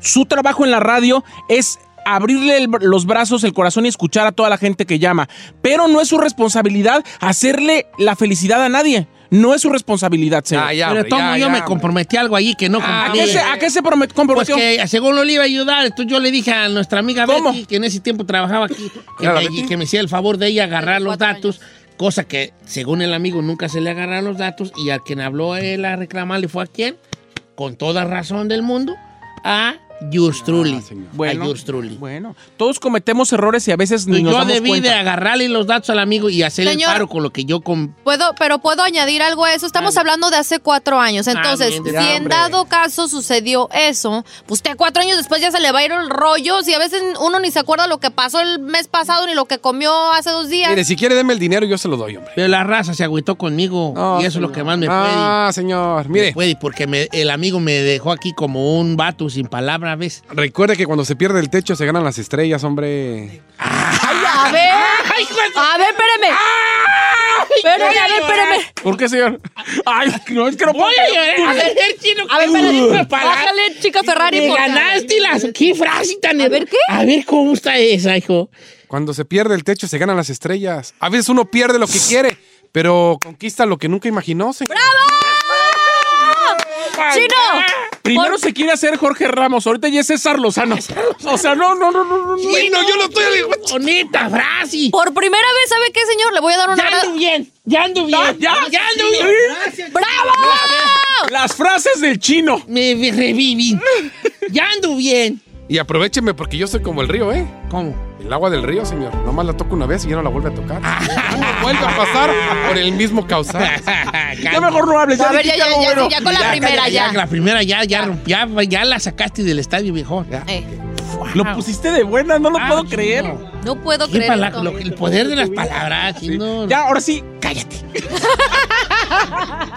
S3: Su trabajo en la radio es abrirle el- los brazos, el corazón y escuchar a toda la gente que llama. Pero no es su responsabilidad hacerle la felicidad a nadie. No es su responsabilidad, señor.
S5: Ah, ya,
S2: pero tomo,
S5: ya,
S2: yo
S5: ya,
S2: me comprometí a algo allí que no
S3: ¿A
S2: cumplí.
S3: qué se, a qué se promet-
S2: Pues
S3: comprometió?
S2: que según lo le iba a ayudar, entonces yo le dije a nuestra amiga
S3: ¿Cómo?
S2: Betty, que en ese tiempo trabajaba aquí, que,
S5: ¿Era la
S2: me, que me hiciera el favor de ella agarrar los datos, cosa que según el amigo nunca se le agarraron los datos y a quien habló él a reclamarle fue a quién, con toda razón del mundo, a Yours Truly.
S5: señor.
S2: a
S3: Bueno,
S2: Yours Truly.
S3: bueno, todos cometemos errores y a veces ni
S2: Pues
S3: nos
S2: yo
S3: damos
S2: debí
S3: cuenta.
S2: de agarrarle los datos al amigo y hacer
S4: Señor.
S2: el paro con lo que yo com-
S4: Puedo, pero puedo añadir algo a eso. Estamos hablando de hace cuatro años. Entonces,
S2: bien,
S4: si
S2: ya,
S4: en dado caso sucedió eso, pues usted cuatro años después ya se le va a ir el rollo. Si a veces uno ni se acuerda lo que pasó el mes pasado ni lo que comió hace dos días.
S5: Mire, si quiere, deme el dinero y yo se lo doy, hombre.
S2: Pero la raza se agüitó conmigo
S5: No,
S2: y eso es lo que más me puede.
S5: Ah, señor.
S2: Me
S5: Mire,
S2: puede, porque me- el amigo me dejó aquí como un vato sin palabras, ¿ves?
S5: recuerde que cuando se pierde el techo se ganan las estrellas, hombre.
S4: a ver, a ver, espérame. Espérame, a ver, espérame.
S3: ¿Por qué, señor? Ay, no, es que no puedo.
S2: Voy a llorar. A ver, chino,
S4: A ver,
S2: para-
S4: Bájale, chica Ferrari.
S2: Me ganaste las... ¿Qué frase tan...
S4: A ver, ¿qué?
S2: A ver, ¿cómo está esa, hijo?
S5: Cuando se pierde el techo se ganan las estrellas. A veces uno pierde lo que quiere, pero conquista lo que nunca imaginó, señor.
S4: ¡Chino!
S3: Primero
S4: Por-
S3: se quiere hacer Jorge Ramos, ahorita ya es César Lozano. O sea, no, no, no, no, no. no.
S2: Bueno, yo lo estoy... Bonita frase.
S4: Por primera vez, ¿sabe qué, señor? Le voy a dar una...
S2: Ya ando bien, ya ando bien.
S3: Ya,
S2: ya ando
S3: sí.
S2: bien.
S4: ¡Bravo!
S3: Las frases del chino.
S2: Me me reviví. Ya ando bien.
S5: Y aprovecheme porque yo soy como el río, ¿eh?
S2: ¿Cómo?
S5: El agua del río, señor. Nomás la toco una vez y ya no la vuelve a tocar. Ya no vuelve a pasar por el mismo causal.
S3: Ya mejor no hables. Ya
S4: A ver, ya, ya, ya,
S3: bueno.
S4: ya con la primera, ya.
S2: La primera ya, ya, ya, ya la sacaste del estadio, viejo.
S4: Eh,
S3: Lo pusiste de buena, no lo
S2: Ah,
S3: puedo
S2: chino.
S3: creer.
S4: no puedo creer
S2: pala-
S4: esto.
S2: lo- el poder de las palabras.
S3: Ya, ahora sí.
S2: cállate.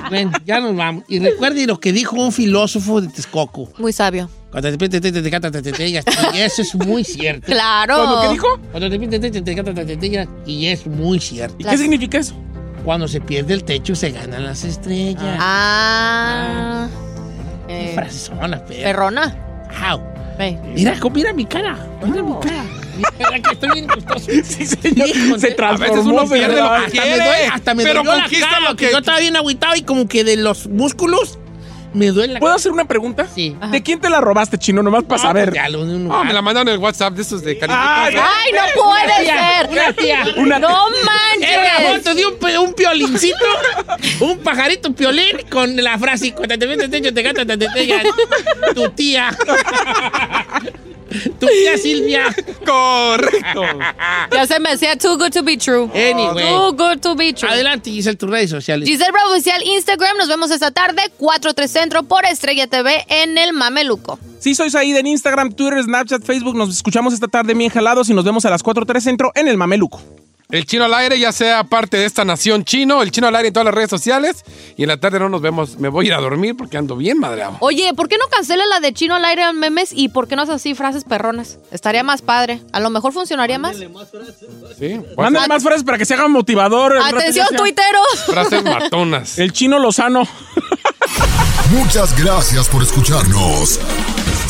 S2: Bueno, ya nos vamos. Y recuerde lo que dijo un filósofo de Texcoco.
S4: Muy sabio.
S2: Cuando te te, te, te, te, te, te, te, y eso es muy cierto.
S4: Claro.
S3: ¿Cuándo qué dijo?
S2: Cuando te te, te, te, te, te, te, te, y es muy cierto.
S3: ¿Y qué significa eso?
S2: Cuando se pierde el techo, se ganan las estrellas.
S4: Ah.
S2: Qué
S4: Eh,
S2: perro.
S4: perrona.
S2: Mira, mira mi cara. Mira mi cara. Mira que estoy bien gustoso. Sí, señor.
S3: Se transformó,
S2: uno pierde lo que quiere. Hasta me duele, hasta me
S3: Pero
S2: la
S3: conquista
S2: cara,
S3: lo que-
S2: yo estaba bien agüitado y como que de los músculos me duele la
S3: ¿Puedo hacer una pregunta?
S2: Sí.
S3: ¿De quién te la robaste, chino? Nomás para saber.
S2: Ya lo de un
S5: No,
S2: lugar.
S5: me la mandaron en el WhatsApp de esos de
S3: Ah,
S5: cariñitos.
S4: ¡Ay, no puede
S2: Una tía,
S4: ser!
S2: Una tía.
S3: Una-
S4: ¡No
S2: Era una
S4: manches!
S2: foto de un, pe- un piolincito, un pajarito piolín con la frase cuando te metes techo te gata, te te te- tu tía. tu tía Silvia.
S3: Correcto.
S4: Ya se me hacía too good to be true.
S2: Anyway.
S4: Too good to be true.
S2: Adelante, Giselle, tus redes sociales.
S4: Giselle Bravo Oficial Instagram. Nos vemos esta tarde, 4-3 Centro por Estrella TV en el Mameluco.
S3: Sí, soy Said en Instagram, Twitter, Snapchat, Facebook. Nos escuchamos esta tarde bien jalados y nos vemos a las 4.3 Centro en el Mameluco.
S5: El chino al aire ya sea parte de esta nación chino, el chino al aire en todas las redes sociales. Y en la tarde no nos vemos. Me voy a ir a dormir porque ando bien madreado.
S4: Oye, ¿por qué no cancela la de Chino al aire en memes y por qué no haces así frases perronas? Estaría más padre. A lo mejor funcionaría más.
S5: Sí.
S3: Mándale más frases para que se haga motivador.
S4: Atención, tuiteros.
S5: Frases matonas.
S3: El chino Lozano.
S8: Muchas gracias por escucharnos.